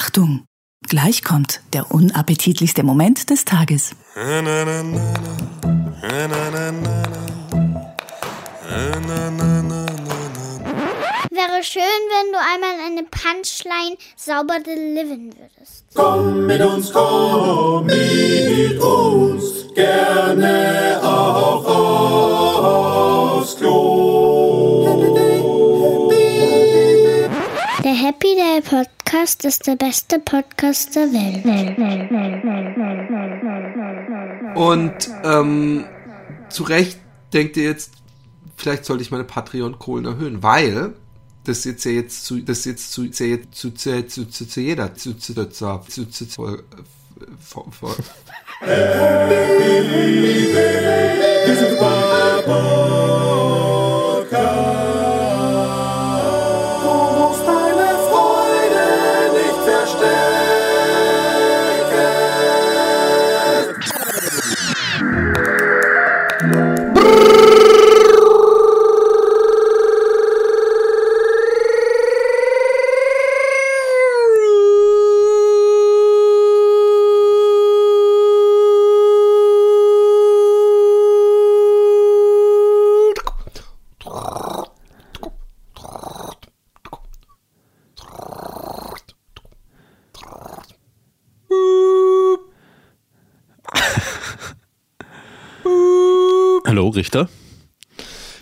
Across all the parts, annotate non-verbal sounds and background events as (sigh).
Achtung! Gleich kommt der unappetitlichste Moment des Tages. Wäre schön, wenn du einmal eine Punchline sauber delivern würdest. Komm mit uns, komm mit uns, gerne auch aufs Klo. Der Podcast ist der beste Podcast der Welt. Und ähm, zu Recht denkt ihr jetzt, vielleicht sollte ich meine Patreon-Kohlen erhöhen, weil das jetzt ja jetzt zu, das jetzt zu, zu, zu, zu, zu, zu, zu jeder, zu, zu, zu, zu, zu, zu, zu, vor- vor- Du Richter.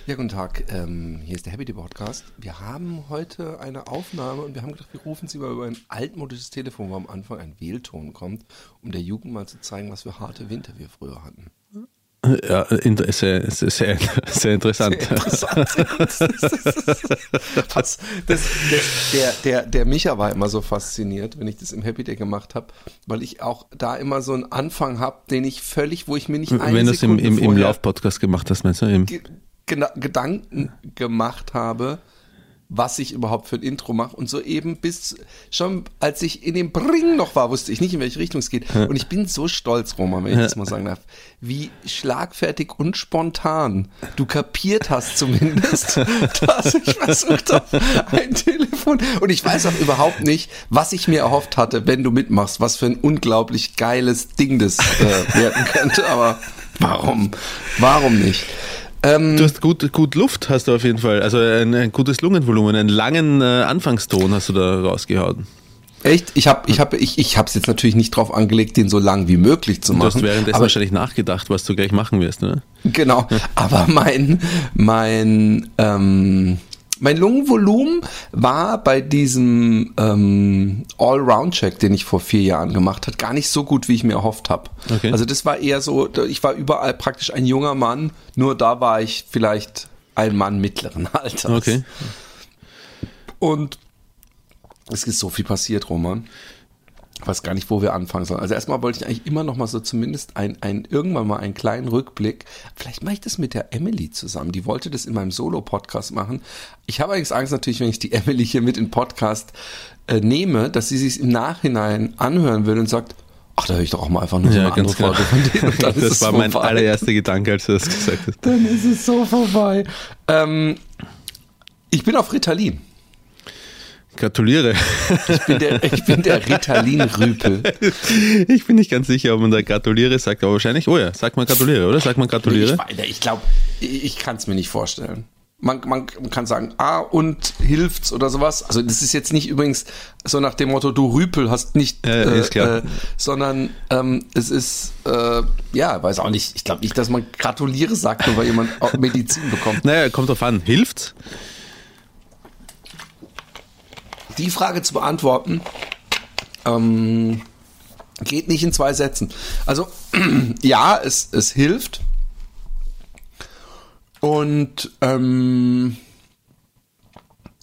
Ja, guten Tag. Ähm, hier ist der Happy Day Podcast. Wir haben heute eine Aufnahme und wir haben gedacht, wir rufen Sie mal über ein altmodisches Telefon, wo am Anfang ein Wählton kommt, um der Jugend mal zu zeigen, was für harte Winter wir früher hatten. Ja, inter- sehr, sehr, sehr, sehr interessant. Das, das, der, der, der Micha war immer so fasziniert, wenn ich das im Happy Day gemacht habe, weil ich auch da immer so einen Anfang habe, den ich völlig, wo ich mir nicht eine Wenn du es im, im, im Lauf-Podcast gemacht hast, meinst du? Im, Gedanken gemacht habe, was ich überhaupt für ein Intro mache. Und so eben bis schon, als ich in dem Bring noch war, wusste ich nicht, in welche Richtung es geht. Und ich bin so stolz, Roman, wenn ich das mal sagen darf, wie schlagfertig und spontan du kapiert hast zumindest, (laughs) dass ich versucht habe, ein Telefon. Und ich weiß auch überhaupt nicht, was ich mir erhofft hatte, wenn du mitmachst, was für ein unglaublich geiles Ding das äh, werden könnte. Aber warum? Warum nicht? Ähm, Du hast gut, gut Luft, hast du auf jeden Fall. Also ein, ein gutes Lungenvolumen, einen langen äh, Anfangston hast du da rausgehauen. Echt? Ich habe ich hab, ich, ich hab's jetzt natürlich nicht drauf angelegt, den so lang wie möglich zu Du hast machen. währenddessen aber, wahrscheinlich nachgedacht, was du gleich machen wirst, ne? Genau. Aber mein, mein, ähm, mein Lungenvolumen war bei diesem ähm, All-Round-Check, den ich vor vier Jahren gemacht habe, gar nicht so gut, wie ich mir erhofft habe. Okay. Also das war eher so, ich war überall praktisch ein junger Mann, nur da war ich vielleicht ein Mann mittleren (laughs) Alters. Okay. Und es ist so viel passiert, Roman. Ich weiß gar nicht, wo wir anfangen sollen. Also erstmal wollte ich eigentlich immer noch mal so zumindest ein, ein, irgendwann mal einen kleinen Rückblick. Vielleicht mache ich das mit der Emily zusammen. Die wollte das in meinem Solo-Podcast machen. Ich habe eigentlich Angst natürlich, wenn ich die (laughs) Emily hier mit in Podcast äh, nehme, dass sie sich im Nachhinein anhören will und sagt, ach, da höre ich doch auch mal einfach nur so Ja, eine andere ganz genau. Folge von denen. (laughs) Das war mein vorbei. allererster Gedanke, als du das gesagt hast. Dann ist es so vorbei. Ähm, ich bin auf Ritalin. Gratuliere. Ich bin der, ich bin der Ritalin-Rüpel. (laughs) Ich bin nicht ganz sicher, ob man da gratuliere sagt, aber wahrscheinlich, oh ja, sagt man gratuliere, oder? Sagt man gratuliere? Ich, ich glaube, ich, kann es mir nicht vorstellen. Man, man kann sagen, ah, und hilft's oder sowas. Also das ist jetzt nicht übrigens so nach dem Motto, du Rüpel hast nicht, Ja, klar. Äh, sondern ähm, es ist, äh, ja, weiß auch nicht, ich glaube nicht, dass man gratuliere sagt, nur weil jemand auch Medizin bekommt. Naja, kommt drauf an. Hilft's? Die Frage zu beantworten, ähm, geht nicht in zwei Sätzen. Also, (clears throat) ja, es, es hilft. Und ähm,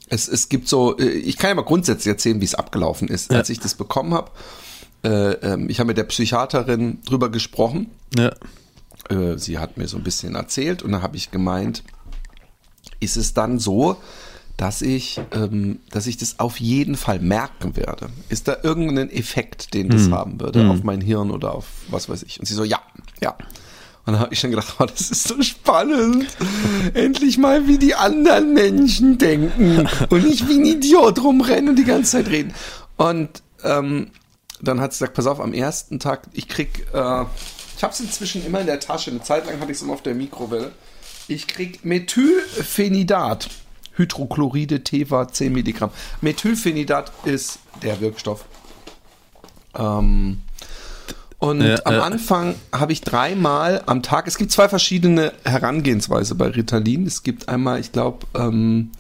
es, es gibt so, äh, ich kann ja mal grundsätzlich erzählen, wie es abgelaufen ist, Ja. als ich das bekommen habe. Äh, ähm, ich habe mit der Psychiaterin drüber gesprochen. Ja. Äh, sie hat mir so ein bisschen erzählt und dann habe ich gemeint, ist es dann so, dass ich, ähm, dass ich das auf jeden Fall merken werde? Ist da irgendein Effekt, den das haben würde auf mein Hirn oder auf was weiß ich? Und sie so, ja, ja. Und dann habe ich schon gedacht, oh, das ist so spannend. Endlich mal, wie die anderen Menschen denken und nicht wie ein Idiot rumrennen und die ganze Zeit reden. Und ähm, dann hat sie gesagt, pass auf, am ersten Tag, ich krieg, äh, ich habe es inzwischen immer in der Tasche. Eine Zeit lang hatte ich es immer auf der Mikrowelle. Ich krieg Methylphenidat. Hydrochloride, Teva, 10 Milligramm. Methylphenidat ist der Wirkstoff. Ähm, und Ja, am äh. Anfang habe ich dreimal am Tag, es gibt zwei verschiedene Herangehensweise bei Ritalin. Es gibt einmal, ich glaube, ähm,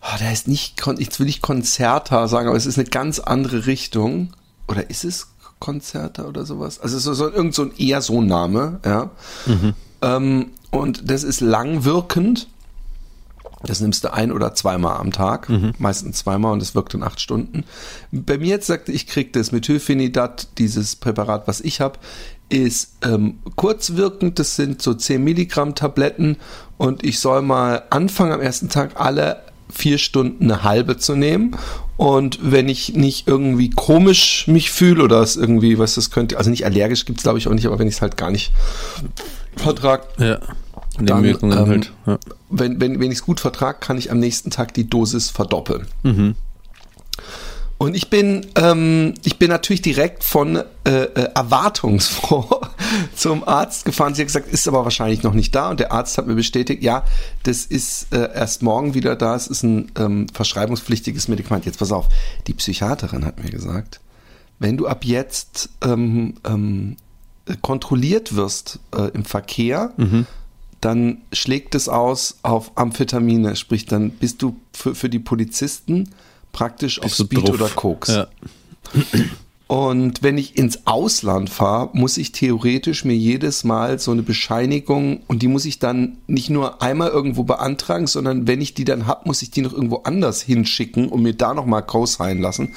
oh, der ist nicht, jetzt will ich Konzerta sagen, aber es ist eine ganz andere Richtung. Oder ist es Konzerta oder sowas? Also so, so irgend so ein eher so ein Name, ja. Ähm, und das ist langwirkend. Das nimmst du ein oder zweimal am Tag, meistens zweimal und das wirkt in acht Stunden. Bei mir jetzt sagte ich, krieg das Methylphenidat, dieses Präparat, was ich habe, ist ähm, kurzwirkend, das sind so 10 Milligramm Tabletten und ich soll mal anfangen am ersten Tag alle vier Stunden eine halbe zu nehmen und wenn ich nicht irgendwie komisch mich fühle oder es irgendwie, was das könnte, also nicht allergisch gibt's glaube ich auch nicht, aber wenn ich es halt gar nicht vertrag, Ja. Nebenwirkungen ähm, halt. Ja. wenn, wenn, wenn ich es gut vertrage, kann ich am nächsten Tag die Dosis verdoppeln. Und ich bin, ähm, ich bin natürlich direkt von äh, äh, erwartungsfroh (laughs) zum Arzt gefahren. Sie hat gesagt, ist aber wahrscheinlich noch nicht da. Und der Arzt hat mir bestätigt, ja, das ist äh, erst morgen wieder da. Es ist ein ähm, verschreibungspflichtiges Medikament. Jetzt pass auf, die Psychiaterin hat mir gesagt, wenn du ab jetzt ähm, ähm, kontrolliert wirst äh, im Verkehr, dann schlägt es aus auf Amphetamine, sprich dann bist du für, für die Polizisten praktisch auf Bist du Speed drauf. oder Koks. Ja. Und wenn ich ins Ausland fahre, muss ich theoretisch mir jedes Mal so eine Bescheinigung und die muss ich dann nicht nur einmal irgendwo beantragen, sondern wenn ich die dann hab, muss ich die noch irgendwo anders hinschicken und mir da nochmal sein lassen.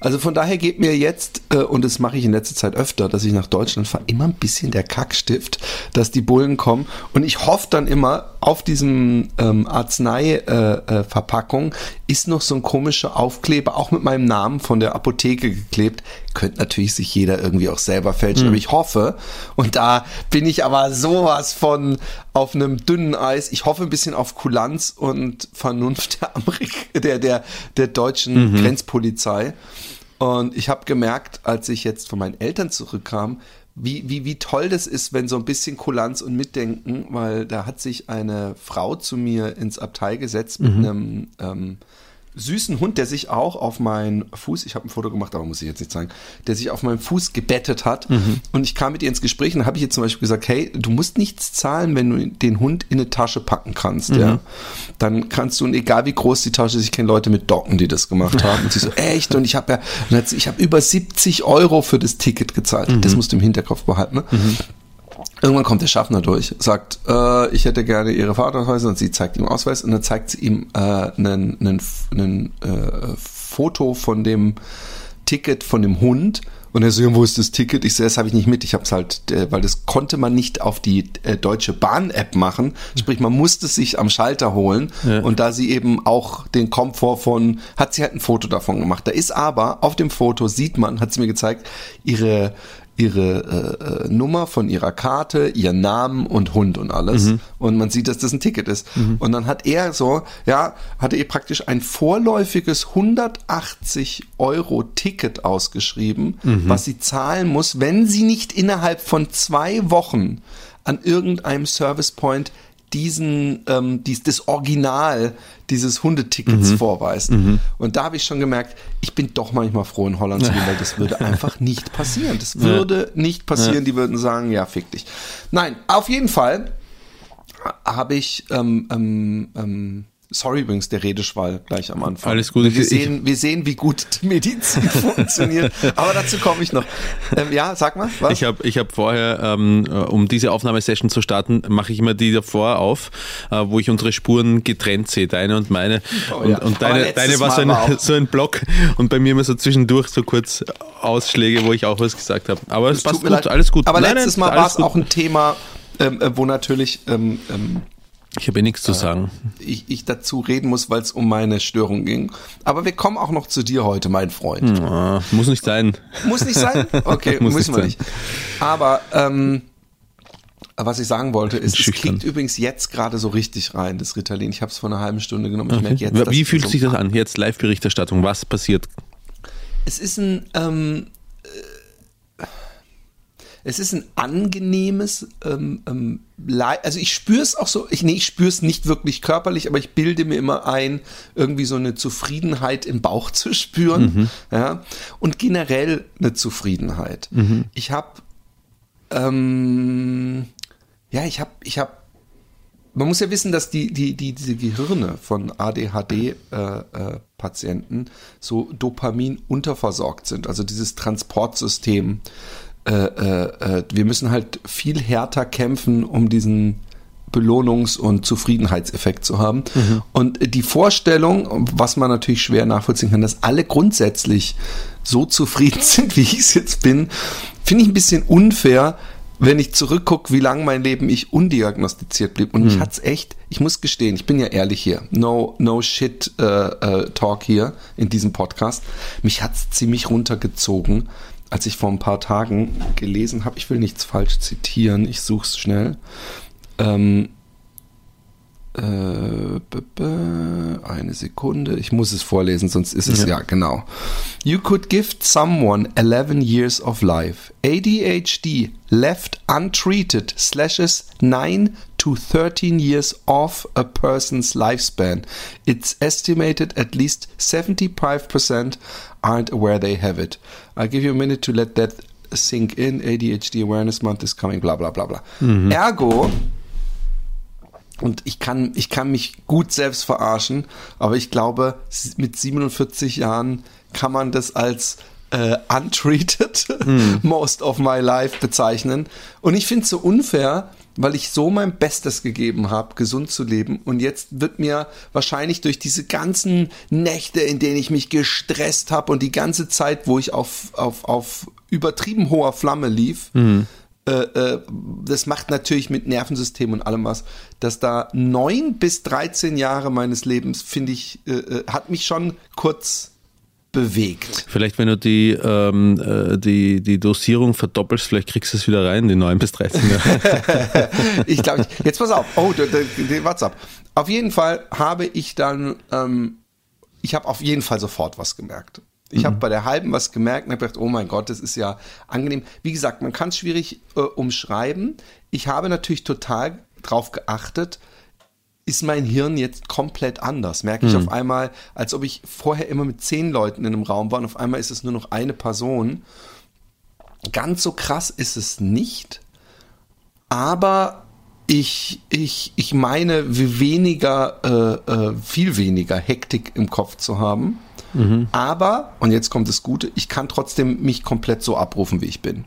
Also von daher geht mir jetzt, äh, und das mache ich in letzter Zeit öfter, dass ich nach Deutschland fahre, immer ein bisschen der Kackstift, dass die Bullen kommen. Und ich hoffe dann immer, auf diesem ähm, Arznei-Verpackung äh, Verpackung ist noch so ein komischer Aufkleber, auch mit meinem Namen von der Apotheke geklebt. Könnte natürlich sich jeder irgendwie auch selber fälschen, aber ich hoffe, und da bin ich aber sowas von auf einem dünnen Eis. Ich hoffe ein bisschen auf Kulanz und Vernunft der, Amerik der, der, der deutschen Grenzpolizei. Und ich habe gemerkt, als ich jetzt von meinen Eltern zurückkam, wie, wie, wie toll das ist, wenn so ein bisschen Kulanz und Mitdenken, weil da hat sich eine Frau zu mir ins Abteil gesetzt mit einem ähm, süßen Hund, der sich auch auf meinen Fuß, ich habe ein Foto gemacht, aber muss ich jetzt nicht zeigen, der sich auf meinen Fuß gebettet hat. Und ich kam mit ihr ins Gespräch und dann habe ich ihr zum Beispiel gesagt, hey, du musst nichts zahlen, wenn du den Hund in eine Tasche packen kannst, ja. Dann kannst du, und egal wie groß die Tasche ist, ich kenne Leute mit Docken, die das gemacht haben. Und sie so, (laughs) echt? Und ich habe ja, ich habe über 70 Euro für das Ticket gezahlt. Das musst du im Hinterkopf behalten. Ne? Irgendwann kommt der Schaffner durch, sagt, äh, ich hätte gerne Ihre Fahrausweise und sie zeigt ihm Ausweis und dann zeigt sie ihm äh, einen äh, Foto von dem Ticket von dem Hund und er so, wo ist das Ticket? Ich so, das habe ich nicht mit, ich habe es halt, äh, weil das konnte man nicht auf die äh, Deutsche Bahn-App machen, sprich man musste es sich am Schalter holen Ja. und da sie eben auch den Komfort von, hat sie halt ein Foto davon gemacht. Da ist aber, auf dem Foto sieht man, hat sie mir gezeigt, ihre ihre äh, äh, Nummer von ihrer Karte, ihren Namen und Hund und alles. Und man sieht, dass das ein Ticket ist. Und dann hat er so, ja, hatte er praktisch ein vorläufiges 180 Euro Ticket ausgeschrieben, was sie zahlen muss, wenn sie nicht innerhalb von zwei Wochen an irgendeinem Service Point diesen, ähm, dies, das Original dieses Hundetickets vorweist. Und da habe ich schon gemerkt, ich bin doch manchmal froh, in Holland zu gehen, weil das (laughs) würde einfach nicht passieren. Das würde nicht passieren. Die würden sagen, ja, fick dich. Nein, auf jeden Fall habe ich, ähm, ähm, ähm, sorry übrigens, der Redeschwall gleich am Anfang. Alles gut. Wir sehen, wir sehen, wie gut die Medizin (laughs) funktioniert. Aber dazu komme ich noch. Ähm, ja, sag mal, was? Ich habe ich hab vorher, ähm, äh, um diese Aufnahmesession zu starten, mache ich immer die davor auf, äh, wo ich unsere Spuren getrennt sehe, deine und meine. Oh und ja. und deine, deine war so war ein, auch- (laughs) so ein Block und bei mir immer so zwischendurch so kurz Ausschläge, wo ich auch was gesagt habe. Aber es passt gut, leid. alles gut. Aber Nein, letztes nein, Mal war es auch ein Thema, ähm, äh, wo natürlich ähm, ähm, Ich habe eh nichts zu sagen. ich, ich dazu reden muss, weil es um meine Störung ging. Aber wir kommen auch noch zu dir heute, mein Freund. Ah, muss nicht sein. Muss nicht sein? (laughs) Okay, Muss müssen nicht wir sein. nicht. Aber ähm, was ich sagen wollte, ist, es kickt übrigens jetzt gerade so richtig rein, das Ritalin. Ich habe es vor einer halben Stunde genommen. Ich merke jetzt, Wie fühlt sich das an? Jetzt Live-Berichterstattung. Was passiert? es ist ein, ähm, äh, es ist ein angenehmes, ähm, ähm, also ich spüre es auch so, ich, nee, ich spüre es nicht wirklich körperlich, aber ich bilde mir immer ein, irgendwie so eine Zufriedenheit im Bauch zu spüren, ja, und generell eine Zufriedenheit. Ich habe, ähm, ja, ich habe, ich habe man muss ja wissen, dass die, die, die, diese Gehirne von ADHD-Patienten so Dopamin unterversorgt sind. Also dieses Transportsystem. Äh, äh, äh, wir müssen halt viel härter kämpfen, um diesen Belohnungs- und Zufriedenheitseffekt zu haben. Und die Vorstellung, was man natürlich schwer nachvollziehen kann, dass alle grundsätzlich so zufrieden (laughs) sind, wie ich es jetzt bin, finde ich ein bisschen unfair, wenn ich zurückgucke, wie lange mein Leben ich undiagnostiziert blieb. Und mich hat's echt, ich muss gestehen, ich bin ja ehrlich hier, no, no shit äh, äh, Talk hier in diesem Podcast. Mich hat's ziemlich runtergezogen, als ich vor ein paar Tagen gelesen habe, ich will nichts falsch zitieren, ich such's schnell. Ähm, äh, eine Sekunde, ich muss es vorlesen, sonst ist es ja. genau. You could gift someone 11 years of life. ADHD left untreated slashes 9 to 13 years off a person's lifespan. It's estimated at least 75% aren't aware they have it. I'll give you a minute to let that sink in. ADHD Awareness Month is coming, bla bla bla bla. Ergo, und ich kann, ich kann mich gut selbst verarschen, aber ich glaube, mit 47 Jahren kann man das als äh, untreated (laughs) most of my life bezeichnen. Und ich finde es so unfair, weil ich so mein Bestes gegeben habe, gesund zu leben. Und jetzt wird mir wahrscheinlich durch diese ganzen Nächte, in denen ich mich gestresst habe und die ganze Zeit, wo ich auf, auf, auf übertrieben hoher Flamme lief, äh, äh, das macht natürlich mit Nervensystem und allem was, dass da neun bis 13 Jahre meines Lebens, finde ich, äh, äh, hat mich schon kurz bewegt. Vielleicht, wenn du die, ähm, äh, die, die Dosierung verdoppelst, vielleicht kriegst du es wieder rein, die 9 bis 13 Jahre. (laughs) ich glaube, jetzt pass auf. Oh, der, WhatsApp. Auf jeden Fall habe ich dann, ähm, ich habe auf jeden Fall sofort was gemerkt. Ich habe bei der halben was gemerkt und habe gedacht, oh mein Gott, das ist ja angenehm. Wie gesagt, man kann es schwierig äh, umschreiben. Ich habe natürlich total drauf geachtet, ist mein Hirn jetzt komplett anders. Merke ich auf einmal, als ob ich vorher immer mit zehn Leuten in einem Raum war und auf einmal ist es nur noch eine Person. Ganz so krass ist es nicht, aber ich, ich, ich meine, weniger, äh, äh, viel weniger Hektik im Kopf zu haben. Aber, und jetzt kommt das Gute, ich kann trotzdem mich komplett so abrufen, wie ich bin.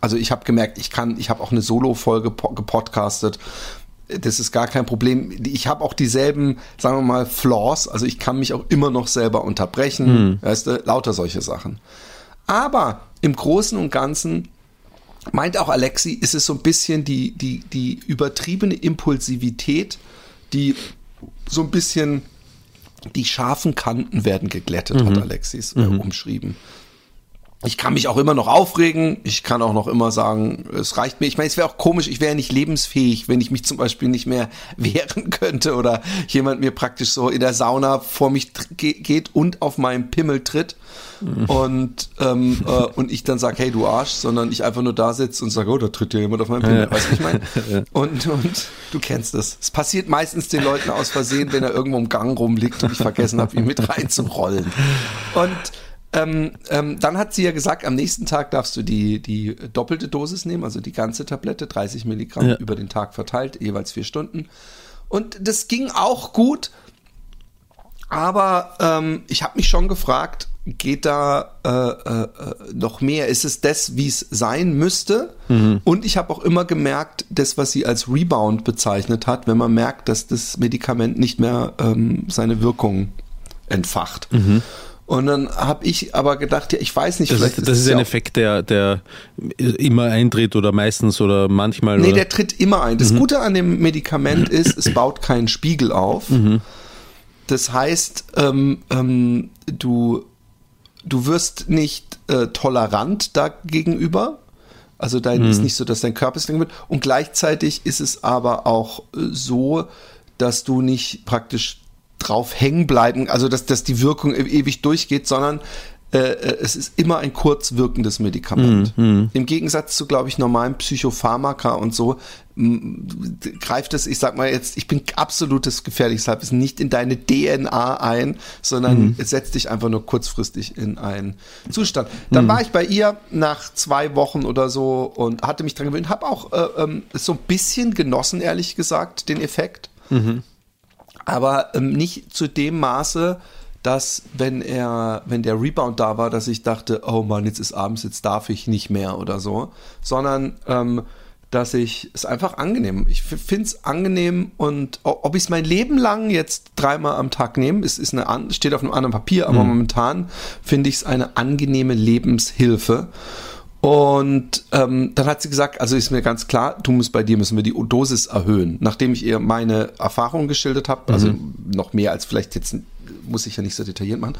Also ich habe gemerkt, ich kann, ich habe auch eine Solo-Folge po gepodcastet. Das ist gar kein Problem. Ich habe auch dieselben, sagen wir mal, Flaws. Also ich kann mich auch immer noch selber unterbrechen. Weißt du, lauter solche Sachen. Aber im Großen und Ganzen meint auch Alexi, ist es so ein bisschen die, die, die übertriebene Impulsivität, die so ein bisschen die scharfen Kanten werden geglättet, hat Alexis äh, umschrieben. Ich kann mich auch immer noch aufregen. Ich kann auch noch immer sagen, es reicht mir. Ich meine, es wäre auch komisch, ich wäre ja nicht lebensfähig, wenn ich mich zum Beispiel nicht mehr (laughs) wehren könnte oder jemand mir praktisch so in der Sauna vor mich geht und auf meinen Pimmel tritt und, ähm, (laughs) äh, und ich dann sage, hey du Arsch, sondern ich einfach nur da sitze und sage, oh, da tritt ja jemand auf meinen Pimmel. Weißt du, ich meine? (laughs) Und, und du kennst das. Es passiert meistens den Leuten aus Versehen, wenn er irgendwo im Gang rumliegt und ich vergessen habe, ihn mit reinzurollen. Und ähm, ähm, dann hat sie ja gesagt, am nächsten Tag darfst du die, die doppelte Dosis nehmen, also die ganze Tablette, 30 Milligramm Ja. über den Tag verteilt, jeweils vier Stunden. Und das ging auch gut, aber ähm, ich habe mich schon gefragt, geht da äh, äh, noch mehr? Ist es das, wie es sein müsste? Und ich habe auch immer gemerkt, das, was sie als Rebound bezeichnet hat, wenn man merkt, dass das Medikament nicht mehr ähm, seine Wirkung entfacht. Und dann habe ich aber gedacht, ja, ich weiß nicht, Das vielleicht ist, das ist ja ein auch- Effekt, der, der immer eintritt oder meistens oder manchmal. Nee, oder? der tritt immer ein. Das Gute an dem Medikament ist, es baut keinen Spiegel auf. Das heißt, ähm, ähm, du, du wirst nicht äh, tolerant dagegenüber. Also dein ist nicht so, dass dein Körper es wird. Und gleichzeitig ist es aber auch äh, so, dass du nicht praktisch drauf hängen bleiben, also dass, dass die Wirkung e- ewig durchgeht, sondern äh, äh, es ist immer ein kurz wirkendes Medikament. Mhm, Im Gegensatz zu, glaube ich, normalen Psychopharmaka und so greift es, ich sag mal jetzt, ich bin absolutes gefährliches Halbwissen, nicht in deine DNA ein, sondern Mhm. es setzt dich einfach nur kurzfristig in einen Zustand. Mhm. Dann war ich bei ihr nach zwei Wochen oder so und hatte mich dran gewöhnt, habe auch äh, ähm, so ein bisschen genossen, ehrlich gesagt, den Effekt aber ähm, nicht zu dem Maße, dass wenn er, wenn der Rebound da war, dass ich dachte, oh Mann, jetzt ist abends, jetzt darf ich nicht mehr oder so, sondern ähm, dass ich es einfach angenehm. Ich finde es angenehm und ob ich es mein Leben lang jetzt dreimal am Tag nehme, es ist eine steht auf einem anderen Papier, aber momentan finde ich es eine angenehme Lebenshilfe. Und ähm, dann hat sie gesagt, also ist mir ganz klar, du musst bei dir müssen wir die Dosis erhöhen. Nachdem ich ihr meine Erfahrungen geschildert habe, also noch mehr als vielleicht jetzt muss ich ja nicht so detailliert machen.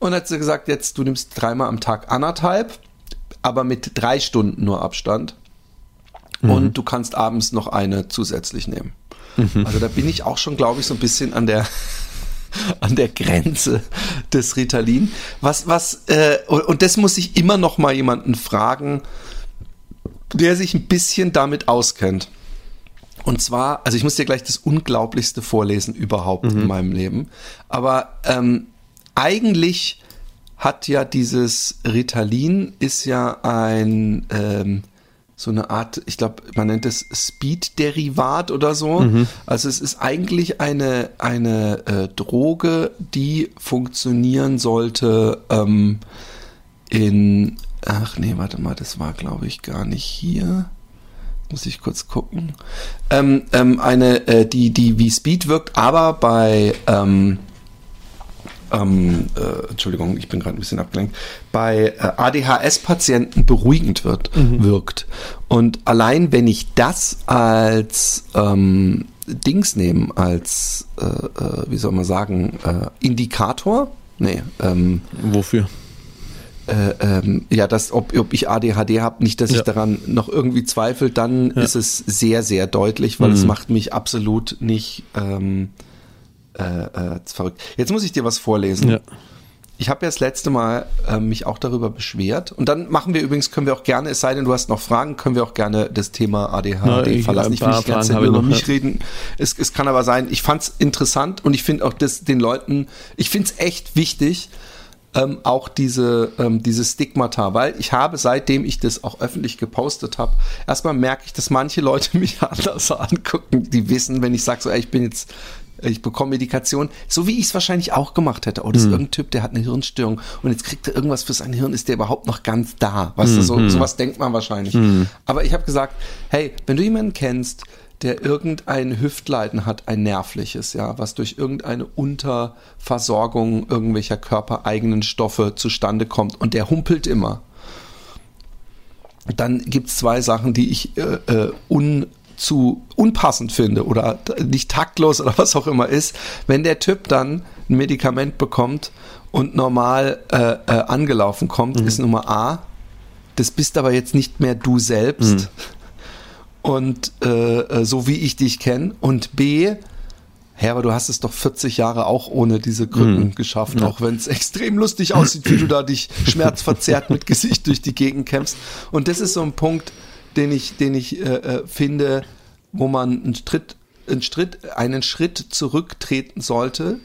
Und hat sie gesagt, jetzt du nimmst dreimal am Tag anderthalb, aber mit drei Stunden nur Abstand. Und du kannst abends noch eine zusätzlich nehmen. Also da bin ich auch schon, glaube ich, so ein bisschen an der an der Grenze des Ritalin. Was, was, äh, und, und das muss ich immer noch mal jemanden fragen, der sich ein bisschen damit auskennt. Und zwar, also ich muss dir gleich das Unglaublichste vorlesen überhaupt in meinem Leben. Aber ähm, eigentlich hat ja dieses Ritalin ist ja ein ähm, so eine Art, ich glaube, man nennt es Speed-Derivat oder so. Also es ist eigentlich eine, eine äh, Droge, die funktionieren sollte ähm, in, ach nee, warte mal, das war glaube ich gar nicht hier. Muss ich kurz gucken. Ähm, ähm, eine, äh, die, die wie Speed wirkt, aber bei, ähm, ähm, äh, Entschuldigung, ich bin gerade ein bisschen abgelenkt, bei äh, ADHS-Patienten beruhigend wird, wirkt. Und allein wenn ich das als ähm, Dings nehme, als, äh, äh, wie soll man sagen, äh, Indikator, nee, ähm, Wofür? äh, ähm, ja, dass ob, ob ich ADHD habe, nicht, dass ich Ja. daran noch irgendwie zweifle, dann ist es sehr, sehr deutlich, weil Mhm. es macht mich absolut nicht ähm, äh, äh, verrückt. Jetzt muss ich dir was vorlesen. Ja. Ich habe ja das letzte Mal äh, mich auch darüber beschwert. Und dann machen wir übrigens, können wir auch gerne, es sei denn, du hast noch Fragen, können wir auch gerne das Thema ADHD Na, ich- verlassen. Ich will nicht ich über noch, mich reden. Es, es kann aber sein, ich fand's interessant und ich finde auch das den Leuten, ich finde es echt wichtig, ähm, auch diese, ähm, diese Stigmata, weil ich habe, seitdem ich das auch öffentlich gepostet habe, erstmal merke ich, dass manche Leute (laughs) mich anders angucken, die wissen, wenn ich sage, so, ey, ich bin jetzt, ich bekomme Medikation, so wie ich es wahrscheinlich auch gemacht hätte. Oh, das ist irgendein Typ, der hat eine Hirnstörung und jetzt kriegt er irgendwas für sein Hirn, ist der überhaupt noch ganz da? Weißt du, so, sowas denkt man wahrscheinlich. Aber ich habe gesagt, hey, wenn du jemanden kennst, der irgendein Hüftleiden hat, ein nervliches, ja, was durch irgendeine Unterversorgung irgendwelcher körpereigenen Stoffe zustande kommt und der humpelt immer. Dann gibt's zwei Sachen, die ich äh, äh, un zu unpassend finde oder nicht taktlos oder was auch immer ist, wenn der Typ dann ein Medikament bekommt und normal äh, äh, angelaufen kommt, ist Nummer A, das bist aber jetzt nicht mehr du selbst. Und äh, äh, so wie ich dich kenne und B, Hä, aber du hast es doch 40 Jahre auch ohne diese Krücken geschafft, auch wenn es extrem lustig aussieht, wie du da dich (laughs) schmerzverzerrt mit Gesicht durch die Gegend kämpfst. Und das ist so ein Punkt, den ich, den ich äh, äh, finde, wo man einen Schritt, einen Schritt, einen Schritt zurücktreten sollte,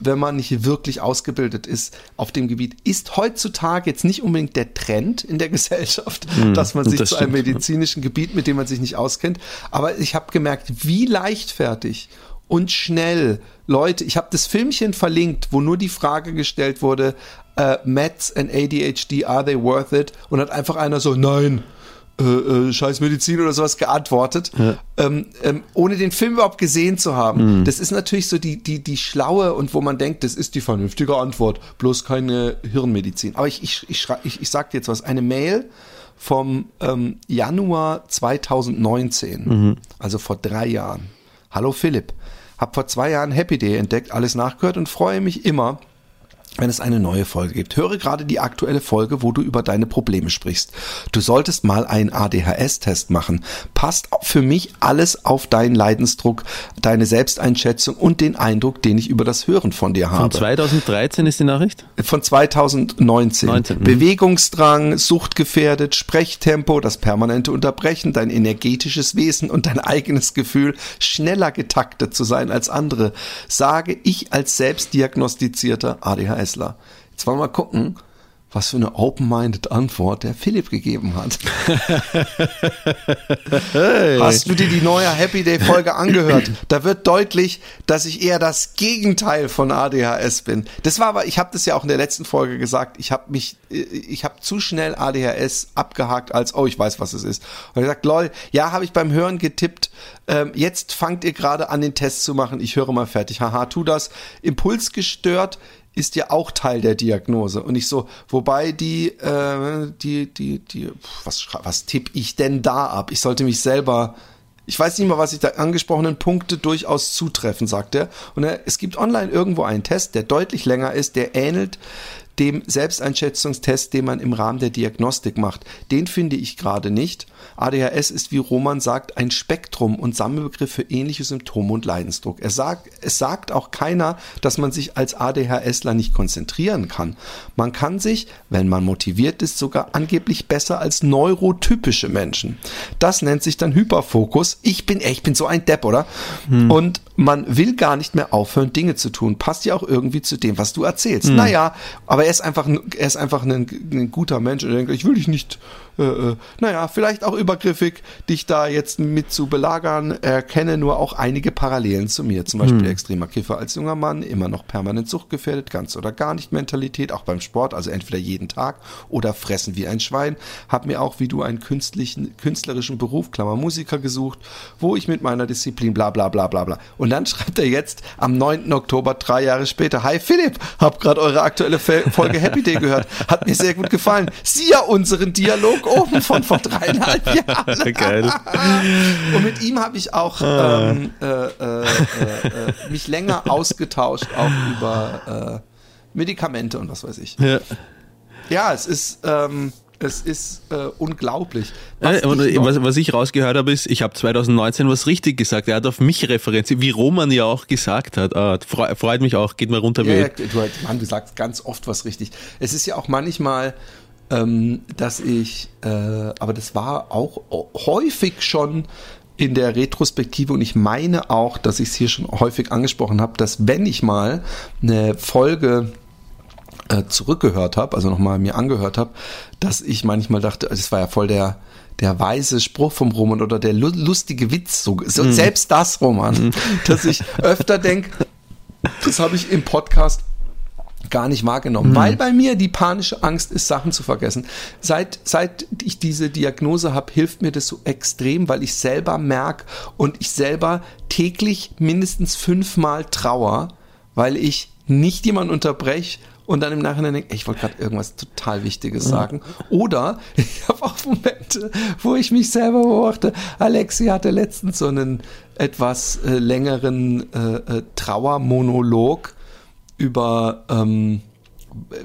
wenn man nicht wirklich ausgebildet ist auf dem Gebiet. Ist heutzutage jetzt nicht unbedingt der Trend in der Gesellschaft, dass man sich das zu einem stimmt, ja. medizinischen Gebiet, mit dem man sich nicht auskennt. Aber ich habe gemerkt, wie leichtfertig und schnell Leute, ich habe das Filmchen verlinkt, wo nur die Frage gestellt wurde, äh, Meds and ADHD, are they worth it? Und hat einfach einer so, nein, äh, äh, scheiß Medizin oder sowas geantwortet, ähm, ähm, ohne den Film überhaupt gesehen zu haben. Das ist natürlich so die, die, die schlaue und wo man denkt, das ist die vernünftige Antwort, bloß keine Hirnmedizin. Aber ich, ich, ich, ich, ich sag dir jetzt was, eine Mail vom ähm, Januar 2019, also vor drei Jahren. Hallo Philipp, hab vor zwei Jahren Happy Day entdeckt, alles nachgehört und freue mich immer, wenn es eine neue Folge gibt. Höre gerade die aktuelle Folge, wo du über deine Probleme sprichst. Du solltest mal einen ADHS-Test machen. Passt für mich alles auf deinen Leidensdruck, deine Selbsteinschätzung und den Eindruck, den ich über das Hören von dir habe. Von 2013 ist die Nachricht? Von 2019. 19, mhm. Bewegungsdrang, suchtgefährdet, Sprechtempo, das permanente Unterbrechen, dein energetisches Wesen und dein eigenes Gefühl, schneller getaktet zu sein als andere, sage ich als selbstdiagnostizierter ADHSler. Jetzt wollen wir mal gucken, was für eine open-minded Antwort der Philipp gegeben hat. Hast du dir die neue Happy Day Folge angehört? Da wird deutlich, dass ich eher das Gegenteil von ADHS bin. Das war aber, ich habe das ja auch in der letzten Folge gesagt, ich habe mich, ich habe zu schnell ADHS abgehakt als, oh, ich weiß, was es ist. Und ich gesagt, lol, ja, habe ich beim Hören getippt, ähm, jetzt fangt ihr gerade an, den Test zu machen, ich höre mal fertig. Haha, tu das. Impuls gestört, ist ja auch Teil der Diagnose und nicht so, wobei die, äh, die, die, die, was, was tipp ich denn da ab? Ich sollte mich selber, ich weiß nicht mal, was ich da angesprochenen Punkte durchaus zutreffen, sagt er. Und er, es gibt online irgendwo einen Test, der deutlich länger ist, der ähnelt dem Selbsteinschätzungstest, den man im Rahmen der Diagnostik macht. Den finde ich gerade nicht. ADHS ist, wie Roman sagt, ein Spektrum und Sammelbegriff für ähnliche Symptome und Leidensdruck. Er sagt, es sagt auch keiner, dass man sich als ADHSler nicht konzentrieren kann. Man kann sich, wenn man motiviert ist, sogar angeblich besser als neurotypische Menschen. Das nennt sich dann Hyperfokus. Ich bin, ich bin so ein Depp, oder? Hm. Und man will gar nicht mehr aufhören, Dinge zu tun. Passt ja auch irgendwie zu dem, was du erzählst. Hm. Naja, aber er ist einfach, er ist einfach ein, ein guter Mensch und denkt, ich will dich nicht äh, äh, naja, vielleicht auch übergriffig, dich da jetzt mit zu belagern. Erkenne nur auch einige Parallelen zu mir. Zum Beispiel hm. extremer Kiffer als junger Mann, immer noch permanent suchtgefährdet, ganz oder gar nicht Mentalität, auch beim Sport, also entweder jeden Tag oder fressen wie ein Schwein. Hab mir auch wie du einen künstlichen, künstlerischen Beruf, Klammer Musiker gesucht, wo ich mit meiner Disziplin bla bla bla bla bla. Und dann schreibt er jetzt am 9. Oktober, drei Jahre später, Hi Philipp, hab gerade eure aktuelle Folge (laughs) Happy Day gehört. Hat mir sehr gut gefallen. Sieh ja unseren Dialog oben von vor dreieinhalb (laughs) Jahren. Geil. Und mit ihm habe ich auch Ah. ähm, äh, äh, äh, äh, mich länger ausgetauscht, auch über äh, Medikamente und was weiß ich. Ja. Ja, es ist, ähm, es ist äh, unglaublich. Was Äh, ich noch- was, was ich rausgehört habe, ist, ich habe 2019 was richtig gesagt. Er hat auf mich referenziert, wie Roman ja auch gesagt hat. Ah, freu, freut mich auch, geht mal runter. Ja, ja, du, Mann, du sagst ganz oft was richtig. Es ist ja auch manchmal, ähm, dass ich, äh, aber das war auch häufig schon in der Retrospektive und ich meine auch, dass ich es hier schon häufig angesprochen habe, dass wenn ich mal eine Folge äh, zurückgehört habe, also nochmal mir angehört habe, dass ich manchmal dachte, das war ja voll der der weise Spruch vom Roman oder der lu lustige Witz, so, so selbst das Roman, (laughs) dass ich öfter denke, das habe ich im Podcast gar nicht wahrgenommen, weil bei mir die panische Angst ist, Sachen zu vergessen. Seit, seit ich diese Diagnose habe, hilft mir das so extrem, weil ich selber merke und ich selber täglich mindestens fünfmal trauer, weil ich nicht jemanden unterbreche und dann im Nachhinein denke, ich wollte gerade irgendwas total Wichtiges sagen. Oder (laughs) ich habe auch Momente, wo ich mich selber beobachte. Alexi hatte letztens so einen etwas äh, längeren äh, äh, Trauermonolog über ähm,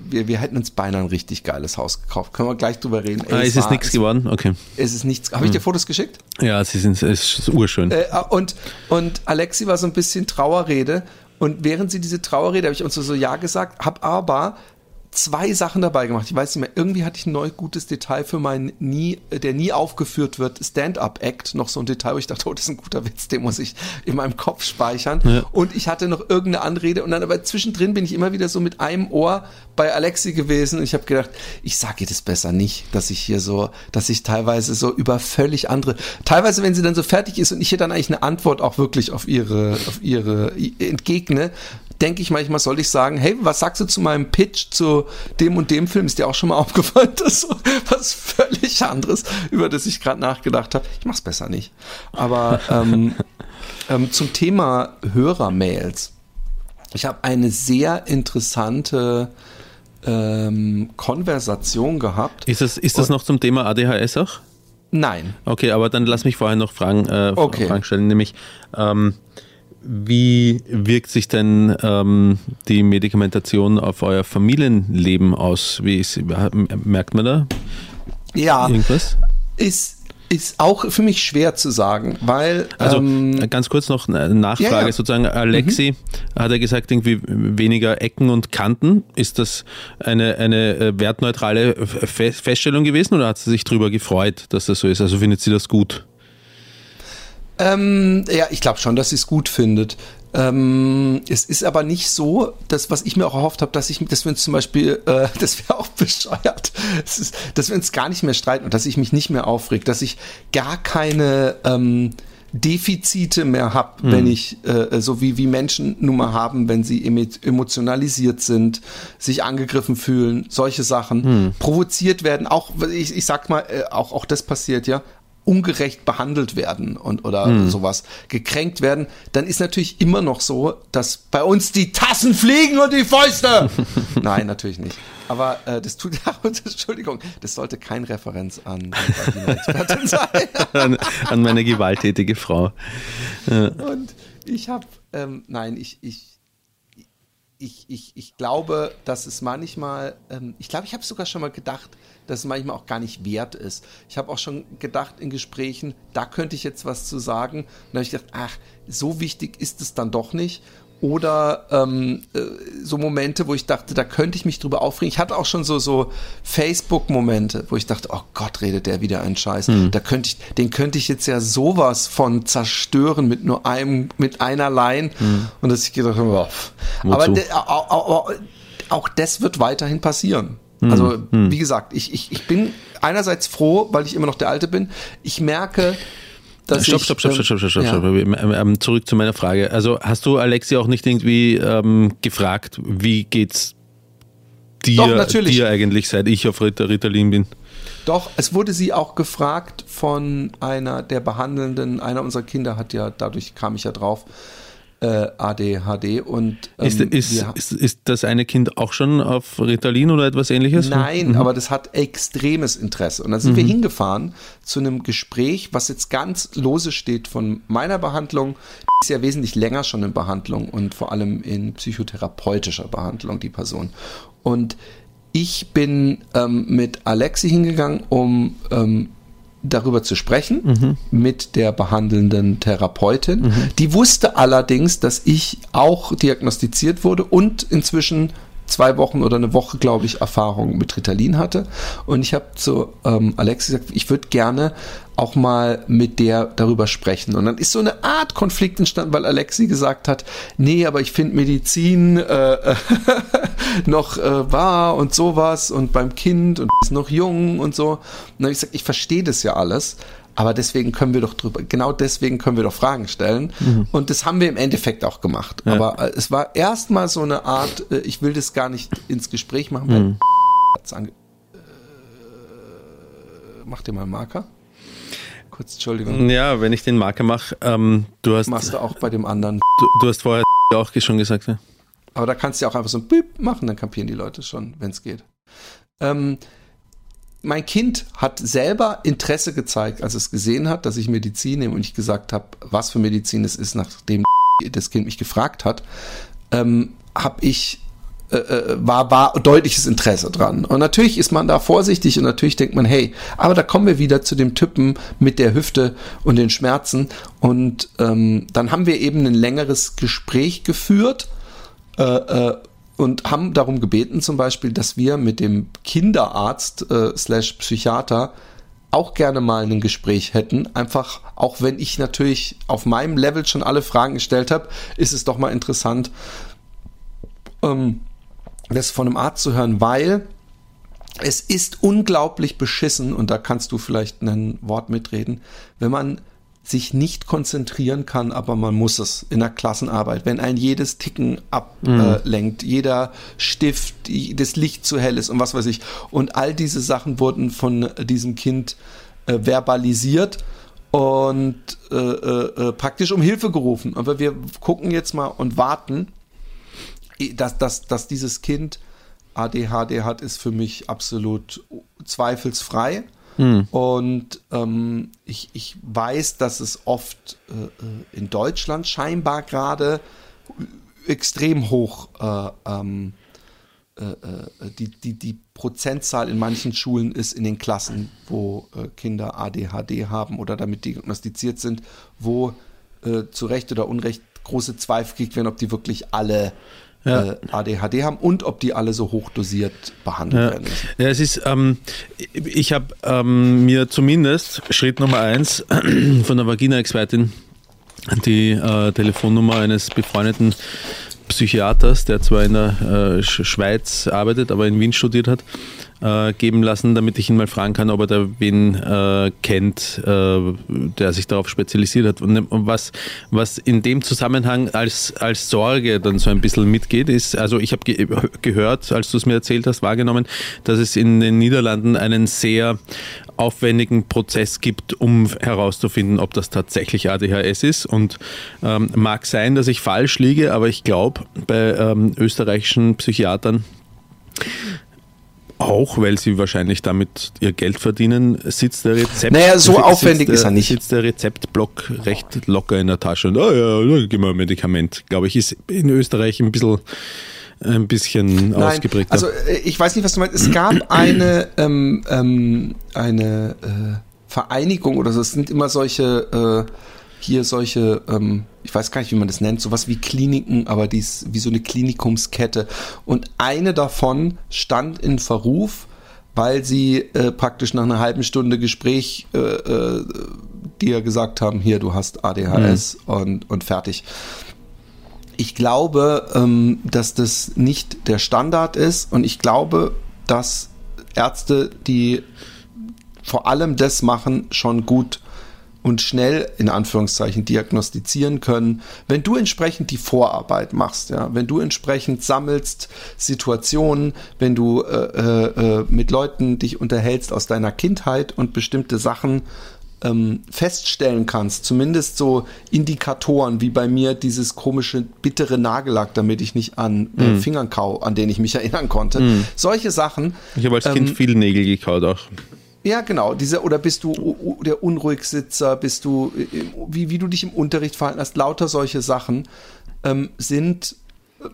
wir, wir hätten uns beinahe ein richtig geiles Haus gekauft. Können wir gleich drüber reden. Ey, Ah, ist es war- nichts geworden? Okay. Es ist nichts. Habe ich dir Fotos geschickt? Ja, sie sind, es ist urschön. Äh, und, und Alexi war so ein bisschen Trauerrede. Und während sie diese Trauerrede, habe ich uns so, so Ja gesagt, habe aber zwei Sachen dabei gemacht. Ich weiß nicht mehr, irgendwie hatte ich ein neu gutes Detail für meinen nie, der nie aufgeführt wird, Stand-Up-Act, noch so ein Detail, wo ich dachte, oh, das ist ein guter Witz, den muss ich in meinem Kopf speichern. Und ich hatte noch irgendeine Anrede und dann aber zwischendrin bin ich immer wieder so mit einem Ohr bei Alexi gewesen und ich habe gedacht, ich sage ihr das besser nicht, dass ich hier so, dass ich teilweise so über völlig andere, teilweise wenn sie dann so fertig ist und ich ihr dann eigentlich eine Antwort auch wirklich auf ihre, auf ihre entgegne, denke ich manchmal, soll ich sagen, hey, was sagst du zu meinem Pitch zu dem und dem Film? Ist dir auch schon mal (laughs) aufgefallen, dass so was völlig anderes, über das ich gerade nachgedacht habe. Ich mach's besser nicht. Aber ähm, (laughs) ähm, zum Thema Hörermails. Ich habe eine sehr interessante ähm, Konversation gehabt. Ist das, ist das noch zum Thema ADHS auch? Nein. Okay, aber dann lass mich vorher noch Fragen, äh, Okay. Fragen stellen, nämlich ähm, wie wirkt sich denn ähm, die Medikamentation auf euer Familienleben aus? Wie ist, merkt man da Ja, irgendwas? ist, ist auch für mich schwer zu sagen, weil. Also ähm, ganz kurz noch eine Nachfrage Ja, ja. sozusagen. Alexi hat er gesagt, irgendwie weniger Ecken und Kanten. Ist das eine, eine äh, wertneutrale Fe Feststellung gewesen oder hat sie sich darüber gefreut, dass das so ist? Also findet sie das gut? Ähm, ja, ich glaube schon, dass sie es gut findet. Ähm, es ist aber nicht so, dass was ich mir auch erhofft habe, dass ich, dass wir uns zum Beispiel, äh, (laughs) das wäre auch bescheuert, es ist, dass wir uns gar nicht mehr streiten und dass ich mich nicht mehr aufreg, dass ich gar keine ähm, Defizite mehr habe, wenn ich äh, so wie wie Menschen nun mal haben, wenn sie emo- emotionalisiert sind, sich angegriffen fühlen, solche Sachen provoziert werden. Auch ich, ich sag mal, äh, auch auch das passiert ja ungerecht behandelt werden und oder sowas gekränkt werden, dann ist natürlich immer noch so, dass bei uns die Tassen fliegen und die Fäuste. (laughs) Nein, natürlich nicht. Aber äh, das tut (laughs) ja, Entschuldigung, das sollte kein Referenz an Vagina-Expertin sein. (laughs) An, an meine gewalttätige Frau. Und ich habe, ähm, nein, ich, ich, ich, ich, ich glaube, dass es manchmal, ähm, ich glaube, ich habe sogar schon mal gedacht, dass es manchmal auch gar nicht wert ist. Ich habe auch schon gedacht in Gesprächen, da könnte ich jetzt was zu sagen. Und dann habe ich gedacht, ach, so wichtig ist es dann doch nicht. Oder ähm, äh, so Momente, wo ich dachte, da könnte ich mich drüber aufregen. Ich hatte auch schon so, so Facebook-Momente, wo ich dachte, oh Gott, redet der wieder einen Scheiß. Da könnte ich, den könnte ich jetzt ja sowas von zerstören mit nur einem, mit einer Line. Und dass ich gedacht habe, oh, pff. aber de, auch, auch, auch das wird weiterhin passieren. Also, wie gesagt, ich, ich, ich bin einerseits froh, weil ich immer noch der Alte bin. Ich merke, dass Stopp, ich, stopp, stopp, ähm, stopp, stopp, stopp, ja. stopp. Ähm, ähm, Zurück zu meiner Frage. Also hast du Alexi auch nicht irgendwie ähm, gefragt, wie geht's dir, Doch, natürlich. dir eigentlich, seit ich auf Ritter, Ritalin bin? Doch, es wurde sie auch gefragt von einer der Behandelnden, einer unserer Kinder hat ja, dadurch kam ich ja drauf, äh, ADHD und ähm, Ist, ist, ist, ist das eine Kind auch schon auf Ritalin oder etwas ähnliches? Nein, aber das hat extremes Interesse. Und dann sind wir hingefahren zu einem Gespräch, was jetzt ganz lose steht von meiner Behandlung. Die ist ja wesentlich länger schon in Behandlung und vor allem in psychotherapeutischer Behandlung, die Person. Und ich bin ähm, mit Alexi hingegangen, um ähm, darüber zu sprechen mit der behandelnden Therapeutin. Die wusste allerdings, dass ich auch diagnostiziert wurde und inzwischen zwei Wochen oder eine Woche, glaube ich, Erfahrung mit Ritalin hatte. Und ich habe zu ähm, Alexi gesagt, ich würde gerne auch mal mit der darüber sprechen. Und dann ist so eine Art Konflikt entstanden, weil Alexi gesagt hat, nee, aber ich finde Medizin äh, (laughs) noch äh, wahr und sowas und beim Kind und ist noch jung und so. Und dann habe ich gesagt, ich verstehe das ja alles. Aber deswegen können wir doch drüber, genau deswegen können wir doch Fragen stellen. Und das haben wir im Endeffekt auch gemacht. Aber äh, es war erstmal so eine Art, äh, ich will das gar nicht ins Gespräch machen, weil ange äh, mach dir mal einen Marker. Kurz, Entschuldigung. Ja, wenn ich den Marker mache, ähm, du, hast, Machst du auch bei dem anderen. du, du hast vorher auch schon gesagt, ja? Aber da kannst du ja auch einfach so ein Bip machen, dann kapieren die Leute schon, wenn es geht. Ähm, mein Kind hat selber Interesse gezeigt, als es gesehen hat, dass ich Medizin nehme und ich gesagt habe, was für Medizin es ist, nachdem das Kind mich gefragt hat, ähm, habe ich äh, äh, war, war deutliches Interesse dran. Und natürlich ist man da vorsichtig und natürlich denkt man, hey, aber da kommen wir wieder zu dem Typen mit der Hüfte und den Schmerzen. Und ähm, dann haben wir eben ein längeres Gespräch geführt äh, äh, und haben darum gebeten zum Beispiel, dass wir mit dem Kinderarzt äh, slash Psychiater auch gerne mal ein Gespräch hätten. Einfach, auch wenn ich natürlich auf meinem Level schon alle Fragen gestellt habe, ist es doch mal interessant, ähm, das von einem Arzt zu hören, weil es ist unglaublich beschissen, und da kannst du vielleicht ein Wort mitreden, wenn man sich nicht konzentrieren kann, aber man muss es in der Klassenarbeit, wenn ein jedes Ticken ablenkt, jeder Stift, das Licht zu hell ist und was weiß ich. Und all diese Sachen wurden von diesem Kind äh, verbalisiert und äh, äh, äh, praktisch um Hilfe gerufen. Aber wir gucken jetzt mal und warten, dass, dass, dass dieses Kind ADHD hat, ist für mich absolut zweifelsfrei. Und ähm, ich, ich weiß, dass es oft äh, äh, in Deutschland scheinbar gerade extrem hoch äh, ähm, äh, äh, die, die, die Prozentzahl in manchen Schulen ist in den Klassen, wo äh, Kinder ADHD haben oder damit diagnostiziert sind, wo zu Recht oder Unrecht große Zweifel gekriegt werden, ob die wirklich alle Ja. äh, ADHD haben und ob die alle so hochdosiert behandelt Ja, werden müssen. ja es ist, ähm, ich habe ähm, mir zumindest Schritt Nummer eins (clears throat) von der Vagina-Expertin die äh, Telefonnummer eines befreundeten Psychiaters, der zwar in der äh, Sch- Schweiz arbeitet, aber in Wien studiert hat, äh, geben lassen, damit ich ihn mal fragen kann, ob er da wen äh, kennt, äh, der sich darauf spezialisiert hat. Und, und was, was in dem Zusammenhang als, als Sorge dann so ein bisschen mitgeht, ist, also ich habe ge gehört, als du es mir erzählt hast, wahrgenommen, dass es in den Niederlanden einen sehr aufwendigen Prozess gibt, um herauszufinden, ob das tatsächlich ADHS ist. Und ähm, mag sein, dass ich falsch liege, aber ich glaube, bei ähm, österreichischen Psychiatern auch, weil sie wahrscheinlich damit ihr Geld verdienen, sitzt der Rezept. Naja, so aufwendig der, ist er nicht. Sitzt der Rezeptblock recht locker in der Tasche und, ah ja, gib mal ein Medikament. Glaube ich, ist in Österreich ein bisschen, ein bisschen Nein, ausgeprägter. also äh, ich weiß nicht, was du meinst. Es gab (clears throat) eine, ähm, ähm, eine äh, Vereinigung oder so. Es sind immer solche, äh, hier solche, ähm, ich weiß gar nicht, wie man das nennt, sowas wie Kliniken, aber dies wie so eine Klinikumskette. Und eine davon stand in Verruf, weil sie äh, praktisch nach einer halben Stunde Gespräch äh, äh, dir gesagt haben, hier, du hast ADHS und, und fertig. Ich glaube, ähm, dass das nicht der Standard ist und ich glaube, dass Ärzte, die vor allem das machen, schon gut und schnell in Anführungszeichen diagnostizieren können, wenn du entsprechend die Vorarbeit machst, ja, wenn du entsprechend sammelst Situationen, wenn du äh, äh, äh, mit Leuten dich unterhältst aus deiner Kindheit und bestimmte Sachen ähm, feststellen kannst, zumindest so Indikatoren wie bei mir dieses komische bittere Nagellack, damit ich nicht an äh, Fingern kau, an denen ich mich erinnern konnte. Solche Sachen. ich habe als Kind ähm, viel Nägel gekaut auch. Ja, genau. Diese, oder bist du der Unruhigsitzer, bist du, äh, wie, wie du dich im Unterricht verhalten hast, lauter solche Sachen ähm, sind äh,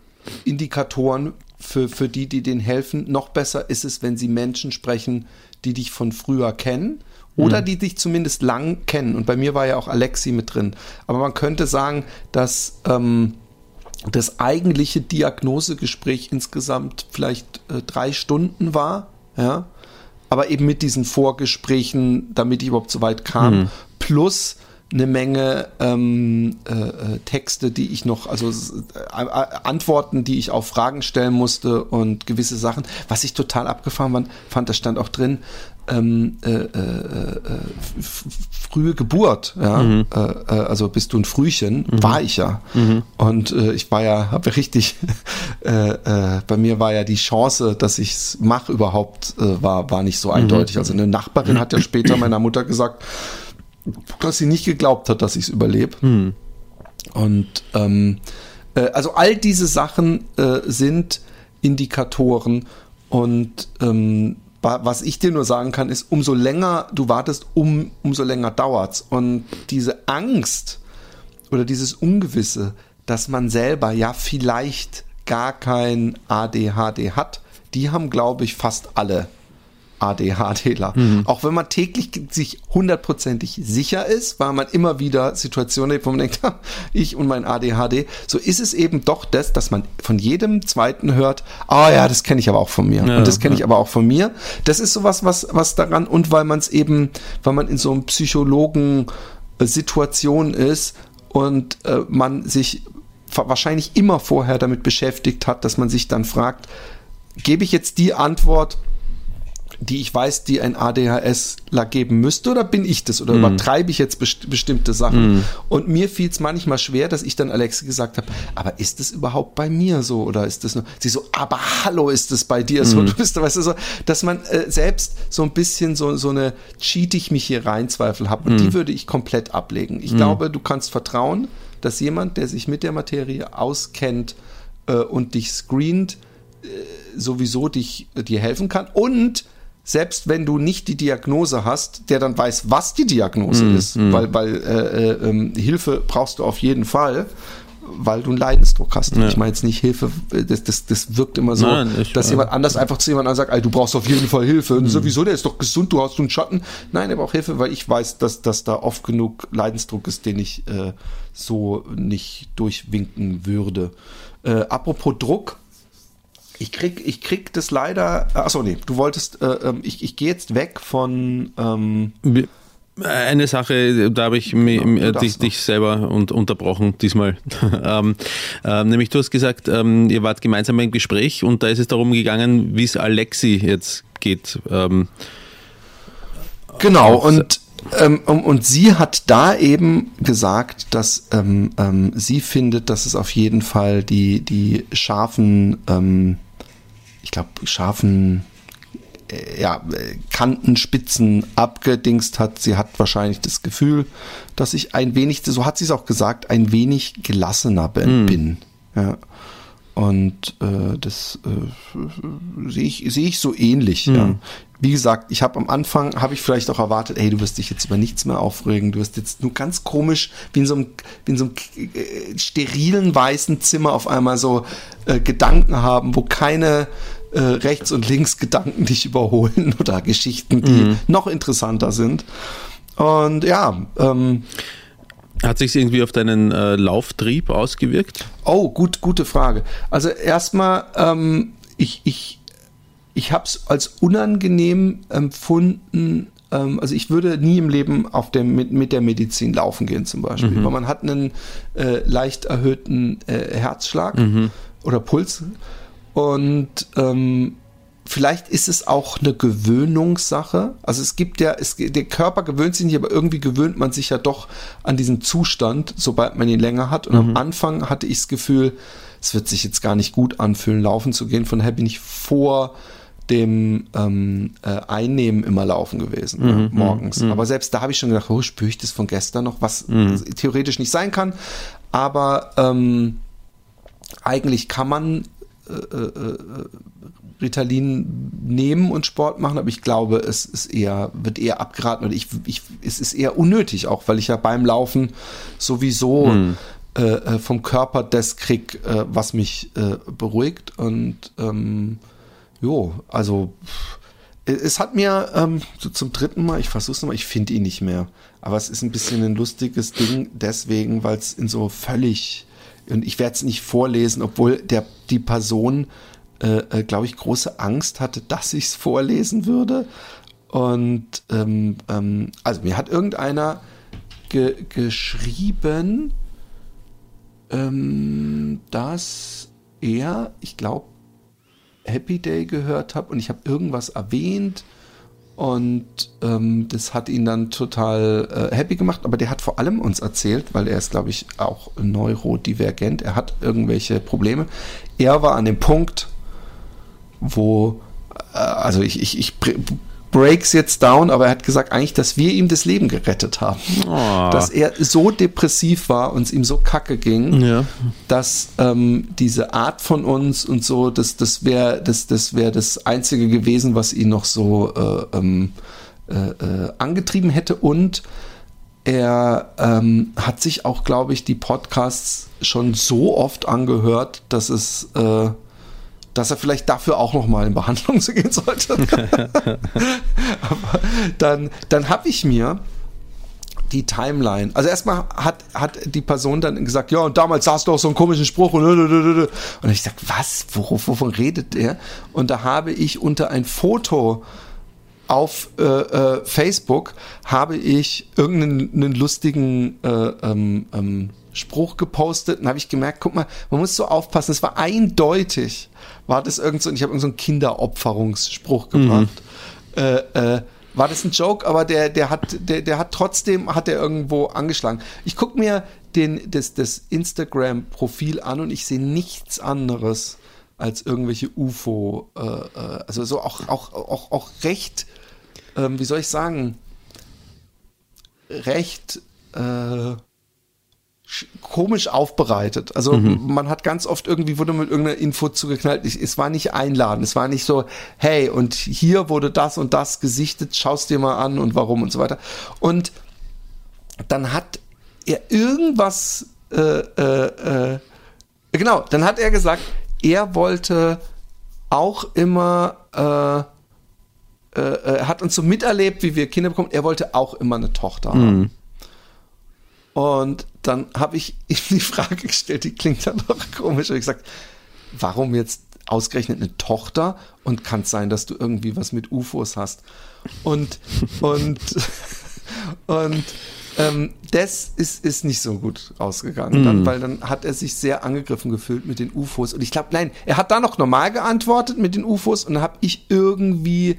Indikatoren für, für die, die denen helfen. Noch besser ist es, wenn sie Menschen sprechen, die dich von früher kennen oder die dich zumindest lang kennen. Und bei mir war ja auch Alexi mit drin. Aber man könnte sagen, dass ähm, das eigentliche Diagnosegespräch insgesamt vielleicht äh, drei Stunden war, ja, aber eben mit diesen Vorgesprächen, damit ich überhaupt so weit kam, plus eine Menge ähm, äh, äh, Texte, die ich noch, also äh, äh, Antworten, die ich auf Fragen stellen musste und gewisse Sachen, was ich total abgefahren fand das stand auch drin, ähm, äh, äh, äh, frühe Geburt, ja, äh, äh, also bist du ein Frühchen, war ich ja. Und äh, ich war ja, habe richtig, (laughs) äh, äh, bei mir war ja die Chance, dass ich es mache überhaupt, war, war nicht so eindeutig. Also eine Nachbarin hat ja (clears throat) später meiner Mutter gesagt, dass sie nicht geglaubt hat, dass ich es überlebe. Und ähm, äh, also all diese Sachen äh, sind Indikatoren. Und ähm, was ich dir nur sagen kann, ist, umso länger du wartest, um, umso länger dauert's. Und diese Angst oder dieses Ungewisse, dass man selber ja vielleicht gar kein ADHD hat, die haben, glaube ich, fast alle ADHDler. Auch wenn man täglich sich hundertprozentig sicher ist, weil man immer wieder Situationen hat, wo man denkt, (laughs) "Ha, ich und mein ADHD, so ist es eben doch das, dass man von jedem Zweiten hört, ah ja, das kenne ich aber auch von mir Ja, und das kenne ich ja. aber auch von mir. Das ist sowas, was, was daran und weil man es eben, weil man in so einem Psychologen äh, Situation ist und äh, man sich wahrscheinlich immer vorher damit beschäftigt hat, dass man sich dann fragt, gebe ich jetzt die Antwort, die ich weiß, die ein ADHSler geben müsste, oder bin ich das? Oder übertreibe ich jetzt best bestimmte Sachen? Und mir fiel es manchmal schwer, dass ich dann Alexe gesagt habe, aber ist das überhaupt bei mir so? Oder ist das nur? Sie so, aber hallo, ist das bei dir so? Du bist, weißt du, so, dass man äh, selbst so ein bisschen so, so eine cheat ich mich hier rein Zweifel habe. Und die würde ich komplett ablegen. Ich glaube, du kannst vertrauen, dass jemand, der sich mit der Materie auskennt äh, und dich screent, sowieso dich, dir helfen kann. Und selbst wenn du nicht die Diagnose hast, der dann weiß, was die Diagnose ist, weil, weil äh, äh, ähm, Hilfe brauchst du auf jeden Fall, weil du einen Leidensdruck hast. Ja. Ich meine jetzt nicht Hilfe, das, das, das wirkt immer so, Nein, dass ja. jemand anders einfach zu jemandem sagt, ey, du brauchst auf jeden Fall Hilfe. Und sowieso, der ist doch gesund, du hast einen Schatten. Nein, er braucht Hilfe, weil ich weiß, dass, dass da oft genug Leidensdruck ist, den ich äh, so nicht durchwinken würde. Äh, apropos Druck, ich krieg, ich krieg das leider. Achso, nee, du wolltest, äh, ähm, ich, ich gehe jetzt weg von. Ähm, Wir- Eine Sache, da habe ich mi- Ja, mi- du darfst dich, dich selber und unterbrochen diesmal. (laughs) ähm, ähm, nämlich du hast gesagt, ähm, ihr wart gemeinsam im Gespräch und da ist es darum gegangen, wie es Alexi jetzt geht. Ähm, genau, und, ähm, und, sie hat da eben gesagt, dass ähm, sie findet, dass es auf jeden Fall die, die scharfen, ich glaube, scharfen äh, ja, äh, Kanten, Spitzen abgedingst hat. Sie hat wahrscheinlich das Gefühl, dass ich ein wenig, so hat sie es auch gesagt, ein wenig gelassener bin. bin. Ja. Und äh, das äh, sehe ich, sehe ich so ähnlich. Ja. Wie gesagt, ich habe am Anfang, habe ich vielleicht auch erwartet, ey, du wirst dich jetzt über nichts mehr aufregen. Du wirst jetzt nur ganz komisch, wie in so einem, in so einem äh, sterilen weißen Zimmer auf einmal so äh, Gedanken haben, wo keine äh, rechts und links Gedanken dich überholen (laughs) oder Geschichten, die noch interessanter sind. Und ja, ähm, hat sich irgendwie auf deinen äh, Lauftrieb ausgewirkt? Oh, gut, gute Frage. Also erstmal, ähm, ich, ich, ich habe es als unangenehm empfunden. Ähm, also ich würde nie im Leben auf dem, mit, mit der Medizin laufen gehen zum Beispiel, weil man hat einen äh, leicht erhöhten äh, Herzschlag oder Puls und ähm, Vielleicht ist es auch eine Gewöhnungssache. Also es gibt ja, es, der Körper gewöhnt sich nicht, aber irgendwie gewöhnt man sich ja doch an diesen Zustand, sobald man ihn länger hat. Und am Anfang hatte ich das Gefühl, es wird sich jetzt gar nicht gut anfühlen, laufen zu gehen. Von daher bin ich vor dem ähm, äh, Einnehmen immer laufen gewesen, ja, morgens. Aber selbst da habe ich schon gedacht, oh, spüre ich das von gestern noch, was theoretisch nicht sein kann. Aber ähm, eigentlich kann man Ritalin nehmen und Sport machen, aber ich glaube, es ist eher, wird eher abgeraten oder ich, ich, es ist eher unnötig auch, weil ich ja beim Laufen sowieso äh, äh, vom Körper das krieg, äh, was mich äh, beruhigt und ähm, jo, also es hat mir ähm, so zum dritten Mal, ich versuch's nochmal, ich finde ihn nicht mehr, aber es ist ein bisschen ein lustiges Ding deswegen, weil es in so völlig und ich werde es nicht vorlesen, obwohl der die Person äh, äh, glaube ich, große Angst hatte, dass ich es vorlesen würde. Und ähm, ähm, also mir hat irgendeiner ge geschrieben, ähm, dass er, ich glaube, Happy Day gehört hat und ich habe irgendwas erwähnt und ähm, das hat ihn dann total äh, happy gemacht, aber der hat vor allem uns erzählt, weil er ist, glaube ich, auch neurodivergent, er hat irgendwelche Probleme. Er war an dem Punkt, wo, äh, also ich, ich, ich breaks jetzt down, aber er hat gesagt eigentlich, dass wir ihm das Leben gerettet haben. Oh. Dass er so depressiv war und es ihm so kacke ging, Ja. dass ähm, diese Art von uns und so, das, das wäre das, das, wär das Einzige gewesen, was ihn noch so äh, ähm, äh, äh, angetrieben hätte und er ähm, hat sich auch, glaube ich, die Podcasts schon so oft angehört, dass es äh, dass er vielleicht dafür auch noch mal in Behandlung (laughs) gehen sollte. (laughs) Dann, dann habe ich mir die Timeline. Also erstmal hat, hat die Person dann gesagt, ja, und damals saß du auch so einen komischen Spruch und und ich sag, was? Worauf, wovon redet er? Und da habe ich unter ein Foto auf äh, äh, Facebook habe ich irgendeinen einen lustigen äh, ähm, ähm, Spruch gepostet und habe ich gemerkt, guck mal, man muss so aufpassen, es war eindeutig, war das irgend so, und ich habe irgendeinen so Kinderopferungsspruch gebracht. Äh, äh, war das ein Joke, aber der, der hat, der, der hat trotzdem, hat er irgendwo angeschlagen. Ich gucke mir den, das, das Instagram-Profil an und ich sehe nichts anderes als irgendwelche UFO, äh, äh, also so auch, auch, auch, auch recht, ähm, wie soll ich sagen, recht äh, komisch aufbereitet. Also man hat ganz oft irgendwie wurde mit irgendeiner Info zugeknallt. Ich, es war nicht einladen. Es war nicht so, hey, und hier wurde das und das gesichtet, schaust dir mal an und warum und so weiter. Und dann hat er irgendwas, äh, äh, äh, genau, dann hat er gesagt, er wollte auch immer, äh, äh, er hat uns so miterlebt, wie wir Kinder bekommen, er wollte auch immer eine Tochter haben. Und dann habe ich (laughs) ihm die Frage gestellt, die klingt dann doch komisch, habe ich gesagt, warum jetzt ausgerechnet eine Tochter und kann es sein, dass du irgendwie was mit UFOs hast? Und, (laughs) und, und ähm, das ist, ist nicht so gut rausgegangen, dann, weil dann hat er sich sehr angegriffen gefühlt mit den UFOs. Und ich glaube, nein, er hat da noch normal geantwortet mit den UFOs und dann habe ich irgendwie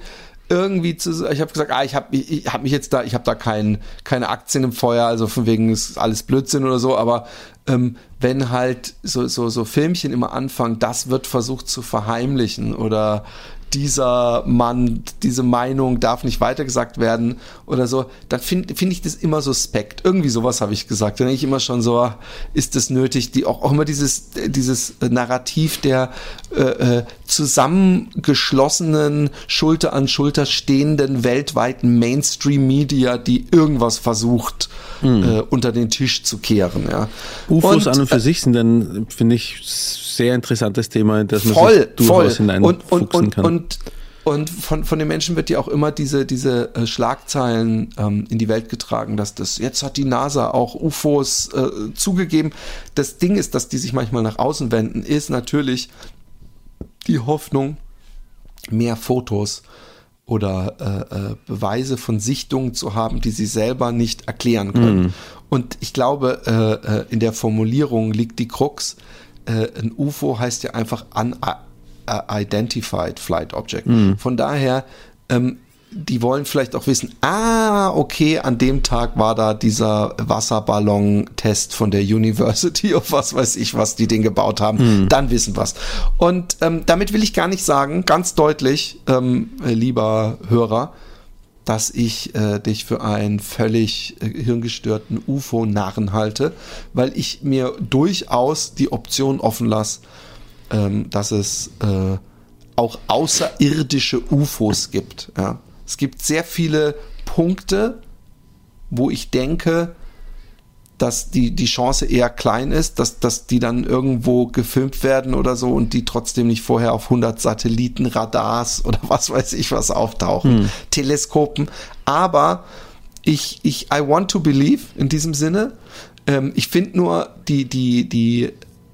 irgendwie zu, ich habe gesagt, ah, ich habe ich, ich hab mich jetzt da, ich habe da kein, keine Aktien im Feuer, also von wegen ist alles Blödsinn oder so, aber ähm, wenn halt so, so, so Filmchen immer anfangen, das wird versucht zu verheimlichen oder dieser Mann, diese Meinung darf nicht weitergesagt werden oder so, dann finde find ich das immer suspekt. Irgendwie sowas habe ich gesagt. Dann denke ich immer schon so, ist das nötig? Die auch, auch immer dieses, dieses Narrativ der äh, äh, zusammengeschlossenen, Schulter an Schulter stehenden weltweiten Mainstream-Media, die irgendwas versucht, äh, unter den Tisch zu kehren. Ja. UFOs Und, an und für sich sind ein, finde ich, sehr interessantes Thema, in das man voll, sich durchaus voll. und, und, und, kann. Und, und von, von den Menschen wird ja auch immer diese, diese äh, Schlagzeilen ähm, in die Welt getragen, dass das, jetzt hat die NASA auch UFOs äh, zugegeben. Das Ding ist, dass die sich manchmal nach außen wenden, ist natürlich die Hoffnung, mehr Fotos oder äh, äh, Beweise von Sichtungen zu haben, die sie selber nicht erklären können. Und ich glaube, äh, in der Formulierung liegt die Krux. Äh, ein UFO heißt ja einfach Unidentified Flight Object. Von daher, ähm, die wollen vielleicht auch wissen, ah, okay, an dem Tag war da dieser Wasserballon-Test von der University (laughs) of was weiß ich, was die den gebaut haben. Dann wissen was. Und ähm, damit will ich gar nicht sagen, ganz deutlich, ähm, äh, lieber Hörer, dass ich äh, dich für einen völlig äh, hirngestörten UFO-Narren halte, weil ich mir durchaus die Option offen lasse, ähm, dass es äh, auch außerirdische UFOs gibt. Ja. Es gibt sehr viele Punkte, wo ich denke, dass die, die Chance eher klein ist, dass, dass die dann irgendwo gefilmt werden oder so und die trotzdem nicht vorher auf 100 Satelliten, Radars oder (laughs) was weiß ich was auftauchen, Teleskopen. Aber ich, ich, I want to believe in diesem Sinne. Ähm, ich finde nur die, die, die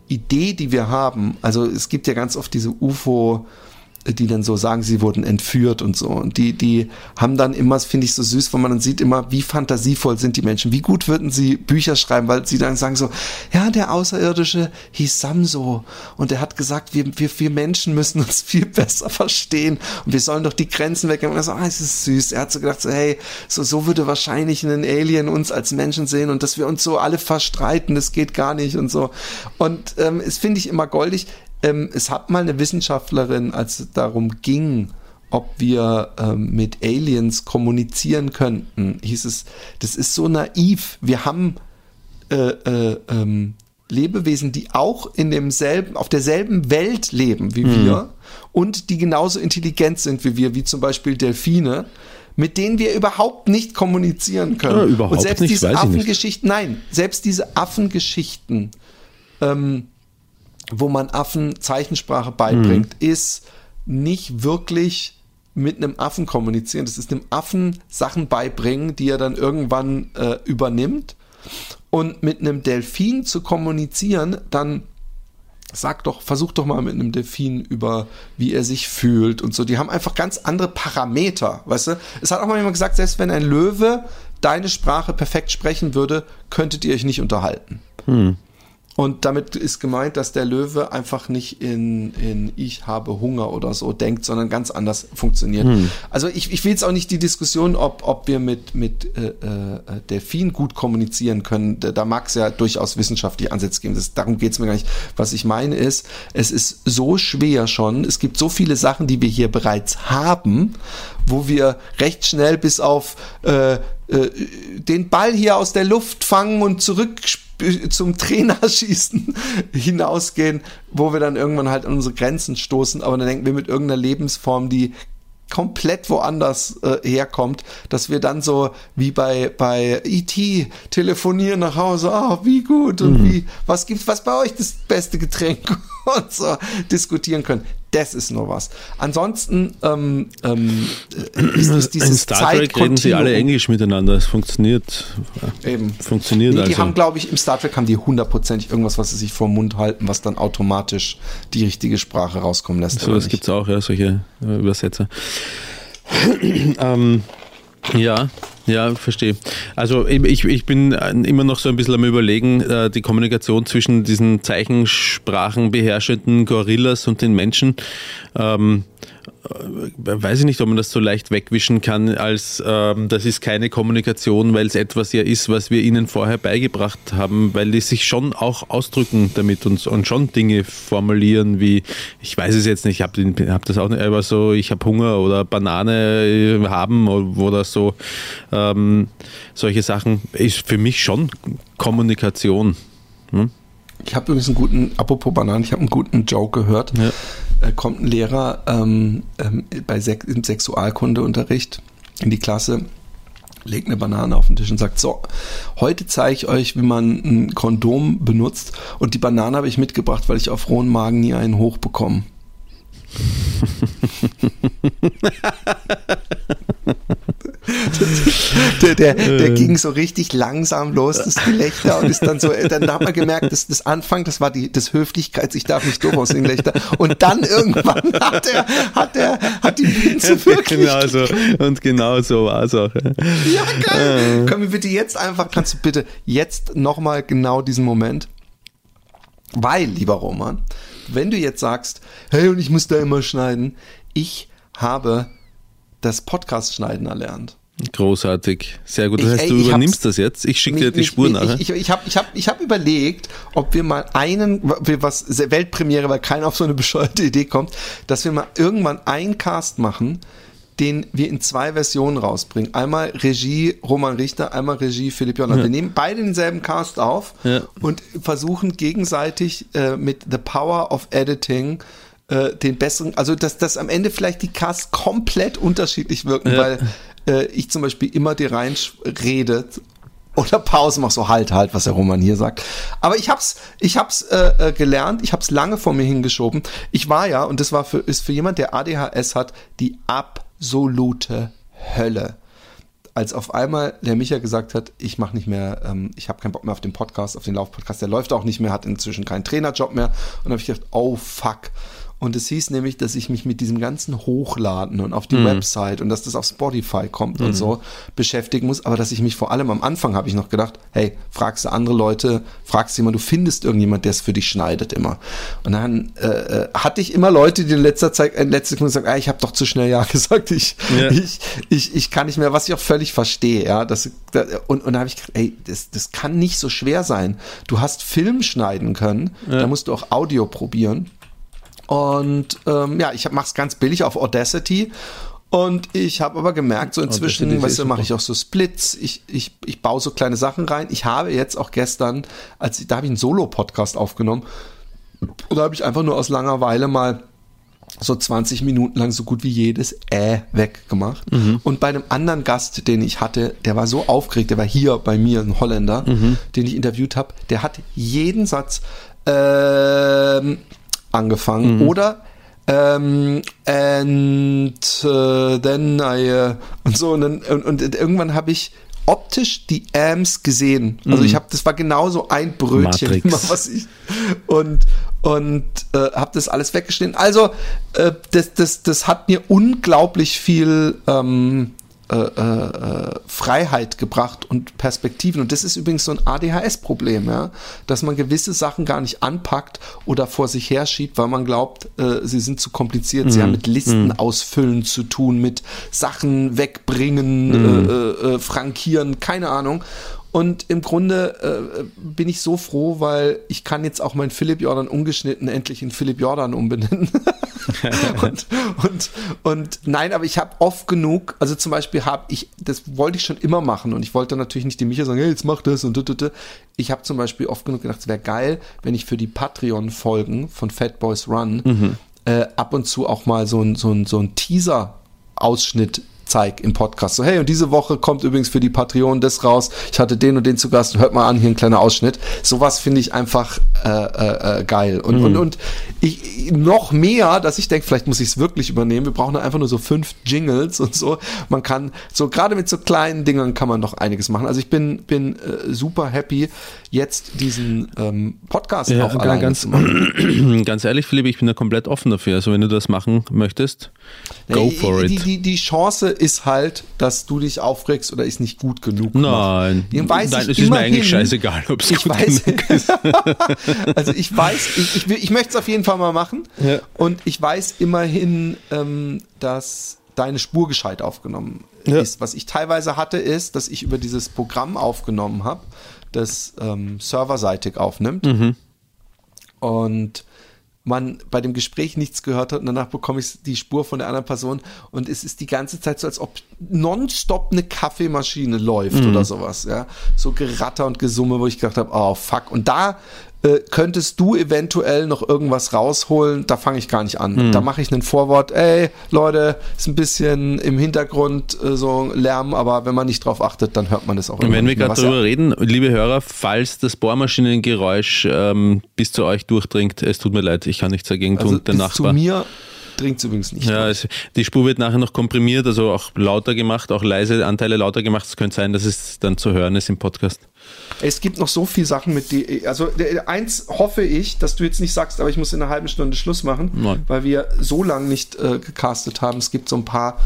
Idee, die wir haben, also es gibt ja ganz oft diese UFO- die dann so sagen, sie wurden entführt und so. Und die, die haben dann immer, finde ich so süß, weil man dann sieht immer, wie fantasievoll sind die Menschen, wie gut würden sie Bücher schreiben, weil sie dann sagen so, ja, der Außerirdische hieß Samso und er hat gesagt, wir, wir, wir Menschen müssen uns viel (laughs) besser verstehen und wir sollen doch die Grenzen wegnehmen. Und er so, ah, es ist süß. Er hat so gedacht, so, hey, so, so würde wahrscheinlich ein Alien uns als Menschen sehen und dass wir uns so alle verstreiten, das geht gar nicht und so. Und ähm, es finde ich immer goldig ähm, es hat mal eine Wissenschaftlerin, als es darum ging, ob wir ähm, mit Aliens kommunizieren könnten, hieß es, das ist so naiv. Wir haben äh, äh, ähm, Lebewesen, die auch in demselben, auf derselben Welt leben wie wir und die genauso intelligent sind wie wir, wie zum Beispiel Delfine, mit denen wir überhaupt nicht kommunizieren können. Ja, überhaupt und selbst nicht, diese. Affengeschichten, nein, selbst diese Affengeschichten, ähm, wo man Affen Zeichensprache beibringt, ist nicht wirklich mit einem Affen kommunizieren. Das ist einem Affen Sachen beibringen, die er dann irgendwann äh, übernimmt. Und mit einem Delfin zu kommunizieren, dann sag doch, versuch doch mal mit einem Delfin über, wie er sich fühlt und so. Die haben einfach ganz andere Parameter, weißt du? Es hat auch mal jemand gesagt, selbst wenn ein Löwe deine Sprache perfekt sprechen würde, könntet ihr euch nicht unterhalten. Und damit ist gemeint, dass der Löwe einfach nicht in, in ich habe Hunger oder so denkt, sondern ganz anders funktioniert. Also ich, ich will jetzt auch nicht die Diskussion, ob, ob wir mit, mit äh, äh, Delfin gut kommunizieren können. Da, da mag es ja durchaus wissenschaftliche Ansätze geben. Das, darum geht es mir gar nicht. Was ich meine ist, es ist so schwer schon. Es gibt so viele Sachen, die wir hier bereits haben, wo wir recht schnell bis auf äh, äh, den Ball hier aus der Luft fangen und zurück sp- zum Trainerschießen (laughs) hinausgehen, wo wir dann irgendwann halt an unsere Grenzen stoßen, aber dann denken wir mit irgendeiner Lebensform, die komplett woanders äh, herkommt, dass wir dann so wie bei bei ET telefonieren nach Hause, ah, wie gut und wie was gibt's was bei euch das beste Getränk (laughs) und so diskutieren können. Das ist nur was. Ansonsten ähm, ähm, äh, ist, ist dieses In Star Trek reden sie alle Englisch miteinander. Es funktioniert. Eben. Funktioniert Nee, die also. haben, glaube ich, im Star Trek haben die hundertprozentig irgendwas, was sie sich vor den Mund halten, was dann automatisch die richtige Sprache rauskommen lässt. So, das gibt es auch, ja, solche äh, Übersetzer. (clears throat) ähm, ja, ja, verstehe. Also ich, ich bin äh, immer noch so ein bisschen am überlegen, äh, die Kommunikation zwischen diesen zeichensprachenbeherrschenden Gorillas und den Menschen. Ähm, äh, weiß ich nicht, ob man das so leicht wegwischen kann, als ähm, das ist keine Kommunikation, weil es etwas ja ist, was wir ihnen vorher beigebracht haben, weil die sich schon auch ausdrücken damit und, und schon Dinge formulieren wie, ich weiß es jetzt nicht, ich habe hab das auch nicht, aber so, ich habe Hunger oder Banane äh, haben oder so, ähm, solche Sachen ist für mich schon Kommunikation. Ich habe übrigens einen guten, apropos Bananen, ich habe einen guten Joke gehört. Ja. Äh, kommt ein Lehrer ähm, ähm, bei Sek im Sexualkundeunterricht in die Klasse, legt eine Banane auf den Tisch und sagt, so, heute zeige ich euch, wie man ein Kondom benutzt. Und die Banane habe ich mitgebracht, weil ich auf rohen Magen nie einen hochbekomme. Der, der, der ging so richtig langsam los, das Gelächter, und ist dann so, dann hat man gemerkt, dass das Anfang, das war die, das Höflichkeits, ich darf nicht doof aussehen, Gelächter. Und dann irgendwann hat er, hat er, hat die Pinse (laughs) wirklich. genau so. Und genau so war es auch. Ja. Geil. Können wir bitte jetzt einfach, kannst du bitte jetzt nochmal genau diesen Moment? Weil, lieber Roman, wenn du jetzt sagst, hey, und ich muss da immer schneiden, ich habe das Podcast-Schneiden erlernt. Großartig. Sehr gut. Das Ich- heißt, ey, du übernimmst das jetzt. Ich schicke dir die mich- Spur mich- nachher. Ich, ich, ich habe ich hab, ich hab überlegt, ob wir mal einen, wir was Weltpremiere, weil keiner auf so eine bescheuerte Idee kommt, dass wir mal irgendwann einen Cast machen, den wir in zwei Versionen rausbringen. Einmal Regie Roman Richter, einmal Regie Philipp Jonas. Wir nehmen beide denselben Cast auf Ja. und versuchen gegenseitig äh, mit The Power of Editing äh, den besseren, also dass, dass am Ende vielleicht die Casts komplett unterschiedlich wirken, Ja. weil äh, ich zum Beispiel immer dir reinredet oder Pause mach so halt halt, was der Roman hier sagt. Aber ich hab's, ich hab's äh, äh, gelernt, ich hab's lange vor mir hingeschoben. Ich war ja und das war für ist für jemand, der ADHS hat, die absolute Hölle. Als auf einmal der Micha gesagt hat, ich mache nicht mehr, ähm, ich habe keinen Bock mehr auf den Podcast, auf den Laufpodcast, der läuft auch nicht mehr, hat inzwischen keinen Trainerjob mehr. Und dann habe ich gedacht, oh fuck. Und es hieß nämlich, dass ich mich mit diesem ganzen Hochladen und auf die Website und dass das auf Spotify kommt und so beschäftigen muss. Aber dass ich mich vor allem am Anfang habe ich noch gedacht, hey, fragst du andere Leute, fragst du jemand, du findest irgendjemand, der es für dich schneidet immer. Und dann äh, äh, hatte ich immer Leute, die in letzter Zeit, in letzter Sekunde sagen, ah, ich habe doch zu schnell ja (laughs) gesagt, ich, Ja. ich, ich, ich kann nicht mehr, was ich auch völlig verstehe, ja. Das, da, und, und da habe ich gedacht, ey, das, das kann nicht so schwer sein. Du hast Film schneiden können, da musst du auch Audio probieren. Und ähm, ja, ich mache es ganz billig auf Audacity. Und ich habe aber gemerkt, so inzwischen, weißt du, mache ich auch so Splits, ich, ich, ich baue so kleine Sachen rein. Ich habe jetzt auch gestern, als da habe ich einen Solo-Podcast aufgenommen, und da habe ich einfach nur aus Langeweile mal so 20 Minuten lang so gut wie jedes Äh weggemacht. Und bei einem anderen Gast, den ich hatte, der war so aufgeregt, der war hier bei mir, ein Holländer, den ich interviewt habe, der hat jeden Satz ähm, angefangen oder ähm, and äh, then I äh, und so und, dann, und, und irgendwann habe ich optisch die Ams gesehen. Also ich habe, das war genauso ein Brötchen, (laughs) was ich und und äh, habe das alles weggeschnitten. Also äh, das, das, das hat mir unglaublich viel ähm, äh, äh, Freiheit gebracht und Perspektiven. Und das ist übrigens so ein ADHS-Problem, ja, dass man gewisse Sachen gar nicht anpackt oder vor sich herschiebt, weil man glaubt, äh, sie sind zu kompliziert. Sie haben mit Listen ausfüllen zu tun, mit Sachen wegbringen, äh, äh, äh, frankieren, keine Ahnung. Und im Grunde äh, bin ich so froh, weil ich kann jetzt auch meinen Philipp Jordan ungeschnitten endlich in Philipp Jordan umbenennen. (laughs) und, und, und nein, aber ich habe oft genug, also zum Beispiel habe ich, das wollte ich schon immer machen und ich wollte natürlich nicht dem Micha sagen, hey, jetzt mach das und tut, Ich habe zum Beispiel oft genug gedacht, es wäre geil, wenn ich für die Patreon-Folgen von Fat Boys Run Mhm. äh, ab und zu auch mal so ein, so ein, so ein Teaser-Ausschnitt zeig im Podcast. So, hey, und diese Woche kommt übrigens für die Patreon das raus. Ich hatte den und den zu Gast. Hört mal an, hier ein kleiner Ausschnitt. Sowas finde ich einfach äh, äh, äh, geil. Und, und, und ich noch mehr, dass ich denke, vielleicht muss ich es wirklich übernehmen. Wir brauchen einfach nur so fünf Jingles und so. Man kann, so gerade mit so kleinen Dingern kann man doch einiges machen. Also ich bin, bin äh, super happy, jetzt diesen ähm, Podcast Ja, auch alleine ganz, zu machen. (clears throat) ganz ehrlich, Philipp, ich bin da komplett offen dafür. Also wenn du das machen möchtest, go Nee, for die, it. Die, die Chance ist halt, dass du dich aufregst oder ich nicht gut genug. Nein, Nein ich es ist mir eigentlich scheißegal, ob es gut weiß, genug (laughs) ist. also ich weiß, ich, ich, ich möchte es auf jeden Fall mal machen. Ja. Und ich weiß immerhin, ähm, dass deine Spur gescheit aufgenommen Ja. ist. Was ich teilweise hatte, ist, dass ich über dieses Programm aufgenommen habe, das ähm, serverseitig aufnimmt. Mhm. Und man bei dem Gespräch nichts gehört hat und danach bekomme ich die Spur von der anderen Person und es ist die ganze Zeit so, als ob nonstop eine Kaffeemaschine läuft Mhm. oder sowas, ja. So Geratter und Gesumme, wo ich gedacht habe, oh fuck. Und da äh, könntest du eventuell noch irgendwas rausholen, da fange ich gar nicht an. Mhm. Da mache ich ein Vorwort, ey, Leute, ist ein bisschen im Hintergrund äh, so Lärm, aber wenn man nicht drauf achtet, dann hört man das auch Und wenn wir gerade mehr, drüber reden, liebe Hörer, falls das Bohrmaschinengeräusch ähm, bis zu euch durchdringt, es tut mir leid, ich kann nichts dagegen tun. ja, der also bis Nachbar. zu mir dringt übrigens nicht. Ja, es, die Spur wird nachher noch komprimiert, also auch lauter gemacht, auch leise Anteile lauter gemacht. Es könnte sein, dass es dann zu hören ist im Podcast. Es gibt noch so viel Sachen mit die. Also der- eins hoffe ich, dass du jetzt nicht sagst, aber ich muss in einer halben Stunde Schluss machen, Nein. weil wir so lange nicht äh, gecastet haben. Es gibt so ein paar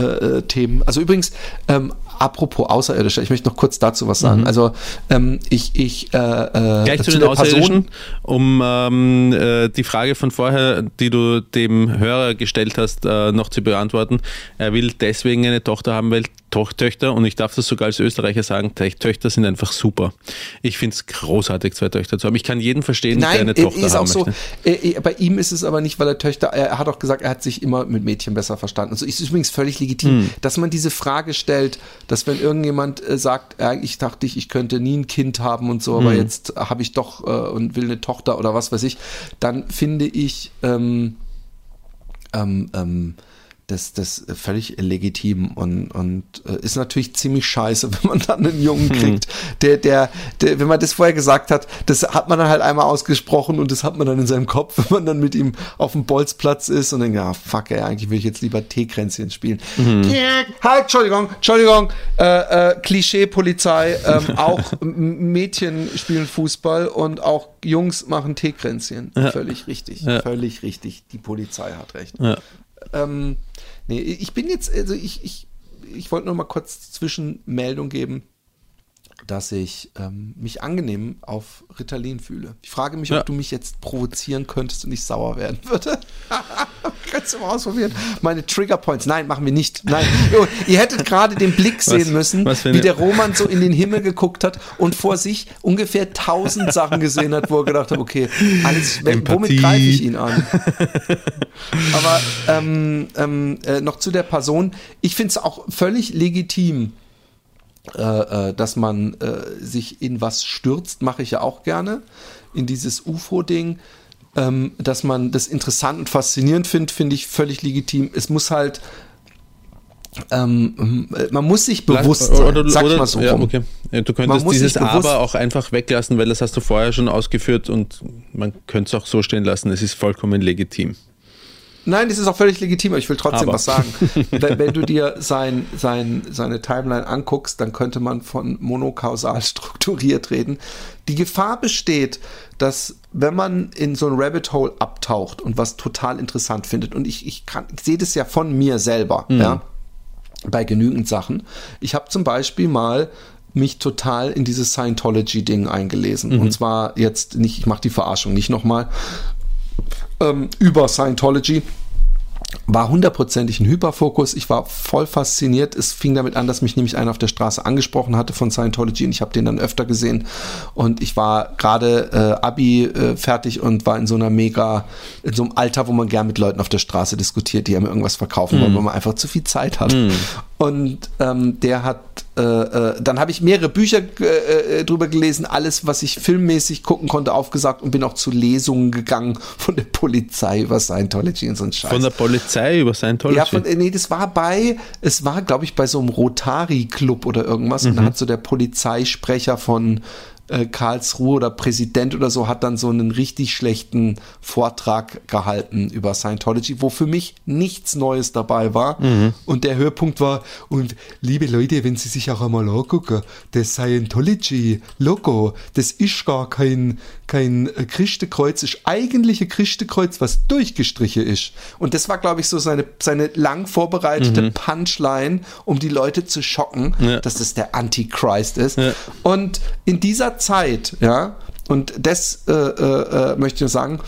äh, äh, Themen. Also übrigens, ähm, apropos Außerirdischer, ich möchte noch kurz dazu was sagen. Also ähm, ich, ich äh, äh, Gleich zu den der Außerirdischen, um ähm, äh, die Frage von vorher, die du dem Hörer gestellt hast, äh, noch zu beantworten. Er will deswegen eine Tochter haben, weil Toch Töchter, und ich darf das sogar als Österreicher sagen, Tö- Töchter sind einfach super. Ich finde es großartig, zwei Töchter zu haben. Ich kann jeden verstehen, der Nein, eine äh, Tochter ist haben auch so. möchte. Äh, äh, bei ihm ist es aber nicht, weil er Töchter, er hat auch gesagt, er hat sich immer mit Mädchen besser verstanden. Und so ist übrigens völlig legitim, Hm. dass man diese Frage stellt, dass wenn irgendjemand äh, sagt, eigentlich dachte ich, ich könnte nie ein Kind haben und so, aber Hm. jetzt habe ich doch äh, und will eine Tochter oder was weiß ich, dann finde ich, ähm, ähm, ähm, das, das völlig legitim und, und äh, ist natürlich ziemlich scheiße, (laughs) wenn man dann einen Jungen kriegt, der, der, der, wenn man das vorher gesagt hat, das hat man dann halt einmal ausgesprochen und das hat man dann in seinem Kopf, (laughs) wenn man dann mit ihm auf dem Bolzplatz ist und denkt, ja, fuck, ey, eigentlich will ich jetzt lieber Teekränzchen spielen. Halt, Entschuldigung, Entschuldigung, äh, äh, Klischee-Polizei, ähm, (laughs) auch Mädchen spielen Fußball und auch Jungs machen Teekränzchen. Völlig richtig, Ja. völlig richtig. Die Polizei hat recht. Ja. Ähm, nee, ich bin jetzt, also ich, ich, ich wollte nur mal kurz Zwischenmeldung geben, dass ich ähm, mich angenehm auf Ritalin fühle. Ich frage mich, Ja. ob du mich jetzt provozieren könntest und ich sauer werden würde. (laughs) Kannst du mal ausprobieren? Meine Trigger Points. Nein, machen wir nicht. Nein. Ihr hättet gerade den Blick sehen müssen, was wie der Roman so in den Himmel geguckt hat und vor sich ungefähr tausend Sachen gesehen hat, wo er gedacht hat, okay, alles, womit greife ich ihn an? Aber ähm, ähm, äh, noch zu der Person. Ich finde es auch völlig legitim, äh, äh, dass man äh, sich in was stürzt, mache ich ja auch gerne. In dieses UFO-Ding. Ähm, dass man das interessant und faszinierend findet, finde ich völlig legitim. Es muss halt, ähm, äh, man muss sich bewusst sein, Oder, sag ich oder, mal so ja, rum. okay. Du könntest dieses Aber auch einfach weglassen, weil das hast du vorher schon ausgeführt und man könnte es auch so stehen lassen. Es ist vollkommen legitim. Nein, das ist auch völlig legitim, aber ich will trotzdem Aber. was sagen. (laughs) wenn, wenn du dir sein, sein, seine Timeline anguckst, dann könnte man von monokausal (laughs) strukturiert reden. Die Gefahr besteht, dass wenn man in so ein Rabbit Hole abtaucht und was total interessant findet, und ich, ich, kann, ich sehe das ja von mir selber, ja, bei genügend Sachen. Ich habe zum Beispiel mal mich total in dieses Scientology-Ding eingelesen. Und zwar jetzt nicht, ich mache die Verarschung nicht nochmal, ähm, über Scientology. war hundertprozentig ein Hyperfokus. Ich war voll fasziniert. Es fing damit an, dass mich nämlich einer auf der Straße angesprochen hatte von Scientology und ich habe den dann öfter gesehen. Und ich war gerade äh, Abi äh, fertig und war in so einer mega, in so einem Alter, wo man gern mit Leuten auf der Straße diskutiert, die einem irgendwas verkaufen wollen, weil man einfach zu viel Zeit hat. Und ähm, der hat, äh, äh, dann habe ich mehrere Bücher äh, äh, drüber gelesen, alles, was ich filmmäßig gucken konnte, aufgesagt und bin auch zu Lesungen gegangen (laughs) von der Polizei über Scientology und so ein Scheiß. Von der Polizei über Scientology. Ja, von, äh, nee, das war bei, es war, glaube ich, bei so einem Rotary-Club oder irgendwas. Und da hat so der Polizeisprecher von äh, Karlsruhe oder Präsident oder so hat dann so einen richtig schlechten Vortrag gehalten über Scientology, wo für mich nichts Neues dabei war. Und der Höhepunkt war, und liebe Leute, wenn Sie sich auch einmal angucken, das Scientology-Logo, das ist gar kein, kein Christenkreuz, ist eigentlich ein Christenkreuz, was durchgestrichen ist. Und das war, glaube ich, so seine, seine lang vorbereitete Punchline, um die Leute zu schocken, Ja. dass das der Antichrist ist. Ja. Und in dieser Zeit, ja, und das äh, äh, äh, möchte ich sagen,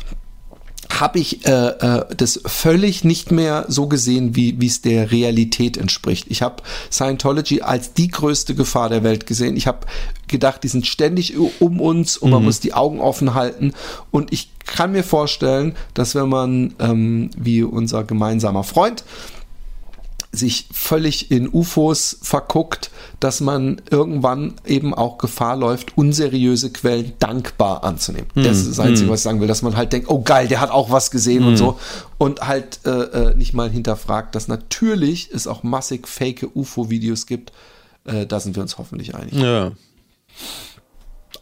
habe ich äh, äh, das völlig nicht mehr so gesehen, wie es der Realität entspricht. Ich habe Scientology als die größte Gefahr der Welt gesehen. Ich habe gedacht, die sind ständig um uns und man muss die Augen offen halten. Und ich kann mir vorstellen, dass wenn man, ähm, wie unser gemeinsamer Freund, sich völlig in UFOs verguckt, dass man irgendwann eben auch Gefahr läuft, unseriöse Quellen dankbar anzunehmen. Das ist das Einzige, was ich sagen will, dass man halt denkt, oh geil, der hat auch was gesehen und so und halt äh, äh, nicht mal hinterfragt, dass natürlich es auch massig fake UFO-Videos gibt. Äh, da sind wir uns hoffentlich einig. Ja.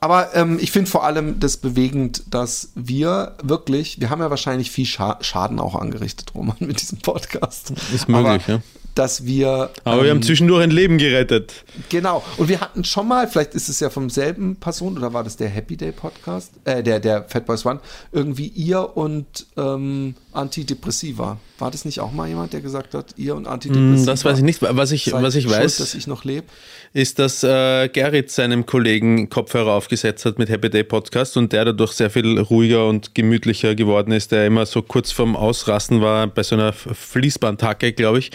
Aber ähm, ich finde vor allem das bewegend, dass wir wirklich, wir haben ja wahrscheinlich viel Scha Schaden auch angerichtet, Roman, (laughs) mit diesem Podcast. Ist möglich, Aber, ja. Dass wir. Aber wir ähm, haben zwischendurch ein Leben gerettet. Genau. Und wir hatten schon mal, vielleicht ist es ja vom selben Person oder war das der Happy Day Podcast, äh, der, der Fat Boys One, irgendwie ihr und ähm, Antidepressiva. War das nicht auch mal jemand, der gesagt hat, ihr und Antidepressiva? Hm, Das weiß ich nicht. Was ich, was ich schuld, weiß, dass ich noch lebe. ist, dass äh, Gerrit seinem Kollegen Kopfhörer aufgesetzt hat mit Happy Day Podcast und der dadurch sehr viel ruhiger und gemütlicher geworden ist, der immer so kurz vorm Ausrasten war bei so einer Fließbandhacke, glaube ich,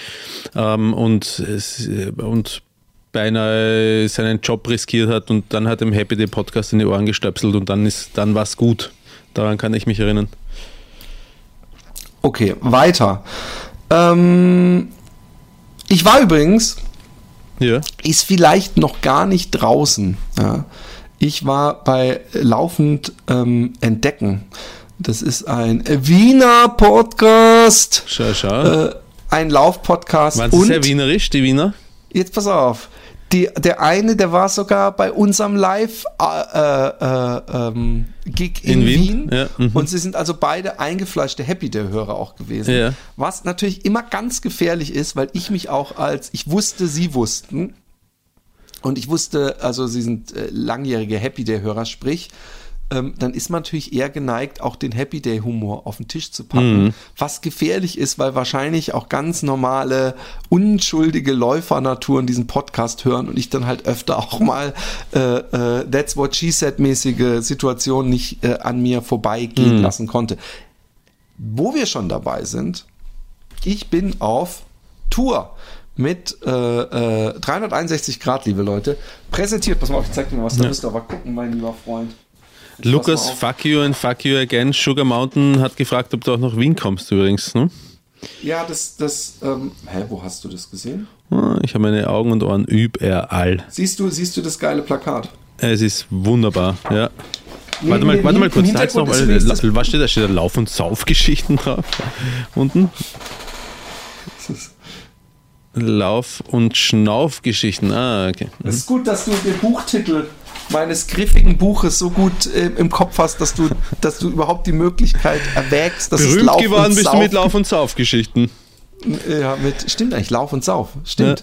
ähm, und, es- und beinahe seinen Job riskiert hat und dann hat ihm Happy Day Podcast in die Ohren gestöpselt und dann ist dann war's gut. Daran kann ich mich erinnern. Okay, weiter. Ähm, ich war übrigens, Ja. ist vielleicht noch gar nicht draußen. Ja. Ich war bei Laufend ähm, Entdecken. Das ist ein Wiener Podcast. Schau, schau. Äh, ein Laufpodcast. Sie und sehr wienerisch, die Wiener? jetzt pass auf. Die, der eine, der war sogar bei unserem Live äh, äh, ähm, Gig in, In Wien. Wien? Ja, mhm. Und sie sind also beide eingefleischte Happy Day Hörer auch gewesen. Ja. Was natürlich immer ganz gefährlich ist, weil ich mich auch als ich wusste, sie wussten und ich wusste, also sie sind äh, langjährige Happy Day Hörer, sprich ähm, dann ist man natürlich eher geneigt, auch den Happy Day Humor auf den Tisch zu packen, was gefährlich ist, weil wahrscheinlich auch ganz normale, unschuldige Läufernaturen diesen Podcast hören und ich dann halt öfter auch mal äh, äh, That's What She Said mäßige Situationen nicht äh, an mir vorbeigehen lassen konnte. Wo wir schon dabei sind, ich bin auf Tour mit äh, äh, 361 Grad, liebe Leute. Präsentiert, pass mal auf, ich zeig dir mal was, da müsst ihr aber gucken, mein lieber Freund. Lukas, fuck you and fuck you again. Sugar Mountain hat gefragt, ob du auch nach Wien kommst übrigens. Ne? Ja, das, das, ähm, hä, wo hast du das gesehen? Ah, Ich habe meine Augen und Ohren überall. Siehst du, siehst du das geile Plakat? Es ist wunderbar, ja. Nee, warte mal, nee, warte mal kurz, jetzt noch das- was steht da? Steht da Lauf- und Saufgeschichten drauf? (laughs) Unten? Lauf- und Schnaufgeschichten. Ah, okay. Es ist gut, dass du den Buchtitel meines griffigen Buches so gut äh, im Kopf hast, dass du, dass du überhaupt die Möglichkeit erwägst, dass es Berühmt Lauf geworden bist du mit Lauf- und Saufgeschichten. Ja, mit, stimmt eigentlich, Lauf und Sauf, stimmt.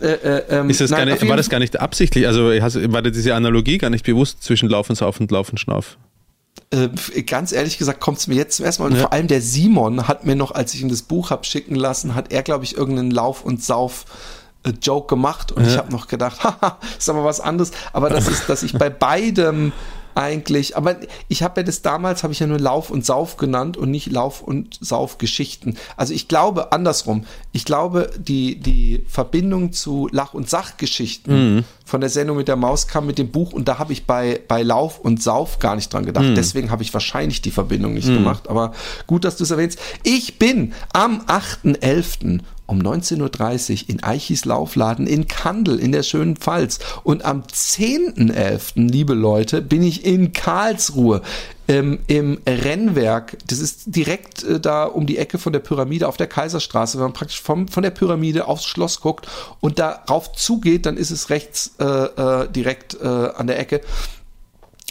Äh, äh, ähm, Ist das nein, nicht, war das gar nicht absichtlich? Also war dir diese Analogie gar nicht bewusst zwischen Lauf und Sauf und Lauf und Schnauf? äh, ganz ehrlich gesagt kommt es mir jetzt zum ersten Mal. Und Ja. vor allem der Simon hat mir noch, als ich ihm das Buch hab schicken lassen, hat er, glaube ich, irgendeinen Lauf- und Sauf- äh, Joke gemacht und ich Ja. habe noch gedacht, (laughs) haha, ist aber was anderes. Aber das ist, dass ich bei (laughs) beidem eigentlich, aber ich habe ja das damals, habe ich ja nur Lauf und Sauf genannt und nicht Lauf und Sauf Geschichten. Also ich glaube andersrum. Ich glaube, die, die Verbindung zu Lach- und Sachgeschichten von der Sendung mit der Maus kam mit dem Buch und da habe ich bei, bei Lauf und Sauf gar nicht dran gedacht. Deswegen habe ich wahrscheinlich die Verbindung nicht gemacht. Aber gut, dass du es erwähnst. Ich bin am 8.11. um 19.30 Uhr in Eichis Laufladen in Kandel in der schönen Pfalz. Und am 10.11., liebe Leute, bin ich in Karlsruhe ähm, im Rennwerk. Das ist direkt äh, da um die Ecke von der Pyramide auf der Kaiserstraße. Wenn man praktisch vom, von der Pyramide aufs Schloss guckt und darauf zugeht, dann ist es rechts äh, äh, direkt äh, an der Ecke.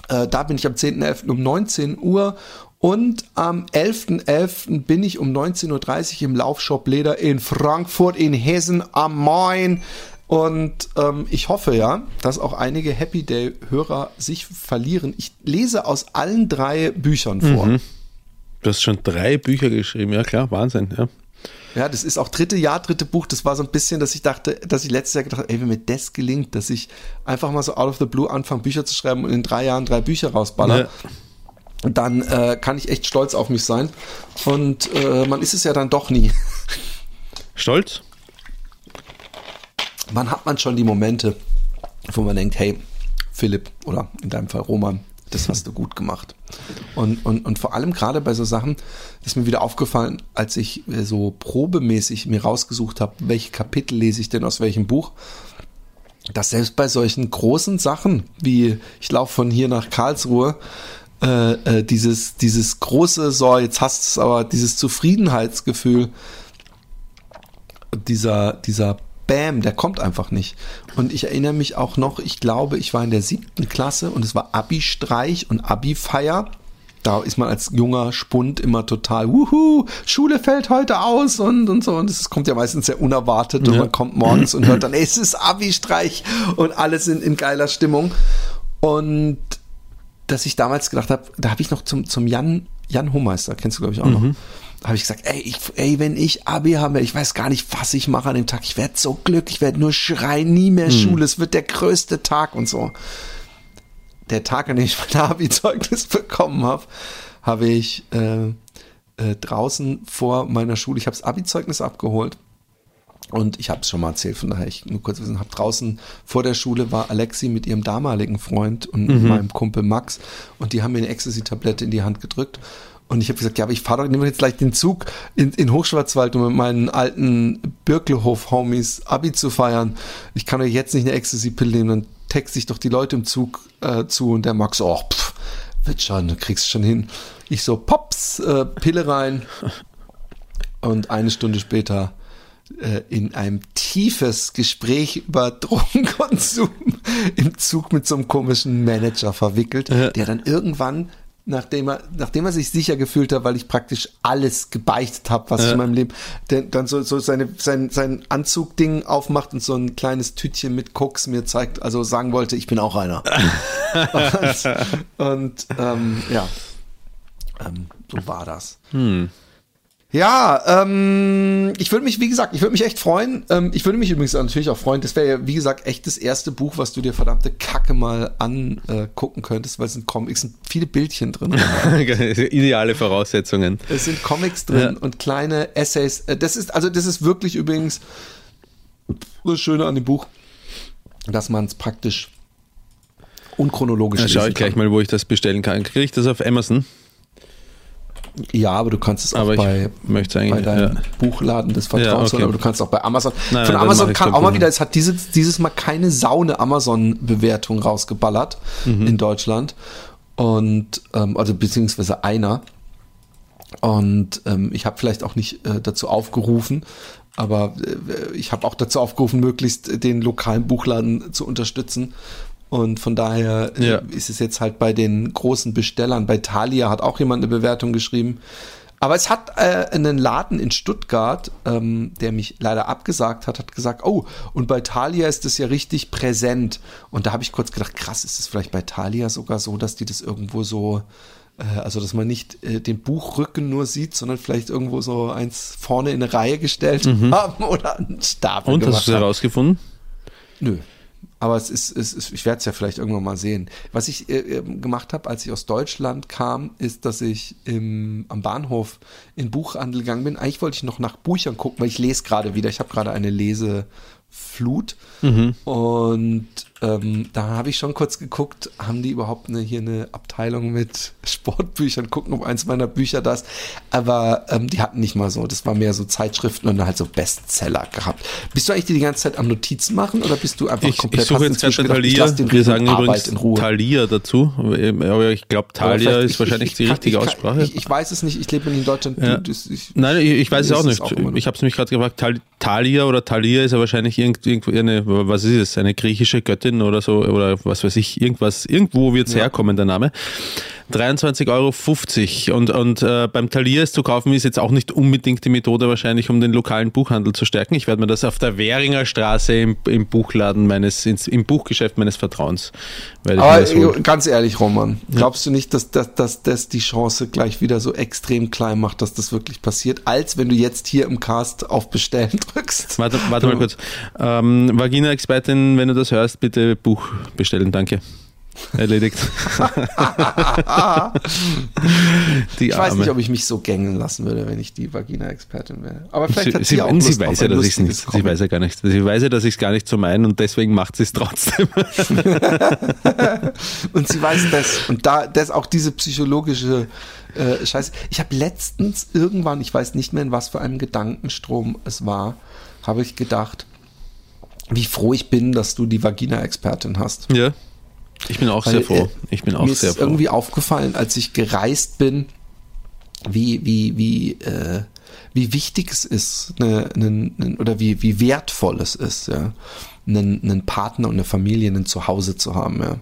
Äh, da bin ich am 10.11. um 19 Uhr. Und am 11.11. bin ich um 19.30 Uhr im Laufshop Leder in Frankfurt in Hessen am Main. Und ähm, ich hoffe ja, dass auch einige Happy Day-Hörer sich verlieren. Ich lese aus allen drei Büchern vor. Du hast schon drei Bücher geschrieben, ja klar, Wahnsinn. Ja. Ja, das ist auch dritte Jahr, dritte Buch. Das war so ein bisschen, dass ich dachte, dass ich letztes Jahr gedacht habe, ey, wenn mir das gelingt, dass ich einfach mal so out of the blue anfange, Bücher zu schreiben und in drei Jahren drei Bücher rausballer. Ja. Dann äh, kann ich echt stolz auf mich sein. Und äh, man ist es ja dann doch nie. Stolz? Wann hat man schon die Momente, wo man denkt, hey, Philipp oder in deinem Fall Roman, das hast du gut gemacht. Und, und, und vor allem gerade bei so Sachen ist mir wieder aufgefallen, als ich äh, so probemäßig mir rausgesucht habe, welche Kapitel lese ich denn aus welchem Buch, dass selbst bei solchen großen Sachen wie ich laufe von hier nach Karlsruhe, äh, äh, dieses, dieses große, so, jetzt hast du es aber, dieses Zufriedenheitsgefühl, dieser, dieser Bam, der kommt einfach nicht. Und ich erinnere mich auch noch, ich glaube, ich war in der siebten Klasse und es war Abi-Streich und Abi-Feier. Da ist man als junger Spund immer total, wuhu, Schule fällt heute aus und, und so. Und das kommt ja meistens sehr unerwartet und Ja. man kommt morgens und hört dann, ey, es ist Abi-Streich und alle sind in geiler Stimmung. Und dass ich damals gedacht habe, da habe ich noch zum, zum Jan, Jan Hohmeister, kennst du glaube ich auch noch, da habe ich gesagt, ey, ich, ey, wenn ich Abi habe, ich weiß gar nicht, was ich mache an dem Tag. Ich werde so glücklich, ich werde nur schreien, nie mehr Schule, es wird der größte Tag und so. Der Tag, an dem ich mein (laughs) Abi-Zeugnis bekommen habe, habe ich äh, äh, draußen vor meiner Schule, ich habe das Abi-Zeugnis abgeholt und ich habe es schon mal erzählt, von daher ich nur kurz wissen, habe draußen vor der Schule war Alexi mit ihrem damaligen Freund und meinem Kumpel Max und die haben mir eine Ecstasy-Tablette in die Hand gedrückt. Und ich habe gesagt, ja, aber ich fahre doch nehme jetzt gleich den Zug in, in Hochschwarzwald, um mit meinen alten Birkelhof-Homies Abi zu feiern. Ich kann doch jetzt nicht eine Ecstasy-Pille nehmen, dann texte ich doch die Leute im Zug äh, zu und der Max, oh, pff, wird schon, du kriegst schon hin. Ich so, pops, äh, Pille rein. (laughs) Und eine Stunde später in einem tiefes Gespräch über (laughs) Drogenkonsum im Zug mit so einem komischen Manager verwickelt, der dann irgendwann, nachdem er, nachdem er sich sicher gefühlt hat, weil ich praktisch alles gebeichtet habe, was ich in meinem Leben, der dann so, so seine, sein, sein Anzugding aufmacht und so ein kleines Tütchen mit Koks mir zeigt, also sagen wollte, ich bin auch einer. und (laughs) (laughs) und ähm, ja, ähm, so war das. Ja, ähm, ich würde mich, wie gesagt, ich würde mich echt freuen. Ähm, ich würde mich übrigens natürlich auch freuen. Das wäre ja, wie gesagt, echt das erste Buch, was du dir verdammte Kacke mal angucken könntest, weil es sind Comics, sind viele Bildchen drin. (laughs) Ideale Voraussetzungen. Es sind Comics drin Ja. und kleine Essays. Äh, Das ist, also das ist wirklich übrigens das Schöne an dem Buch, dass man es praktisch unchronologisch Dann schaue ich gleich kann. mal, wo ich das bestellen kann. Kriege ich das auf Amazon? Ja, aber du kannst es auch Aber ich bei, bei deinem ja. Buchladen des Vertrauens, Ja, okay. aber du kannst auch bei Amazon. Nein, Von nein, Amazon kam auch mal wieder, es hat dieses, dieses Mal keine Saune Amazon-Bewertung rausgeballert Mhm. in Deutschland. Und, ähm, also beziehungsweise einer. Und ähm, ich habe vielleicht auch nicht äh, dazu aufgerufen, aber äh, ich habe auch dazu aufgerufen, möglichst den lokalen Buchladen zu unterstützen. Und von daher äh, Ja. ist es jetzt halt bei den großen Bestellern. Bei Thalia hat auch jemand eine Bewertung geschrieben. Aber es hat äh, einen Laden in Stuttgart, ähm, der mich leider abgesagt hat, hat gesagt, oh, und bei Thalia ist es ja richtig präsent. Und da habe ich kurz gedacht, krass, ist es vielleicht bei Thalia sogar so, dass die das irgendwo so, äh, also dass man nicht äh, den Buchrücken nur sieht, sondern vielleicht irgendwo so eins vorne in eine Reihe gestellt (laughs) haben oder einen Stapel Und, hast du es herausgefunden? Nö. Aber es ist, es ist ich werde es ja vielleicht irgendwann mal sehen. Was ich äh, äh, gemacht habe, als ich aus Deutschland kam, ist, dass ich im, am Bahnhof in Buchhandel gegangen bin. Eigentlich wollte ich noch nach Büchern gucken, weil ich lese gerade wieder. Ich habe gerade eine Leseflut. Und ähm, da habe ich schon kurz geguckt, haben die überhaupt eine, hier eine Abteilung mit (laughs) Sportbüchern, gucken, ob eins meiner Bücher da ist. Aber ähm, die hatten nicht mal so. Das war mehr so Zeitschriften und halt so Bestseller gehabt. Bist du eigentlich die ganze Zeit am Notizen machen oder bist du einfach Ich, komplett ich suche jetzt gerade gedacht, Thalia. den Wir sagen Arbeit übrigens? Thalia dazu. Aber ich glaube, Thalia ist ich- wahrscheinlich ich die richtige ich kann- Aussprache. Ich, weiß es nicht, ich lebe in Deutschland. Ja. Du, das, Nein, ich, weiß es auch nicht. auch ich habe es mich gerade gefragt. Thalia oder Thalia ist ja wahrscheinlich irgend, irgendwo eine, was ist es, eine griechische Göttin oder so, oder was weiß ich, irgendwas, irgendwo wird es herkommen, der Name. 23,50 Euro. Und, und äh, beim Thalia es zu kaufen ist jetzt auch nicht unbedingt die Methode wahrscheinlich, um den lokalen Buchhandel zu stärken. Ich werde mir das auf der Währinger Straße im, im Buchladen meines, ins, im Buchgeschäft meines Vertrauens. Aber äh, ganz ehrlich, Roman, glaubst du nicht, dass, dass, dass das die Chance gleich wieder so extrem klein macht, dass das wirklich passiert, als wenn du jetzt hier im Cast auf Bestellen (laughs) drückst? Warte, warte mal kurz. Ähm, Vagina-Expertin, wenn du das hörst, bitte Buch bestellen, danke. Erledigt. (laughs) Ich weiß nicht, ob ich mich so gängeln lassen würde, wenn ich die Vagina-Expertin wäre. Aber vielleicht Sie, hat sie, sie, auch sie Lust weiß auf ja, ein dass ich es nicht. Sie weiß ja gar nicht. Sie weiß ja, dass ich es gar nicht so meine und deswegen macht sie es trotzdem. (laughs) Und sie weiß das. Und da, das auch diese psychologische äh, Scheiße. Ich habe letztens irgendwann, ich weiß nicht mehr in was für einem Gedankenstrom es war, habe ich gedacht, wie froh ich bin, dass du die Vagina-Expertin hast. ja. Ich bin auch Weil, sehr froh. äh, Ich bin auch Mir sehr ist froh. irgendwie aufgefallen, als ich gereist bin, wie, wie, wie, äh, wie wichtig es ist, ne, ne, ne, oder wie, wie wertvoll es ist, ja, einen, einen Partner und eine Familie, ein Zuhause zu haben, ja.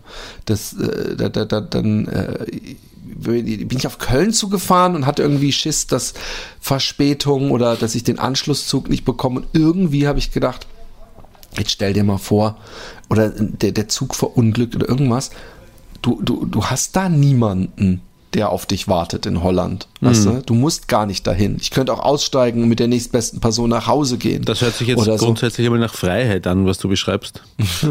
Das, äh, da, da, da, dann, äh, bin ich auf Köln zugefahren und hatte irgendwie Schiss, dass Verspätung oder dass ich den Anschlusszug nicht bekomme. Und irgendwie habe ich gedacht, jetzt stell dir mal vor, oder der, der Zug verunglückt oder irgendwas. Du, du, du hast da niemanden, der auf dich wartet in Holland. Weißt Mhm. du? du musst gar nicht dahin. Ich könnte auch aussteigen und mit der nächstbesten Person nach Hause gehen. das hört sich jetzt Oder so. grundsätzlich einmal nach Freiheit an, was du beschreibst. (laughs)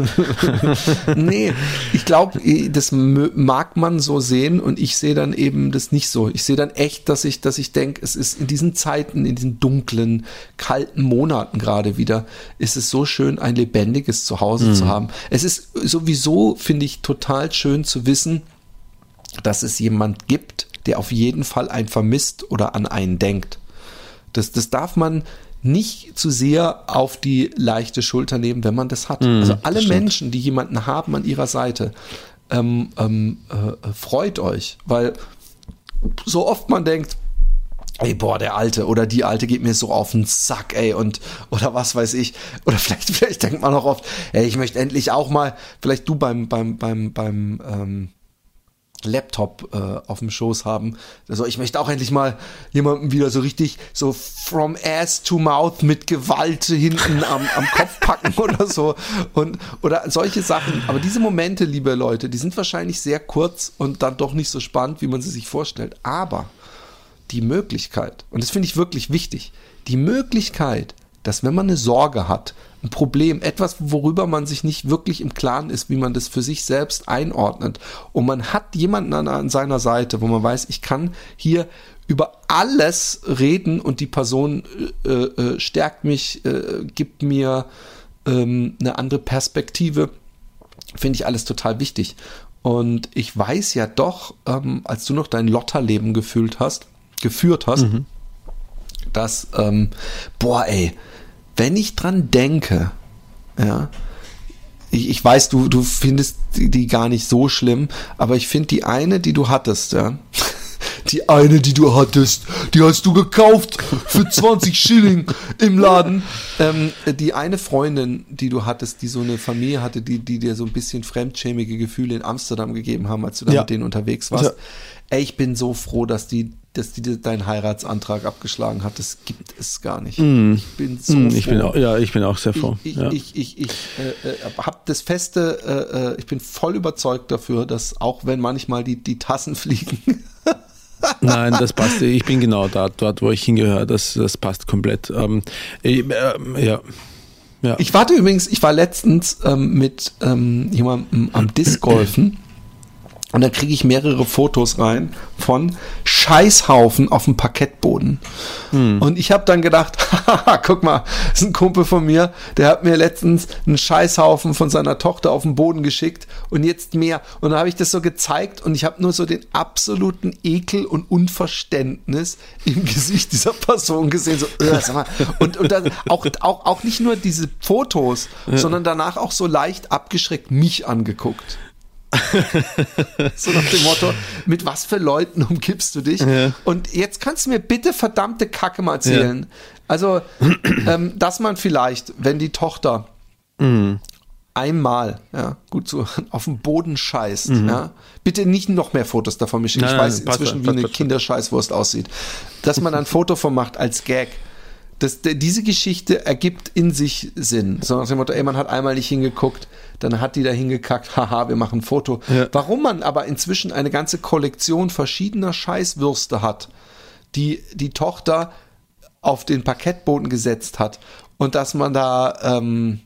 (laughs) nee, ich glaube, das mag man so sehen und ich sehe dann eben das nicht so. Ich sehe dann echt, dass ich, dass ich denke, es ist in diesen Zeiten, in diesen dunklen, kalten Monaten gerade wieder, ist es so schön, ein lebendiges Zuhause zu haben. Es ist sowieso, finde ich, total schön zu wissen, dass es jemand gibt, der auf jeden Fall einen vermisst oder an einen denkt. Das, das darf man nicht zu sehr auf die leichte Schulter nehmen, wenn man das hat. also alle Menschen, die jemanden haben an ihrer Seite, ähm, ähm, äh, freut euch, weil so oft man denkt, ey, boah, der Alte oder die Alte geht mir so auf den Sack, ey, und, oder was weiß ich. Oder (laughs) vielleicht, vielleicht denkt man auch oft, ey, ich möchte endlich auch mal, vielleicht du beim, beim, beim, beim, ähm, Laptop äh, auf dem Schoß haben. Also ich möchte auch endlich mal jemanden wieder so richtig so from ass to mouth mit Gewalt hinten am, am Kopf packen (laughs) oder so und oder solche Sachen. Aber diese Momente, liebe Leute, die sind wahrscheinlich sehr kurz und dann doch nicht so spannend, wie man sie sich vorstellt. Aber die Möglichkeit, und das finde ich wirklich wichtig, die Möglichkeit, dass wenn man eine Sorge hat, ein Problem, etwas, worüber man sich nicht wirklich im Klaren ist, wie man das für sich selbst einordnet, und man hat jemanden an, an seiner Seite, wo man weiß, ich kann hier über alles reden und die Person äh, äh, stärkt mich, äh, gibt mir ähm, eine andere Perspektive, finde ich alles total wichtig. Und ich weiß ja doch, ähm, als du noch dein Lotterleben gefühlt hast, geführt hast, dass, ähm, boah, ey, wenn ich dran denke, ja, ich, ich weiß, du, du findest die, gar nicht so schlimm, aber ich finde die eine, die du hattest, ja, (laughs) die eine, die du hattest, die hast du gekauft für (laughs) 20 Schilling im Laden. Ähm, die eine Freundin, die du hattest, die so eine Familie hatte, die, die dir so ein bisschen fremdschämige Gefühle in Amsterdam gegeben haben, als du da Ja. mit denen unterwegs warst. Ja. Ey, ich bin so froh, dass die, dass die deinen Heiratsantrag abgeschlagen hat. Das gibt es gar nicht. Ich bin so froh. ich bin auch, ja, ich bin auch sehr froh. Ich, ich, ja. ich, ich, ich äh, äh, hab das feste, äh, äh, ich bin voll überzeugt dafür, dass auch wenn manchmal die, die Tassen (laughs) fliegen, Nein, das passt. Ich bin genau da, dort, wo ich hingehöre. Das, das passt komplett. Ähm, ich, ähm, ja. Ja. Ich warte übrigens, ich war letztens ähm, mit ähm, jemandem am Discgolfen und da kriege ich mehrere Fotos rein von Scheißhaufen auf dem Parkettboden. Und ich habe dann gedacht, (laughs) guck mal, das ist ein Kumpel von mir, der hat mir letztens einen Scheißhaufen von seiner Tochter auf den Boden geschickt und jetzt mehr. Und dann habe ich das so gezeigt und ich habe nur so den absoluten Ekel und Unverständnis im (laughs) Gesicht dieser Person gesehen. So, äh, sag mal. Und, und dann auch, auch, auch nicht nur diese Fotos, sondern danach auch so leicht abgeschreckt mich angeguckt. (laughs) so nach dem Motto, mit was für Leuten umgibst du dich? Und jetzt kannst du mir bitte verdammte Kacke mal erzählen. Also, ähm, dass man vielleicht, wenn die Tochter einmal, ja, gut so, (laughs) auf den Boden scheißt, ja, bitte nicht noch mehr Fotos davon mir schicken. Ich Nein, weiß inzwischen, wie passt eine. Kinderscheißwurst aussieht. Dass man ein Foto von macht als Gag. Das, diese Geschichte ergibt in sich Sinn. So nach dem Motto, ey, man hat einmal nicht hingeguckt, dann hat die da hingekackt, (laughs) haha, wir machen ein Foto. Ja. Warum man aber inzwischen eine ganze Kollektion verschiedener Scheißwürste hat, die die Tochter auf den Parkettboden gesetzt hat und dass man da ähm,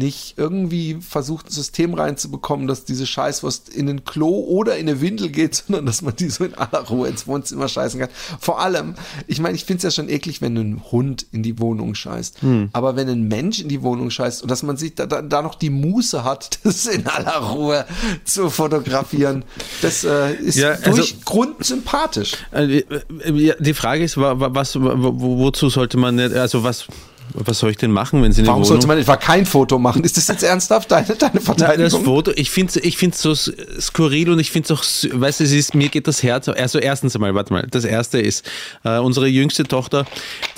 nicht irgendwie versucht, ein System reinzubekommen, dass diese Scheißwurst in den Klo oder in eine Windel geht, (laughs) sondern dass man die so in aller Ruhe ins Wohnzimmer scheißen kann. Vor allem, ich meine, ich finde es ja schon eklig, wenn ein Hund in die Wohnung scheißt. Aber wenn ein Mensch in die Wohnung scheißt und dass man sich da, da, da noch die Muße hat, (laughs) das in aller Ruhe zu fotografieren, (laughs) das äh, ist Ja, also- durch Grund sympathisch. Äh, äh, Die Frage ist, wa- wa- was, wo- wo- wozu sollte man also was, was soll ich denn machen, wenn sie eine Warum Wohnung... sollte man etwa kein Foto machen? Ist das jetzt ernsthaft deine, deine Na, das Verteidigung? Foto, ich finde es ich find's so skurril und ich finde es auch, weißt du, es ist, mir geht das Herz, also erstens einmal, warte mal, das erste ist, äh, unsere jüngste Tochter,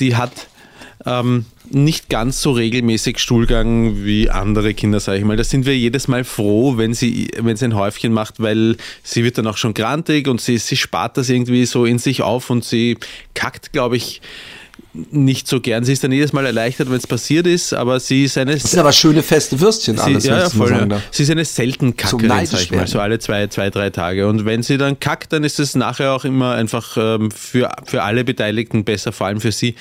die hat ähm, nicht ganz so regelmäßig Stuhlgang wie andere Kinder, sage ich mal. Da sind wir jedes Mal froh, wenn sie, wenn sie ein Häufchen macht, weil sie wird dann auch schon grantig und sie, sie spart das irgendwie so in sich auf und sie kackt, glaube ich, nicht so gern. Sie ist dann jedes Mal erleichtert, wenn es passiert ist, aber sie ist eine Das sind aber schöne feste Würstchen alles, Sie, wenn ja, ja, voll. Ja. Sie ist eine selten Kackerin, sag ich mal, so alle zwei, zwei, drei Tage. Und wenn sie dann kackt, dann ist es nachher auch immer einfach ähm, für, für alle Beteiligten besser, vor allem für sie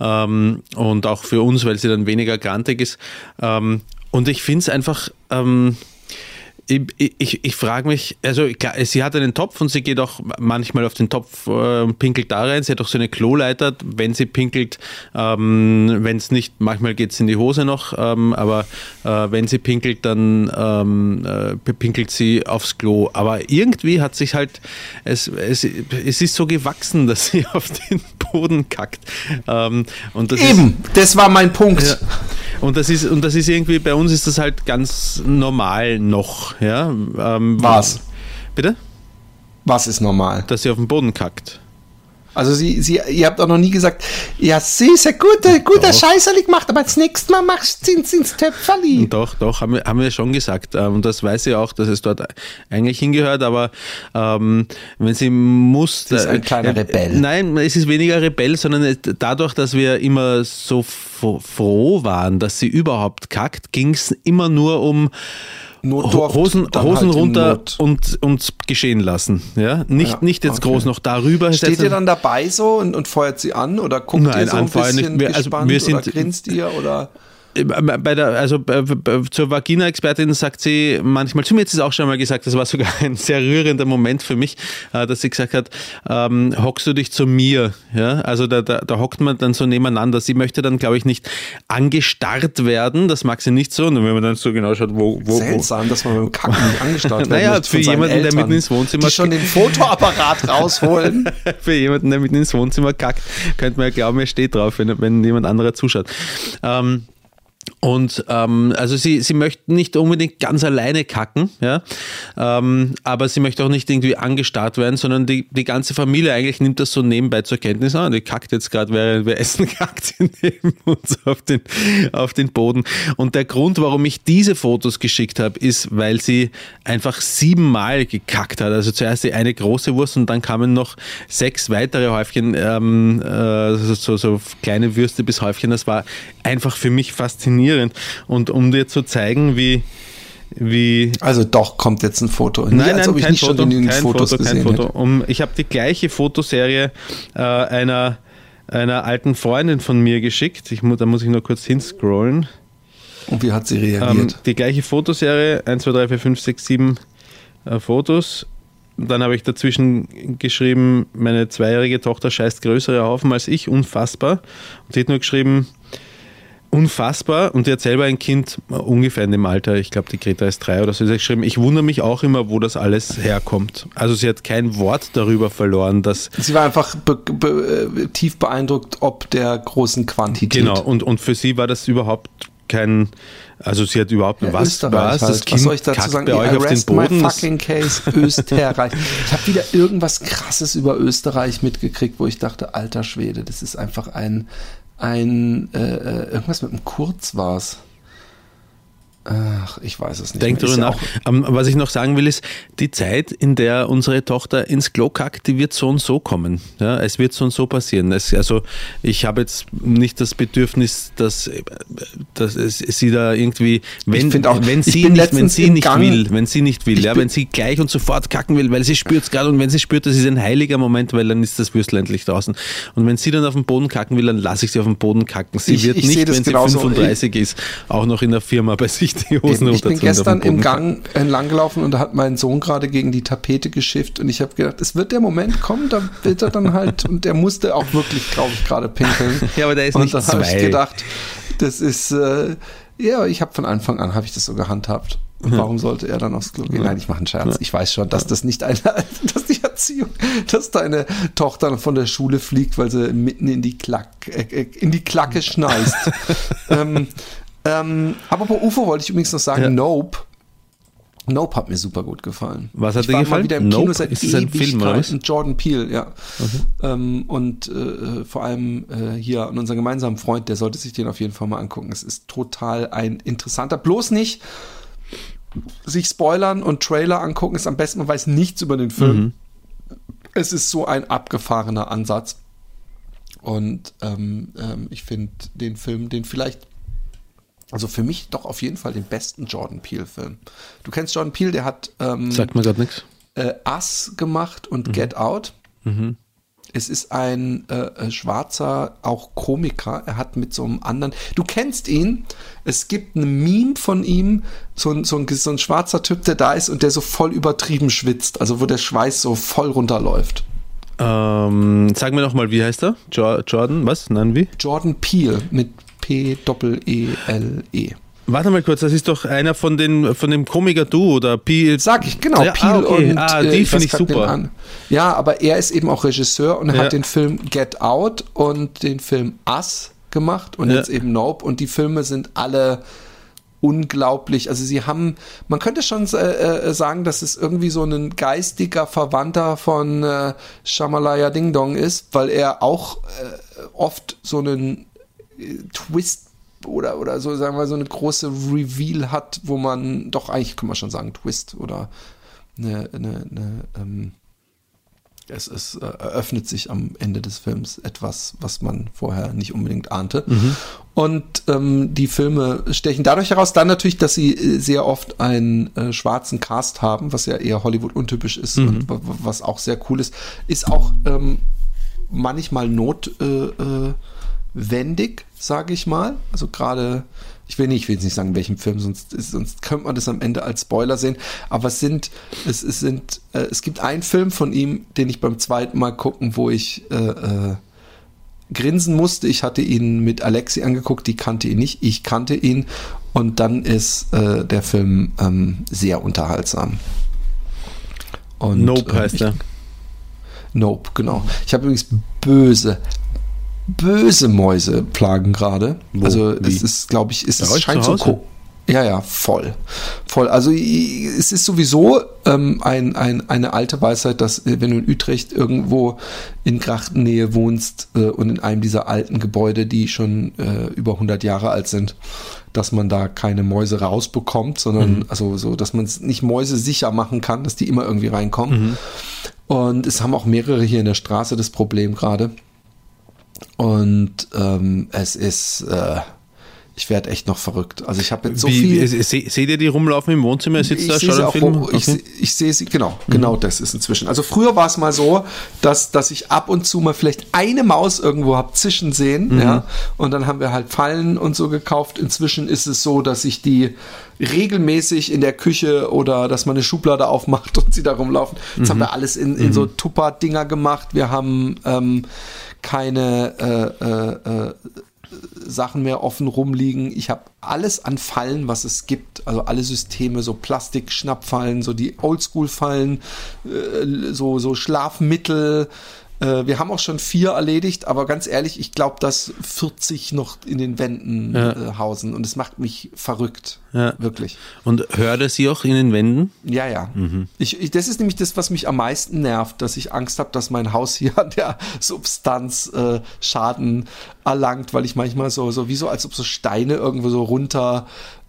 ähm, und auch für uns, weil sie dann weniger grantig ist. Ähm, und ich finde es einfach... Ähm, ich, ich, ich frage mich, also klar, sie hat einen Topf und sie geht auch manchmal auf den Topf, äh, pinkelt da rein. Sie hat auch so eine Kloleiter, wenn sie pinkelt, ähm, wenn es nicht, manchmal geht es in die Hose noch, ähm, aber äh, wenn sie pinkelt, dann ähm, äh, pinkelt sie aufs Klo. Aber irgendwie hat sich halt, es, es, es ist so gewachsen, (laughs) dass sie auf den Boden kackt. Ähm, und das ist, Eben, das war mein Punkt. ja. Und das ist und das ist irgendwie bei uns ist das halt ganz normal noch, ja. Ähm, Was? Bitte? Was ist normal? Dass sie auf den Boden kackt. Also sie, sie, ihr habt auch noch nie gesagt, ja, süße, gute, guter Scheißerli gemacht, aber das nächste Mal machst du ins, ins Töpferli. Doch, doch, haben wir, haben wir schon gesagt. Ähm, Und das weiß sie auch, dass es dort eigentlich hingehört, aber ähm, wenn sie muss. Sie ist ein kleiner äh, Rebell. Nein, es ist weniger Rebell, sondern dadurch, dass wir immer so fro- froh waren, dass sie überhaupt kackt, ging es immer nur um Notdurft, Hosen, Hosen halt runter und, und geschehen lassen. Ja? Nicht, Ja, nicht jetzt okay. groß noch darüber Steht ihr dann dabei so und, und feuert sie an oder guckt Nein, ihr so ein bisschen nicht. Wir- also gespannt wir oder sind- grinst ihr oder? Bei der, also bei, bei, zur Vagina-Expertin sagt sie manchmal, zu mir hat sie es auch schon mal gesagt, das war sogar (laughs) ein sehr rührender Moment für mich, äh, dass sie gesagt hat, ähm, hockst du dich zu mir? Ja, also da, da, da hockt man dann so nebeneinander. Sie möchte dann, glaube ich, nicht angestarrt werden, das mag sie nicht so. Und wenn man dann so genau schaut, wo, wo, wo Seltsam, dass man beim Kacken nicht angestarrt werden Naja, für jemanden, der Eltern, mitten ins Wohnzimmer Die schon den Fotoapparat (laughs) rausholen. für jemanden, der mitten ins Wohnzimmer kackt, könnte man ja glauben, er steht drauf, wenn, wenn jemand anderer zuschaut. Ähm, und ähm, also sie, sie möchte nicht unbedingt ganz alleine kacken, ja, ähm, aber sie möchte auch nicht irgendwie angestarrt werden, sondern die, die ganze Familie eigentlich nimmt das so nebenbei zur Kenntnis an. Die kackt jetzt gerade, während wir essen, (laughs) kackt sie neben uns auf den, auf den Boden. Und der Grund, warum ich diese Fotos geschickt habe, ist, weil sie einfach siebenmal gekackt hat. Also zuerst die eine große Wurst und dann kamen noch sechs weitere Häufchen, ähm, äh, so, so kleine Würste bis Häufchen. Das war einfach für mich faszinierend. Und um dir zu zeigen, wie, wie Also doch, kommt jetzt ein Foto. Nie, Nein, als nein, ob ich nicht Foto, schon kein Fotos Foto, kein gesehen Foto. hätte. Um, ich habe die gleiche Fotoserie äh, einer, einer alten Freundin von mir geschickt. Ich, da muss ich nur kurz hinscrollen. Und wie hat sie Ähm, reagiert? die gleiche Fotoserie, 1, 2, 3, 4, 5, 6, 7 äh, Fotos. Dann habe ich dazwischen geschrieben, meine zweijährige Tochter scheißt größere Haufen als ich, unfassbar. Und sie hat nur geschrieben, unfassbar. Und die hat selber ein Kind äh, ungefähr in dem Alter, ich glaube, die Greta ist drei oder so, sie hat geschrieben, ich wundere mich auch immer, wo das alles herkommt. Also sie hat kein Wort darüber verloren, dass sie war einfach be be äh, tief beeindruckt, ob der großen Quantität. Genau, und, und für sie war das überhaupt kein, also sie hat überhaupt, Ja, was, Österreich was, halt. das Kind Was soll ich dazu sagen? bei euch auf den my Boden. Das- fucking case Österreich. ich habe wieder irgendwas krasses über Österreich mitgekriegt, wo ich dachte, alter Schwede, das ist einfach ein, ein, äh, äh, irgendwas mit einem Kurz war's. Ach, ich weiß es nicht. Denk ja nach. Ähm, was ich noch sagen will, ist, die Zeit, in der unsere Tochter ins Klo kackt, die wird so und so kommen. Ja, es wird so und so passieren. Es, also ich habe jetzt nicht das Bedürfnis, dass, äh, dass es, sie da irgendwie, wenn, auch, wenn sie nicht, wenn sie nicht Gang- will, wenn sie nicht will, ja, wenn sie gleich und sofort kacken will, weil sie spürt es gerade und wenn sie spürt, das ist ein heiliger Moment, weil dann ist das Würstel endlich draußen. Und wenn sie dann auf den Boden kacken will, dann lasse ich sie auf den Boden kacken. Sie Ich- wird ich nicht, wenn sie genauso. 35 ist, auch noch in der Firma bei sich die Hosen ich bin und gestern im. Gang entlang gelaufen und da hat mein Sohn gerade gegen die Tapete geschifft und ich habe gedacht, es wird der Moment kommen, da wird er dann halt und der musste auch wirklich, glaube ich, gerade pinkeln. (laughs) Ja, aber der ist und nicht dann habe ich gedacht, das ist äh, ja, ich habe von Anfang an habe ich das so gehandhabt. Und warum sollte er dann aufs Klo gehen? Nein, ich mache einen Scherz. Ich weiß schon, dass das nicht eine, (laughs) dass die Erziehung, dass deine Tochter von der Schule fliegt, weil sie mitten in die Klack, äh, äh, in die Klacke (laughs) schneist. ähm, ähm, aber bei UFO wollte ich übrigens noch sagen, Ja. Nope. Nope hat mir super gut gefallen. Was hat ich dir war gefallen? Mal wieder im Nope? Kino seit Ist das ein Film, was? Ewigkeiten. Jordan Peele, ja. Ähm, und äh, vor allem äh, hier an unseren gemeinsamen Freund, der sollte sich den auf jeden Fall mal angucken. Es ist total ein interessanter. Bloß nicht sich spoilern und Trailer angucken, ist am besten, man weiß nichts über den Film. Mhm. Es ist so ein abgefahrener Ansatz. Und ähm, ähm, ich finde den Film, den vielleicht, also für mich doch auf jeden Fall den besten Jordan Peele-Film. Du kennst Jordan Peele, der hat ähm, Sagt mir gerade nichts. äh, Us gemacht und Get Out. Es ist ein äh, äh, schwarzer, auch Komiker. Er hat mit so einem anderen. Du kennst ihn. Es gibt ein Meme von ihm, so ein, so, ein, so ein schwarzer Typ, der da ist und der so voll übertrieben schwitzt. Also wo der Schweiß so voll runterläuft. Ähm, sag mir noch mal, wie heißt er? Jo Jordan, was? Nein, wie? Jordan Peele mit P-E-E-L-E. Warte mal kurz, das ist doch einer von den von dem Komiker-Duo oder P. Sag ich, genau, Ja, Peele ah, okay. und Ah, äh, die weiß finde ich super. Ja, aber er ist eben auch Regisseur und Ja. hat den Film Get Out und den Film Us gemacht und Ja. jetzt eben Nope und die Filme sind alle unglaublich. Also sie haben, man könnte schon äh, äh, sagen, dass es irgendwie so ein geistiger Verwandter von äh, Shamalaya Ding Dong ist, weil er auch äh, oft so einen äh, Twist oder, oder so, sagen wir, so eine große Reveal hat, wo man doch eigentlich, kann man schon sagen, Twist oder eine, eine, eine ähm, es, es äh, eröffnet sich am Ende des Films etwas, was man vorher nicht unbedingt ahnte. Und ähm, die Filme stechen dadurch heraus, dann natürlich, dass sie äh, sehr oft einen äh, schwarzen Cast haben, was ja eher Hollywood untypisch ist und wa- wa- was auch sehr cool ist, ist auch ähm, manchmal notwendig, äh, wendig, sage ich mal. Also gerade, ich will nicht, ich will jetzt nicht sagen, in welchem Film, sonst, ist, sonst könnte man das am Ende als Spoiler sehen. Aber es sind, es, es sind, äh, es gibt einen Film von ihm, den ich beim zweiten Mal gucken, wo ich äh, äh, grinsen musste. Ich hatte ihn mit Alexi angeguckt, die kannte ihn nicht, ich kannte ihn. Und dann ist äh, der Film ähm, sehr unterhaltsam. Und, Nope äh, heißt er. Nope, genau. Ich habe übrigens böse, böse Mäuse plagen gerade. Also Wie? es ist, glaube ich, es ist, scheint so ja, ja, voll. Voll. Also es ist sowieso ähm, ein, ein, eine alte Weisheit, dass äh, wenn du in Utrecht irgendwo in Grachtennähe wohnst äh, und in einem dieser alten Gebäude, die schon äh, über 100 Jahre alt sind, dass man da keine Mäuse rausbekommt, sondern also so, dass man es nicht Mäuse sicher machen kann, dass die immer irgendwie reinkommen. Und es haben auch mehrere hier in der Straße das Problem gerade. Und ähm, es ist, äh, ich werde echt noch verrückt. Also ich habe jetzt so Wie, viel. se- seht ihr die rumlaufen im Wohnzimmer? Er sitzt Ich da, sehe schaut Film? rum. ich, Okay. se- ich sehe sie, genau, genau das ist inzwischen. Also früher war es mal so, dass, dass ich ab und zu mal vielleicht eine Maus irgendwo hab zischen sehen, ja, und dann haben wir halt Fallen und so gekauft. Inzwischen ist es so, dass ich die regelmäßig in der Küche oder dass man eine Schublade aufmacht (laughs) und sie da rumlaufen. Das haben wir alles in, in so Tupper-Dinger gemacht. Wir haben ähm, keine äh, äh, äh, Sachen mehr offen rumliegen. Ich habe alles an Fallen, was es gibt. Also alle Systeme, so Plastik-Schnappfallen, so die Oldschool-Fallen, äh, so, so Schlafmittel. Äh, wir haben auch schon vier erledigt, aber ganz ehrlich, ich glaube, dass 40 noch in den Wänden Ja. äh, hausen und es macht mich verrückt. Ja. Wirklich. Und hört sie auch in den Wänden? Ja, ja. Ich, ich, das ist nämlich das, was mich am meisten nervt, dass ich Angst habe, dass mein Haus hier (laughs) an der Substanz äh, Schaden erlangt, weil ich manchmal so, so wie so, als ob so Steine irgendwo so runter,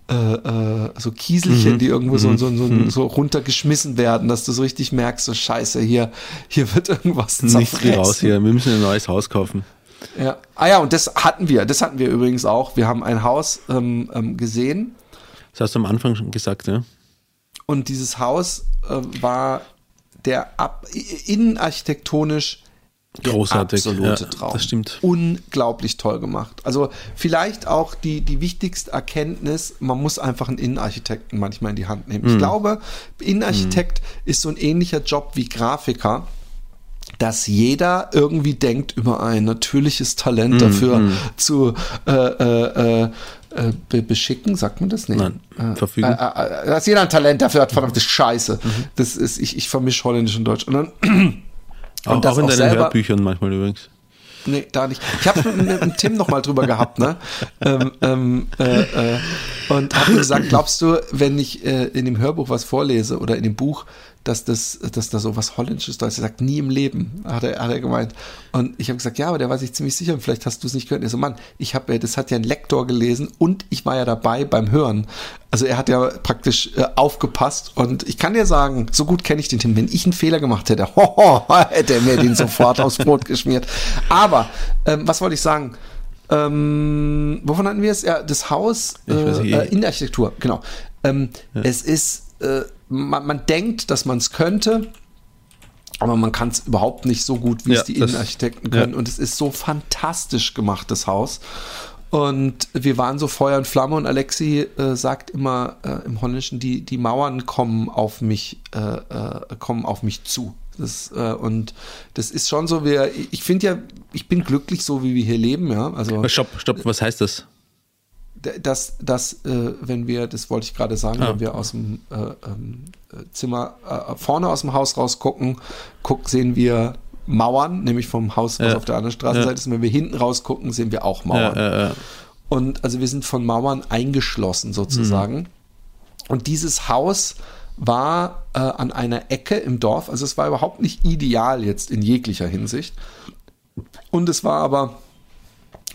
äh, äh, so Kieselchen, die irgendwo so, so, so, so runtergeschmissen werden, dass du so richtig merkst, so scheiße, hier, hier wird irgendwas Nicht geh raus zerfressen. hier, wir müssen ein neues Haus kaufen. Ja. Ah ja, und das hatten wir, das hatten wir übrigens auch. Wir haben ein Haus ähm, ähm, gesehen, Das hast du am Anfang schon gesagt, ja? Und dieses Haus äh, war der ab, i- innenarchitektonisch der Großartig, absolute ja, Traum. das stimmt. Unglaublich toll gemacht. Also vielleicht auch die, die wichtigste Erkenntnis, man muss einfach einen Innenarchitekten manchmal in die Hand nehmen. Hm. Ich glaube, Innenarchitekt ist so ein ähnlicher Job wie Grafiker dass jeder irgendwie denkt, über ein natürliches Hm, Talent dafür zu äh, äh, äh, äh, be beschicken, sagt man das? Nee. Nein, Äh, verfügen. Äh, dass jeder ein Talent dafür hat, verdammte Scheiße. Mhm. Das ist, ich, ich vermische Holländisch und Deutsch. Und dann, Auch, das auch in auch deinen Hörbüchern manchmal übrigens. Nee, da nicht. Ich habe mit, mit, mit Tim noch mal drüber gehabt, ne? Ähm, ähm, äh, äh, und habe gesagt, glaubst du, wenn ich äh, in dem Hörbuch was vorlese oder in dem Buch, dass das, dass da so was Holländisches? Er sagt, nie im Leben, hat er, hat er gemeint. Und ich habe gesagt, ja, aber der war sich ziemlich sicher und vielleicht hast du es nicht gehört. Er so, Mann, ich habe ja, das hat ja ein Lektor gelesen und ich war ja dabei beim Hören. Also er hat ja praktisch äh, aufgepasst und ich kann dir sagen, so gut kenne ich den Tim, wenn ich einen Fehler gemacht hätte, (laughs) hoho, hätte er mir den sofort aufs Brot geschmiert. Aber, ähm, was wollte ich sagen? Ähm, wovon hatten wir es? Ja, das Haus äh, nicht. äh, in der Architektur, genau. Ähm, Es ist, äh, man, man denkt, dass man es könnte, aber man kann es überhaupt nicht so gut, wie Ja, es die das- Innenarchitekten ja. können. Und es ist so fantastisch gemacht, das Haus. Und wir waren so Feuer und Flamme und Alexi äh, sagt immer äh, im Holländischen, die, die Mauern kommen auf mich, äh, äh, kommen auf mich zu. Das, äh, und das ist schon so, wir, ich finde ja, ich bin glücklich so, wie wir hier leben, ja. Also Aber Stopp, stopp, was heißt das? Dass, dass äh, wenn wir, das wollte ich gerade sagen, Ah. wenn wir aus dem äh, ähm, äh, Zimmer äh, vorne aus dem Haus rausgucken, guck, sehen wir Mauern, nämlich vom Haus, was Ja. auf der anderen Straßenseite Ja. ist. Und wenn wir hinten rausgucken, sehen wir auch Mauern. Ja. Und also wir sind von Mauern eingeschlossen sozusagen. Und dieses Haus war äh, an einer Ecke im Dorf. Also es war überhaupt nicht ideal jetzt in jeglicher Hinsicht. Und es war aber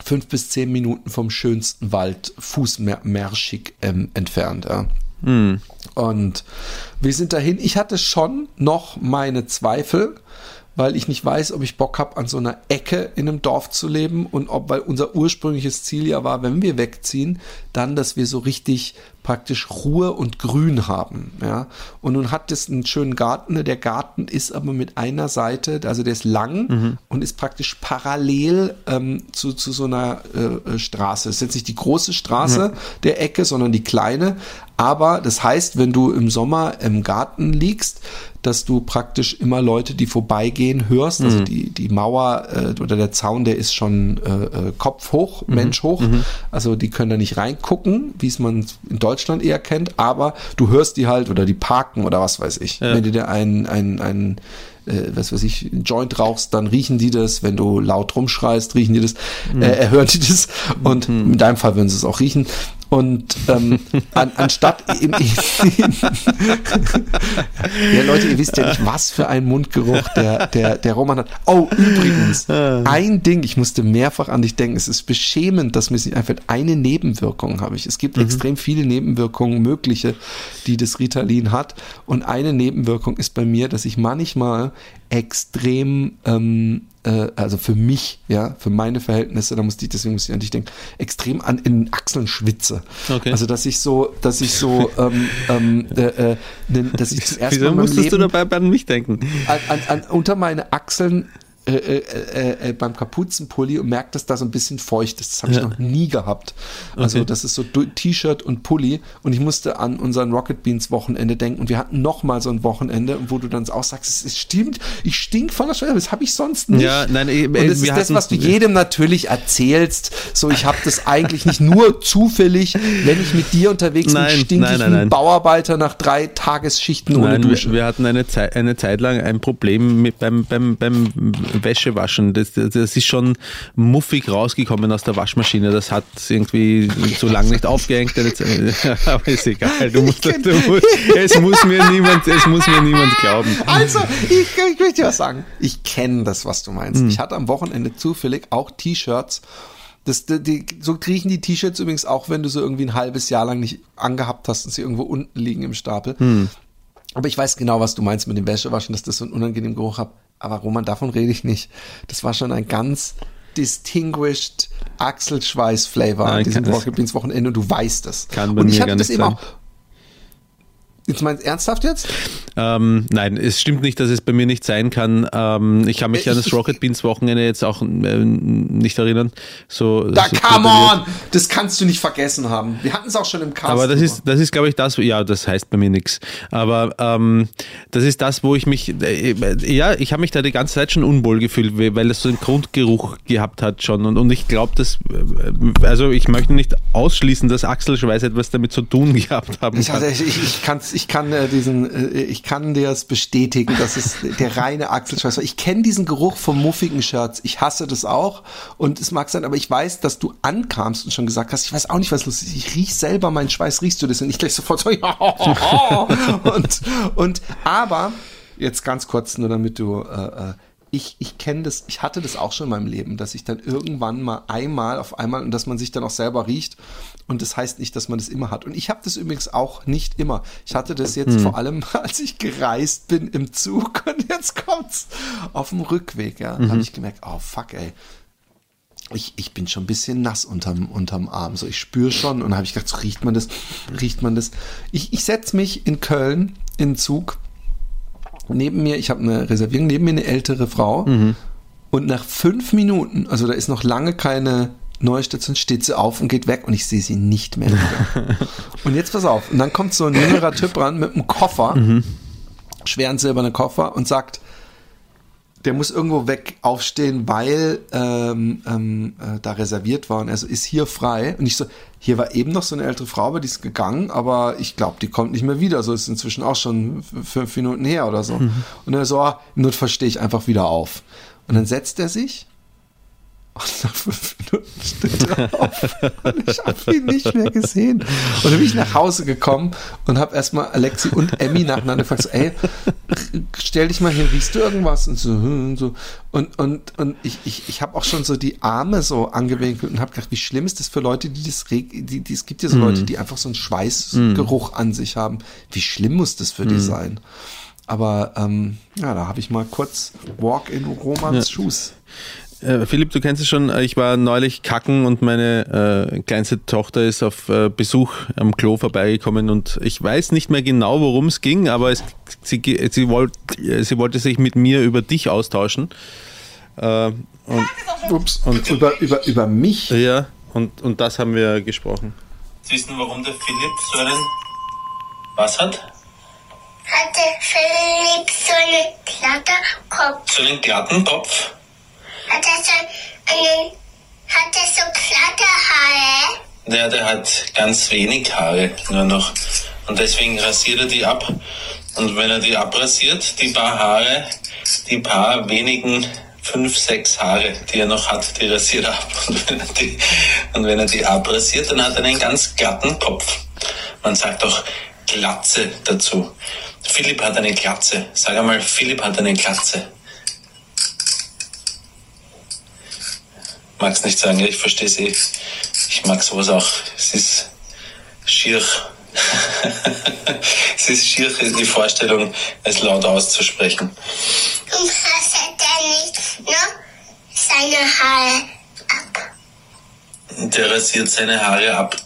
fünf bis zehn Minuten vom schönsten Wald fußmärschig ähm, entfernt. Ja. Und wir sind dahin. Ich hatte schon noch meine Zweifel, weil ich nicht weiß, ob ich Bock habe, an so einer Ecke in einem Dorf zu leben und ob, weil unser ursprüngliches Ziel ja war, wenn wir wegziehen, dann, dass wir so richtig praktisch Ruhe und Grün haben. Ja. Und nun hat es einen schönen Garten. Der Garten ist aber mit einer Seite, also der ist lang und ist praktisch parallel ähm, zu, zu so einer äh, äh, Straße. Es ist jetzt nicht die große Straße der Ecke, sondern die kleine. Aber das heißt, wenn du im Sommer im Garten liegst, dass du praktisch immer Leute, die vorbeigehen, hörst. Also die, die Mauer äh, oder der Zaun, der ist schon äh, äh, Kopf hoch, Mensch hoch. Also die können da nicht reingucken, wie es man in Deutschland eher kennt, aber du hörst die halt oder die parken oder was weiß ich. Wenn du dir ein, ein, ein äh, was weiß ich, einen Joint rauchst, dann riechen die das. Wenn du laut rumschreist, riechen die das, äh, äh, hören die das. Und in deinem Fall würden sie es auch riechen. Und ähm, (laughs) an, anstatt im, (laughs) ja, Leute, ihr wisst ja nicht, was für ein Mundgeruch der, der, der Roman hat. Oh, übrigens, ein Ding, ich musste mehrfach an dich denken. Es ist beschämend, dass mir es nicht einfällt. Eine Nebenwirkung habe ich. Es gibt extrem viele Nebenwirkungen mögliche, die das Ritalin hat. Und eine Nebenwirkung ist bei mir, dass ich manchmal extrem, ähm, äh, also für mich, ja, für meine Verhältnisse, da musste ich, deswegen muss ich an dich denken, extrem an in den Achseln schwitze. Okay. Also dass ich so, dass ich so, ähm, ähm, äh, äh, ne- dass ich zum (laughs) ersten Wieso Mal musstest du Leben dabei an mich denken? an, an, an, unter meine Achseln äh, äh, äh, äh, beim Kapuzenpulli und merkt, dass da so ein bisschen feucht ist. Das habe ich Ja. noch nie gehabt. Also Okay. das ist so T-Shirt und Pulli und ich musste an unseren Rocket Beans Wochenende denken und wir hatten noch mal so ein Wochenende, wo du dann auch sagst, es, es stimmt, ich stink von der Schwelle, das habe ich sonst nicht. Ja, nein, eh, und das ist das, was du jedem natürlich erzählst. So, ich habe das eigentlich nicht nur (laughs) zufällig, wenn ich mit dir unterwegs bin, Nein, stink nein, ich nein, wie ein. Bauarbeiter nach drei Tagesschichten ohne Dusche. wir, wir hatten eine Zeit, eine Zeit lang ein Problem mit beim, beim, beim Wäschewaschen. Das, das ist schon muffig rausgekommen aus der Waschmaschine. Das hat irgendwie so lange nicht aufgehängt. (laughs) Aber ist egal. Du musst, du musst, es, muss mir niemand, es muss mir niemand glauben. Also, ich, ich möchte dir was sagen. Ich kenne das, was du meinst. Ich hatte am Wochenende zufällig auch T-Shirts. Das, die, die, so riechen die T-Shirts übrigens auch, wenn du so irgendwie ein halbes Jahr lang nicht angehabt hast und sie irgendwo unten liegen im Stapel. Aber ich weiß genau, was du meinst mit dem Wäschewaschen, dass das so einen unangenehmen Geruch hat. Aber Roman, davon rede ich nicht. Das war schon ein ganz distinguished Achselschweiß-Flavor an diesem das- Rocket Beans Wochenende und du weißt es. Kann bei und ich mir gar das nicht eben sein. auch. Jetzt meinst du ernsthaft jetzt? Ähm, nein, es stimmt nicht, dass es bei mir nicht sein kann. Ähm, ich kann mich Äh, an ich- das Rocket Beans Wochenende jetzt auch äh, nicht erinnern. So, Da, so come on! Das kannst du nicht vergessen haben. Wir hatten es auch schon im Cast. Aber das ist, das ist, glaube ich, das, ja, das heißt bei mir nichts. Aber ähm, das ist das, wo ich mich, äh, ja, ich habe mich da die ganze Zeit schon unwohl gefühlt, weil es so einen Grundgeruch gehabt hat schon. Und, und ich glaube, dass, äh, also ich möchte nicht ausschließen, dass Achselschweiß etwas damit zu tun (laughs) gehabt haben Ich, kann. ich, ich, ich kann äh, diesen, äh, ich kann dir es bestätigen, dass es der reine Achselschweiß war. Ich kenne diesen Geruch vom muffigen Shirts. Ich hasse das auch und es mag sein, aber ich weiß, dass du ankamst und schon gesagt hast, ich weiß auch nicht, was los ist. Ich riech selber meinen Schweiß. Riechst du das? Und ich gleich sofort so, (laughs) ja. und und aber jetzt ganz kurz nur, damit du äh, äh, ich, ich kenne das, ich hatte das auch schon in meinem Leben, dass ich dann irgendwann mal einmal auf einmal und dass man sich dann auch selber riecht und das heißt nicht, dass man das immer hat. Und ich habe das übrigens auch nicht immer. Ich hatte das jetzt vor allem, (laughs) als ich gereist bin im Zug (laughs) und jetzt kommt's auf dem Rückweg, ja, habe ich gemerkt, oh fuck, ey. Ich, ich bin schon ein bisschen nass unterm, unterm Arm. So, ich spüre schon und habe ich gedacht, so riecht man das, riecht man das. Ich, ich setze mich in Köln in den Zug neben mir, ich habe eine Reservierung, neben mir eine ältere Frau. Und nach fünf Minuten, also da ist noch lange keine neue Station, steht sie auf und geht weg und ich sehe sie nicht mehr wieder. (laughs) und jetzt pass auf, und dann kommt so ein jüngerer Typ ran mit einem Koffer, schweren silbernen Koffer und sagt, der muss irgendwo weg aufstehen, weil ähm, ähm, äh, da reserviert war und er so, ist hier frei. Und ich so, hier war eben noch so eine ältere Frau, aber die ist gegangen, aber ich glaube, die kommt nicht mehr wieder. So ist inzwischen auch schon fünf Minuten her oder so. Und er so, ah, im Notfall stehe ich einfach wieder auf. Und dann setzt er sich und nach fünf Minuten steht er auf und ich habe ihn nicht mehr gesehen. Und dann bin ich nach Hause gekommen und habe erstmal Alexi und Emmy nacheinander gefragt, so, ey, stell dich mal hin, riechst du irgendwas? Und so, hm, und so. Und, und, und ich, ich, ich habe auch schon so die Arme so angewinkelt und habe gedacht, wie schlimm ist das für Leute, die das die, die Es gibt ja so Leute, die einfach so einen Schweißgeruch an sich haben. Wie schlimm muss das für die sein? Aber ähm, ja, da habe ich mal kurz Walk in Romans Shoes. Äh, Philipp, du kennst es schon, äh, ich war neulich kacken und meine äh, kleinste Tochter ist auf äh, Besuch am Klo vorbeigekommen und ich weiß nicht mehr genau, worum es ging, aber es, sie, sie, wollt, äh, sie wollte sich mit mir über dich austauschen. Äh, und, Ups. Und über, über, über mich. ja, und, und das haben wir gesprochen. wissen, warum der Philipp so einen. Was hat? hatte Philipp so einen Kletterkopf. So einen glatten Kopf. Hat er so einen, hat er so Kletterhaare. Der, der hat ganz wenig Haare nur noch. Und deswegen rasiert er die ab. Und wenn er die abrasiert, die paar Haare, die paar wenigen fünf, sechs Haare, die er noch hat, die rasiert er ab. (laughs) Und wenn er die, und wenn er die abrasiert, dann hat er einen ganz glatten Kopf. Man sagt auch Glatze dazu. Philipp hat eine Glatze. Sag einmal, Philipp hat eine Glatze. Mag's nicht sagen, ich verstehe sie. Ich mag sowas auch. Es ist schier. (laughs) es ist schier, die Vorstellung, es laut auszusprechen. und rasiert er nicht nur seine Haare ab. Der rasiert seine Haare ab,